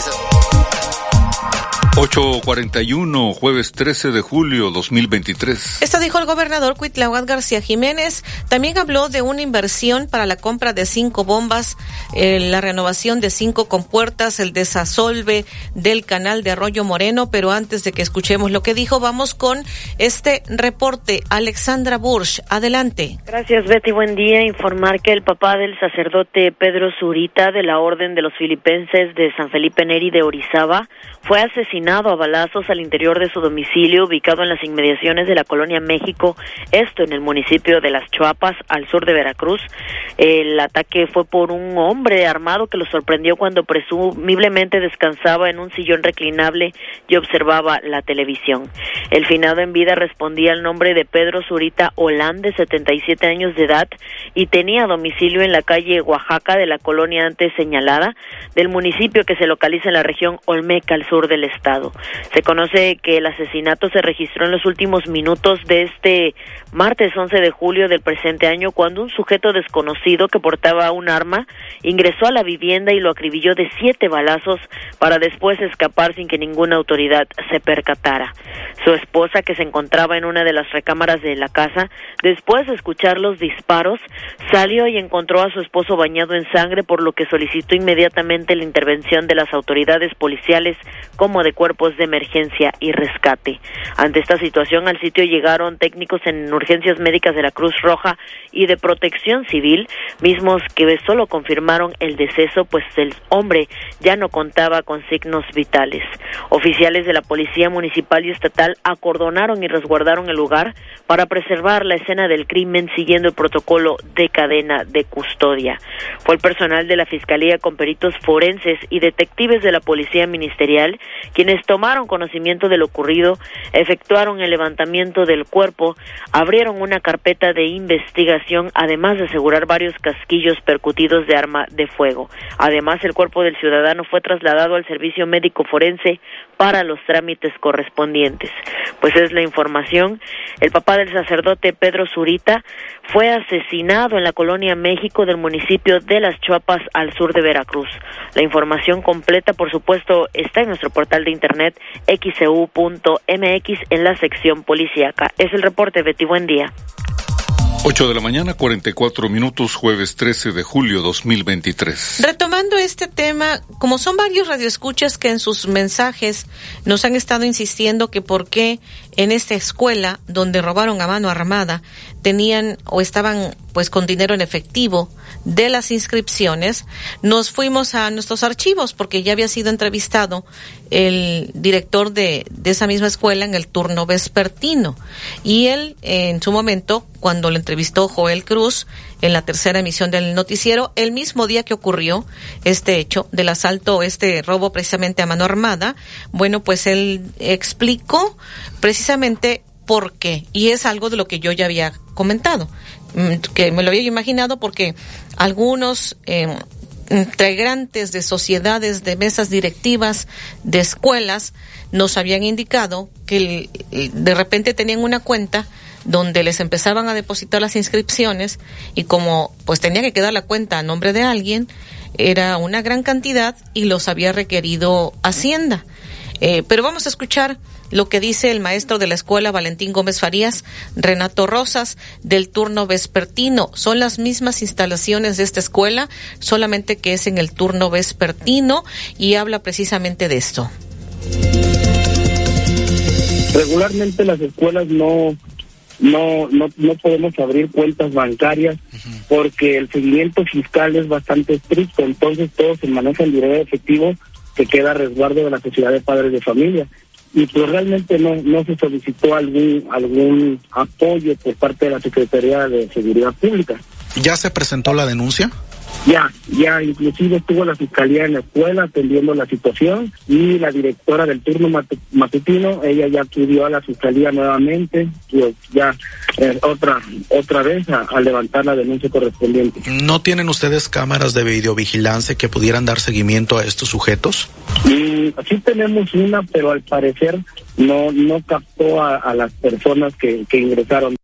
[SPEAKER 1] 841, jueves 13 de julio 2023.
[SPEAKER 4] Esto dijo el gobernador Cuitláhuac García Jiménez. También habló de una inversión para la compra de cinco bombas, eh, la renovación de cinco compuertas, el desasolve del canal de Arroyo Moreno. Pero antes de que escuchemos lo que dijo, vamos con este reporte. Alexandra Bursch, adelante.
[SPEAKER 65] Gracias, Betty. Buen día. Informar que el papá del sacerdote Pedro Zurita de la Orden de los Filipenses de San Felipe Neri de Orizaba fue asesinado asesinado a balazos al interior de su domicilio ubicado en las inmediaciones de la colonia México, esto en el municipio de Las Chuapas, al sur de Veracruz. El ataque fue por un hombre armado que lo sorprendió cuando presumiblemente descansaba en un sillón reclinable y observaba la televisión. El finado en vida respondía al nombre de Pedro Zurita Holán, de 77 años de edad, y tenía domicilio en la calle Oaxaca de la colonia antes señalada del municipio que se localiza en la región Olmeca, al sur del estado. Se conoce que el asesinato se registró en los últimos minutos de este martes 11 de julio del presente año cuando un sujeto desconocido que portaba un arma ingresó a la vivienda y lo acribilló de siete balazos para después escapar sin que ninguna autoridad se percatara. Su esposa, que se encontraba en una de las recámaras de la casa, después de escuchar los disparos, salió y encontró a su esposo bañado en sangre, por lo que solicitó inmediatamente la intervención de las autoridades policiales como de cuerpos de emergencia y rescate. Ante esta situación, al sitio llegaron técnicos en urgencias médicas de la Cruz Roja y de Protección Civil, mismos que solo confirmaron el deceso, pues el hombre ya no contaba con signos vitales. Oficiales de la Policía Municipal y Estatal acordonaron y resguardaron el lugar para preservar la escena del crimen siguiendo el protocolo de cadena de custodia. Fue el personal de la Fiscalía con peritos forenses y detectives de la Policía Ministerial quienes tomaron conocimiento de lo ocurrido, efectuaron el levantamiento del cuerpo, abrieron una carpeta de investigación, además de asegurar varios casquillos percutidos de arma de fuego. Además, el cuerpo del ciudadano fue trasladado al servicio médico forense para los trámites correspondientes. Pues es la información. El papá del sacerdote Pedro Zurita fue asesinado en la colonia México del municipio de Las Chuapas al sur de Veracruz. La información completa, por supuesto, está en nuestro portal de internet xcu.mx en la sección policíaca. Es el reporte, Betty. Buen día.
[SPEAKER 1] 8 de la mañana, 44 minutos, jueves 13 de julio 2023.
[SPEAKER 4] Retomando este tema, como son varios radioescuchas que en sus mensajes nos han estado insistiendo que por qué en esta escuela donde robaron a mano armada tenían o estaban pues con dinero en efectivo de las inscripciones, nos fuimos a nuestros archivos porque ya había sido entrevistado el director de, de esa misma escuela en el turno vespertino. Y él, en su momento, cuando lo entrevistó Joel Cruz en la tercera emisión del noticiero, el mismo día que ocurrió este hecho del asalto, este robo precisamente a mano armada, bueno, pues él explicó precisamente por qué. Y es algo de lo que yo ya había comentado, mm, que me lo había imaginado porque algunos eh, integrantes de sociedades, de mesas directivas, de escuelas, nos habían indicado que de repente tenían una cuenta donde les empezaban a depositar las inscripciones y como pues tenía que quedar la cuenta a nombre de alguien, era una gran cantidad y los había requerido Hacienda. Eh, pero vamos a escuchar lo que dice el maestro de la escuela Valentín Gómez Farías, Renato Rosas, del turno vespertino. Son las mismas instalaciones de esta escuela, solamente que es en el turno vespertino y habla precisamente de esto.
[SPEAKER 68] Regularmente las escuelas no no, no, no podemos abrir cuentas bancarias porque el seguimiento fiscal es bastante estricto, entonces todo se maneja en dinero efectivo que queda a resguardo de la sociedad de padres de familia y pues realmente no, no se solicitó algún, algún apoyo por parte de la Secretaría de Seguridad Pública.
[SPEAKER 13] ¿Ya se presentó la denuncia?
[SPEAKER 68] Ya, ya, inclusive estuvo la fiscalía en la escuela atendiendo la situación y la directora del turno matutino, ella ya acudió a la fiscalía nuevamente, pues ya eh, otra otra vez a, levantar la denuncia correspondiente.
[SPEAKER 13] ¿No tienen ustedes cámaras de videovigilancia que pudieran dar seguimiento a estos sujetos?
[SPEAKER 68] Mm, sí tenemos una, pero al parecer no no captó a, las personas que, que ingresaron.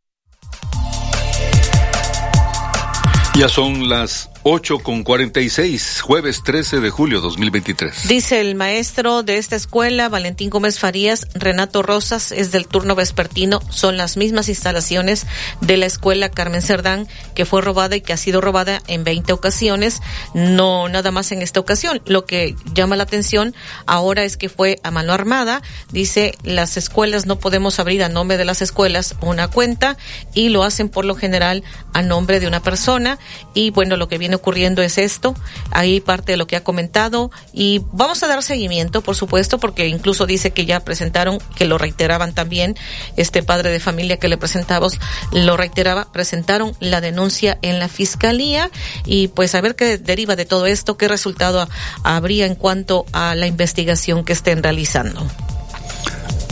[SPEAKER 1] Ya son las 8 con 46, jueves 13 de julio 2023.
[SPEAKER 4] Dice el maestro de esta escuela, Valentín Gómez Farías, Renato Rosas, es del turno vespertino. Son las mismas instalaciones de la escuela Carmen Cerdán, que fue robada y que ha sido robada en 20 ocasiones. No nada más en esta ocasión. Lo que llama la atención ahora es que fue a mano armada. Dice, las escuelas no podemos abrir a nombre de las escuelas una cuenta y lo hacen por lo general a nombre de una persona. Y bueno, lo que viene ocurriendo es esto. Ahí parte de lo que ha comentado y vamos a dar seguimiento, por supuesto, porque incluso dice que ya presentaron, que lo reiteraban también, este padre de familia que le presentamos, lo reiteraba, presentaron la denuncia en la fiscalía y pues a ver qué deriva de todo esto, qué resultado habría en cuanto a la investigación que estén realizando.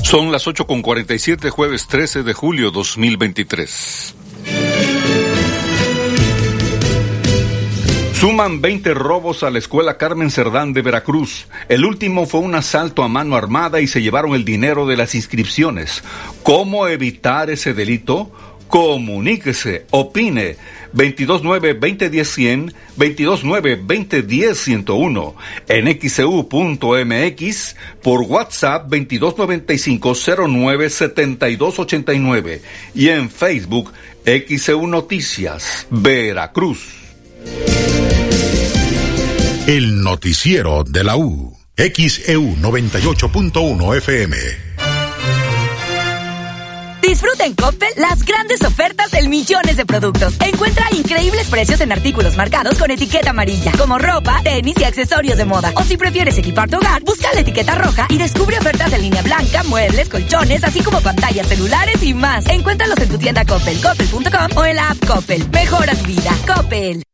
[SPEAKER 1] Son las 8 con 47, jueves 13 de julio 2023. Suman 20 robos a la escuela Carmen Cerdán de Veracruz. El último fue un asalto a mano armada y se llevaron el dinero de las inscripciones. ¿Cómo evitar ese delito? Comuníquese, opine. 229-2010-100, 229-2010-101, en xcu.mx, por WhatsApp 2295-097289 y en Facebook XEU Noticias, Veracruz.
[SPEAKER 3] El noticiero de la U, XEU 98.1 FM.
[SPEAKER 69] Disfruta en Coppel las grandes ofertas del millones de productos. Encuentra increíbles precios en artículos marcados con etiqueta amarilla, como ropa, tenis y accesorios de moda. O si prefieres equipar tu hogar, busca la etiqueta roja y descubre ofertas de línea blanca, muebles, colchones, así como pantallas celulares y más. Encuéntralos en tu tienda Coppel, coppel.com o en la app Coppel. Mejora tu vida. Coppel.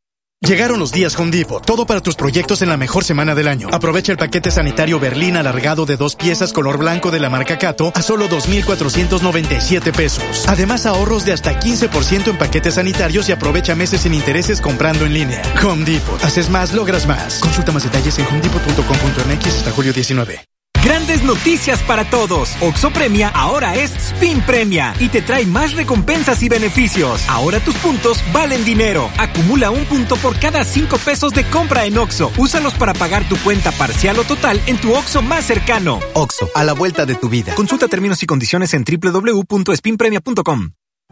[SPEAKER 65] Llegaron los días Home Depot. Todo para tus proyectos en la mejor semana del año. Aprovecha el paquete sanitario Berlín alargado de dos piezas color blanco de la marca Cato a solo 2,497 pesos. Además, ahorros de hasta 15% en paquetes sanitarios y aprovecha meses sin intereses comprando en línea. Home Depot. Haces más, logras más. Consulta más detalles en homedepot.com.mx hasta julio 19.
[SPEAKER 70] Grandes noticias para todos. Oxo Premia ahora es Spin Premia y te trae más recompensas y beneficios. Ahora tus puntos valen dinero. Acumula un punto por cada cinco pesos de compra en Oxo. Úsalos para pagar tu cuenta parcial o total en tu Oxo más cercano.
[SPEAKER 71] Oxo, a la vuelta de tu vida.
[SPEAKER 70] Consulta términos y condiciones en www.spinpremia.com.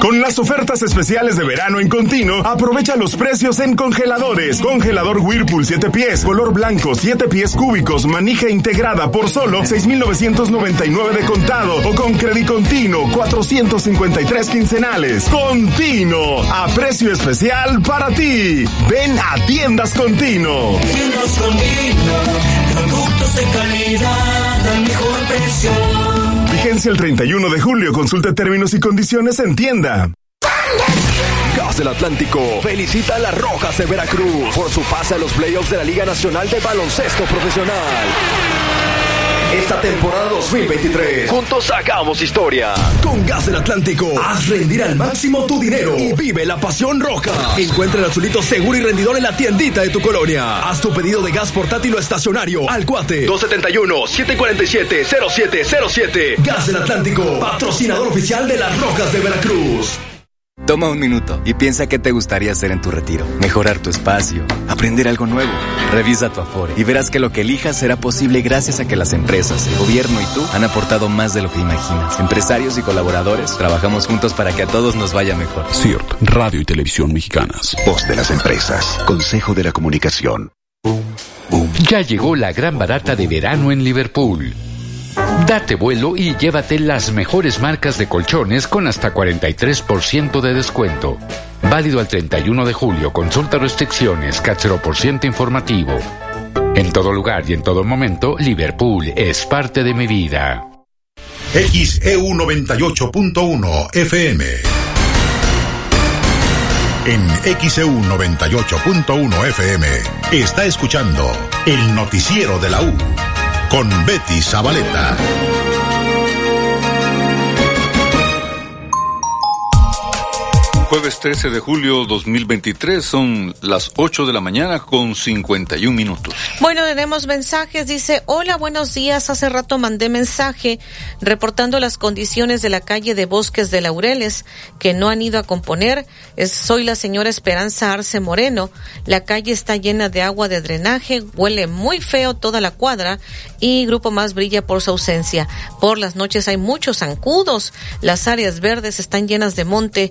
[SPEAKER 31] Con las ofertas especiales de verano en continuo, aprovecha los precios en congeladores. Congelador Whirlpool 7 pies, color blanco, 7 pies cúbicos, manija integrada por solo 6,999 de contado o con crédito continuo, 453 quincenales. Continuo, a precio especial para ti. Ven a Tiendas Continuo.
[SPEAKER 72] Tiendas Continuo, productos de calidad al mejor precio.
[SPEAKER 31] Vigencia el 31 de julio. Consulta términos y condiciones en tienda.
[SPEAKER 34] Gas del Atlántico felicita a las Rojas de Veracruz por su pase a los playoffs de la Liga Nacional de Baloncesto Profesional. Esta temporada 2023, juntos hagamos historia. Con Gas del Atlántico, haz rendir al máximo tu dinero y vive la pasión roja. Encuentra el azulito seguro y rendidor en la tiendita de tu colonia. Haz tu pedido de gas portátil o estacionario al cuate 271-747-0707. Gas del Atlántico, patrocinador oficial de las Rojas de Veracruz.
[SPEAKER 67] Toma un minuto y piensa qué te gustaría hacer en tu retiro. Mejorar tu espacio, aprender algo nuevo. Revisa tu Afore y verás que lo que elijas será posible gracias a que las empresas, el gobierno y tú han aportado más de lo que imaginas. Empresarios y colaboradores, trabajamos juntos para que a todos nos vaya mejor.
[SPEAKER 73] CIRT, Radio y Televisión Mexicanas.
[SPEAKER 74] Voz de las empresas. Consejo de la Comunicación.
[SPEAKER 37] Ya llegó la gran barata de verano en Liverpool. Date vuelo y llévate las mejores marcas de colchones con hasta 43% de descuento. Válido al 31 de julio. Consulta restricciones, por ciento informativo. En todo lugar y en todo momento, Liverpool es parte de mi vida.
[SPEAKER 3] XEU 98.1 FM. En XEU 98.1 FM está escuchando el noticiero de la U con Betty Zabaleta.
[SPEAKER 1] Jueves 13 de julio 2023 son las 8 de la mañana con 51 minutos.
[SPEAKER 4] Bueno, tenemos mensajes. Dice, hola, buenos días. Hace rato mandé mensaje reportando las condiciones de la calle de Bosques de Laureles que no han ido a componer. Es, soy la señora Esperanza Arce Moreno. La calle está llena de agua de drenaje, huele muy feo toda la cuadra y Grupo Más brilla por su ausencia. Por las noches hay muchos zancudos. Las áreas verdes están llenas de monte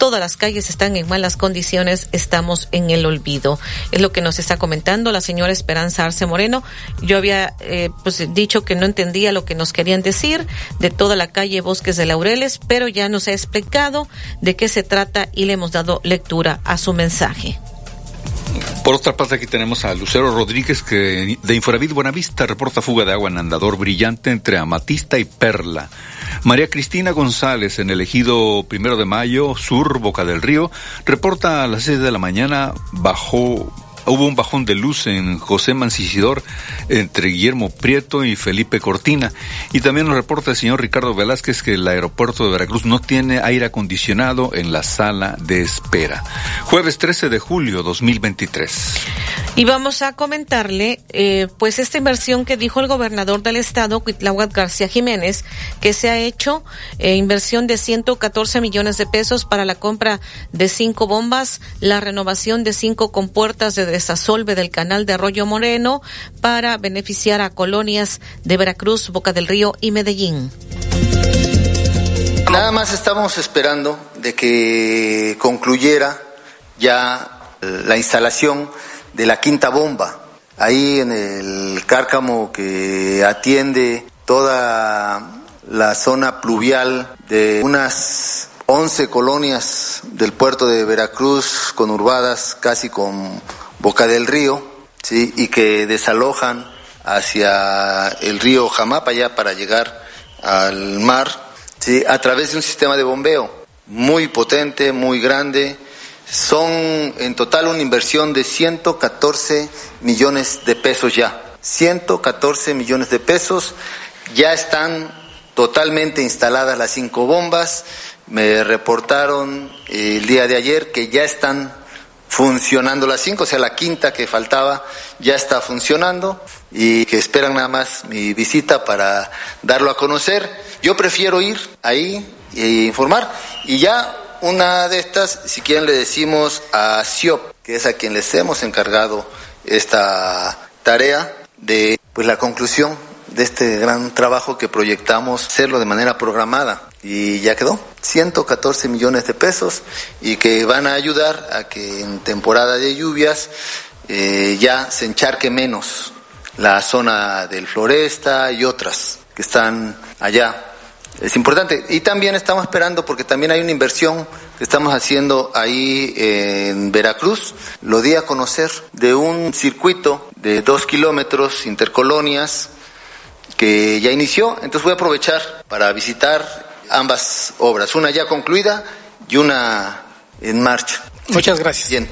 [SPEAKER 4] todas las calles están en malas condiciones, estamos en el olvido. Es lo que nos está comentando la señora Esperanza Arce Moreno. Yo había eh, pues dicho que no entendía lo que nos querían decir de toda la calle Bosques de Laureles, pero ya nos ha explicado de qué se trata y le hemos dado lectura a su mensaje.
[SPEAKER 1] Por otra parte, aquí tenemos a Lucero Rodríguez, que de Inforavit Buenavista reporta fuga de agua en andador brillante entre Amatista y Perla. María Cristina González, en el ejido Primero de Mayo, Sur, Boca del Río, reporta a las seis de la mañana bajo hubo un bajón de luz en José Mancisidor entre Guillermo Prieto y Felipe Cortina. Y también nos reporta el señor Ricardo Velázquez que el aeropuerto de Veracruz no tiene aire acondicionado en la sala de espera. Jueves 13 de julio 2023.
[SPEAKER 4] Y vamos a comentarle, eh, pues, esta inversión que dijo el gobernador del estado, Cuitláhuac García Jiménez, que se ha hecho, eh, inversión de 114 millones de pesos para la compra de cinco bombas, la renovación de cinco compuertas de desasolve del canal de Arroyo Moreno para beneficiar a colonias de Veracruz, Boca del Río y Medellín.
[SPEAKER 41] Nada más estamos esperando de que concluyera ya la instalación de la quinta bomba, ahí en el cárcamo que atiende toda la zona pluvial de unas 11 colonias del puerto de Veracruz conurbadas casi con Boca del Río, ¿sí? y que desalojan hacia el río Jamapa ya para llegar al mar, ¿sí? a través de un sistema de bombeo muy potente, muy grande. Son en total una inversión de 114 millones de pesos ya. 114 millones de pesos. Ya están totalmente instaladas las cinco bombas. Me reportaron el día de ayer que ya están funcionando las cinco, o sea, la quinta que faltaba ya está funcionando y que esperan nada más mi visita para darlo a conocer. Yo prefiero ir ahí e informar y ya una de estas, si quieren le decimos a SIOP, que es a quien les hemos encargado esta tarea de pues la conclusión de este gran trabajo que proyectamos hacerlo de manera programada y ya quedó 114 millones de pesos y que van a ayudar a que en temporada de lluvias eh, ya se encharque menos la zona del Floresta y otras que están allá. Es importante. Y también estamos esperando, porque también hay una inversión que estamos haciendo ahí en Veracruz, lo di a conocer, de un circuito de dos kilómetros intercolonias que ya inició. Entonces voy a aprovechar para visitar ambas obras, una ya concluida y una en marcha.
[SPEAKER 13] Muchas gracias.
[SPEAKER 41] Bien.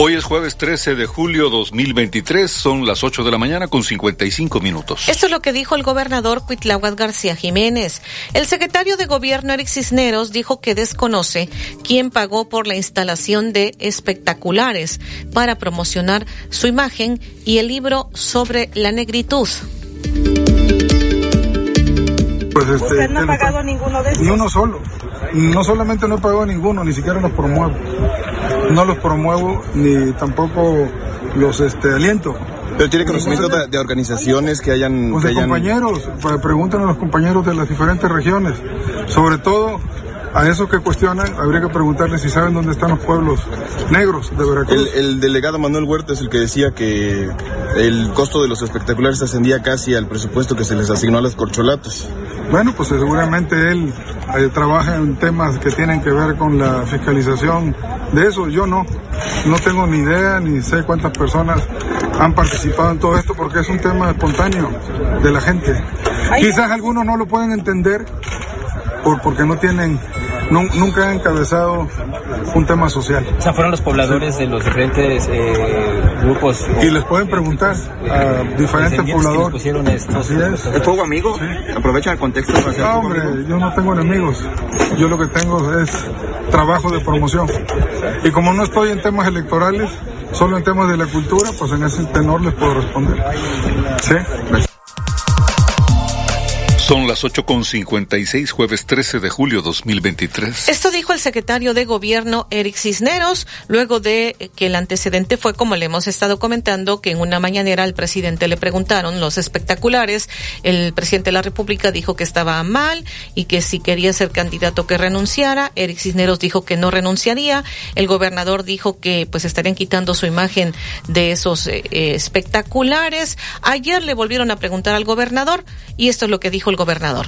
[SPEAKER 1] Hoy es jueves 13 de julio 2023, son las 8 de la mañana con 55 minutos.
[SPEAKER 4] Esto es lo que dijo el gobernador Cuitláhuac García Jiménez. El secretario de Gobierno Eric Cisneros dijo que desconoce quién pagó por la instalación de espectaculares para promocionar su imagen y el libro sobre la negritud.
[SPEAKER 75] Pues este,
[SPEAKER 76] ¿Usted no ha pagado ninguno de esos?
[SPEAKER 75] Ni uno solo. No solamente no he pagado ninguno, ni siquiera los promuevo. No los promuevo ni tampoco los este, aliento.
[SPEAKER 67] Pero tiene conocimiento de, de organizaciones que hayan...
[SPEAKER 75] Pues
[SPEAKER 67] que hayan...
[SPEAKER 75] compañeros, pues preguntan a los compañeros de las diferentes regiones. Sobre todo a esos que cuestionan, habría que preguntarles si saben dónde están los pueblos negros de Veracruz.
[SPEAKER 67] El, el delegado Manuel Huerta es el que decía que el costo de los espectaculares ascendía casi al presupuesto que se les asignó a los corcholatos.
[SPEAKER 75] Bueno, pues seguramente él eh, trabaja en temas que tienen que ver con la fiscalización de eso. Yo no, no tengo ni idea ni sé cuántas personas han participado en todo esto porque es un tema espontáneo de la gente. Quizás algunos no lo pueden entender por, porque no tienen nunca he encabezado un tema social.
[SPEAKER 34] O sea, fueron los pobladores de los diferentes eh, grupos.
[SPEAKER 75] Y les pueden preguntar a diferentes pobladores.
[SPEAKER 34] Así es. ¿El fuego amigo? Sí. ¿Aprovechan el contexto para hacer
[SPEAKER 75] No, hombre, yo no tengo enemigos. Yo lo que tengo es trabajo de promoción. Y como no estoy en temas electorales, solo en temas de la cultura, pues en ese tenor les puedo responder. ¿Sí?
[SPEAKER 1] Son las 8.56, jueves 13 de julio 2023.
[SPEAKER 4] Esto dijo el secretario de Gobierno, Eric Cisneros, luego de que el antecedente fue, como le hemos estado comentando, que en una mañanera al presidente le preguntaron los espectaculares. El presidente de la República dijo que estaba mal y que si quería ser candidato que renunciara. Eric Cisneros dijo que no renunciaría. El gobernador dijo que pues estarían quitando su imagen de esos eh, espectaculares. Ayer le volvieron a preguntar al gobernador y esto es lo que dijo el gobernador.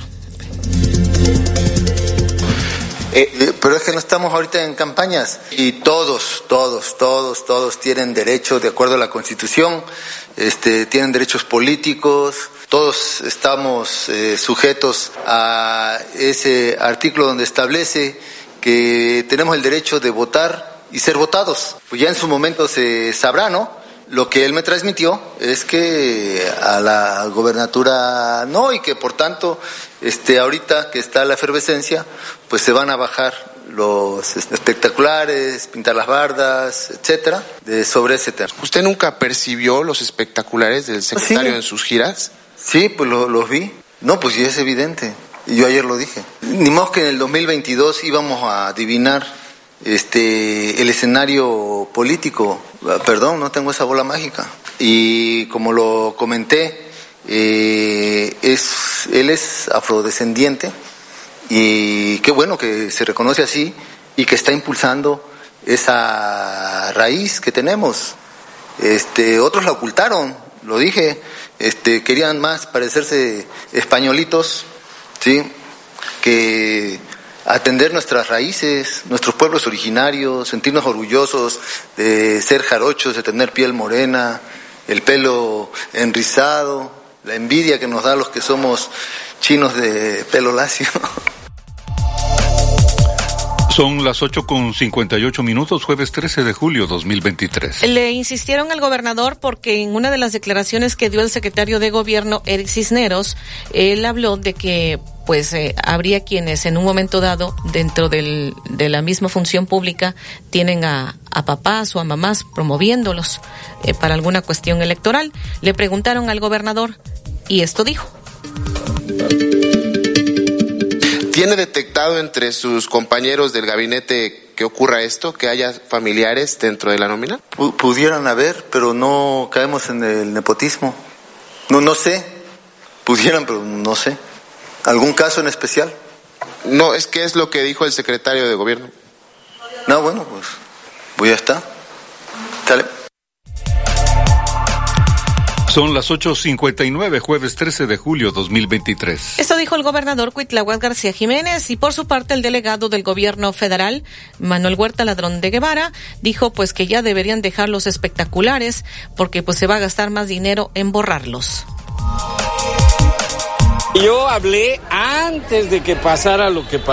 [SPEAKER 41] Eh, eh, pero es que no estamos ahorita en campañas y todos, todos, todos, todos tienen derecho, de acuerdo a la Constitución, este, tienen derechos políticos, todos estamos eh, sujetos a ese artículo donde establece que tenemos el derecho de votar y ser votados. Pues ya en su momento se sabrá, ¿no? Lo que él me transmitió es que a la gobernatura no y que por tanto, este, ahorita que está la efervescencia, pues se van a bajar los espectaculares, pintar las bardas, etcétera, de, sobre ese tema.
[SPEAKER 77] ¿Usted nunca percibió los espectaculares del secretario en sus giras?
[SPEAKER 41] Sí, pues los vi. No, pues sí es evidente. Yo ayer lo dije. Ni más que en el 2022 íbamos a adivinar este, el escenario político. Perdón, no tengo esa bola mágica. Y como lo comenté, eh, es, él es afrodescendiente y qué bueno que se reconoce así y que está impulsando esa raíz que tenemos. Este, otros la ocultaron, lo dije, este, querían más parecerse españolitos, ¿sí? que atender nuestras raíces, nuestros pueblos originarios, sentirnos orgullosos de ser jarochos, de tener piel morena, el pelo enrizado, la envidia que nos da los que somos chinos de pelo lacio. *laughs*
[SPEAKER 1] Son las 8 con 58 minutos, jueves 13 de julio 2023.
[SPEAKER 4] Le insistieron al gobernador porque en una de las declaraciones que dio el secretario de gobierno, Eric Cisneros, él habló de que pues eh, habría quienes en un momento dado, dentro del, de la misma función pública, tienen a, a papás o a mamás promoviéndolos eh, para alguna cuestión electoral. Le preguntaron al gobernador y esto dijo.
[SPEAKER 77] ¿Tiene detectado entre sus compañeros del gabinete que ocurra esto, que haya familiares dentro de la nómina?
[SPEAKER 41] Pudieran haber, pero no caemos en el nepotismo. No, no sé. Pudieran, pero no sé. ¿Algún caso en especial?
[SPEAKER 77] No, es que es lo que dijo el secretario de gobierno.
[SPEAKER 41] No, bueno, pues, pues ya está. Dale.
[SPEAKER 1] Son las 8.59, jueves 13 de julio 2023.
[SPEAKER 4] Esto dijo el gobernador Cuitlahuac García Jiménez y por su parte el delegado del gobierno federal, Manuel Huerta Ladrón de Guevara, dijo pues que ya deberían dejar los espectaculares porque pues se va a gastar más dinero en borrarlos.
[SPEAKER 78] Yo hablé antes de que pasara lo que pasó.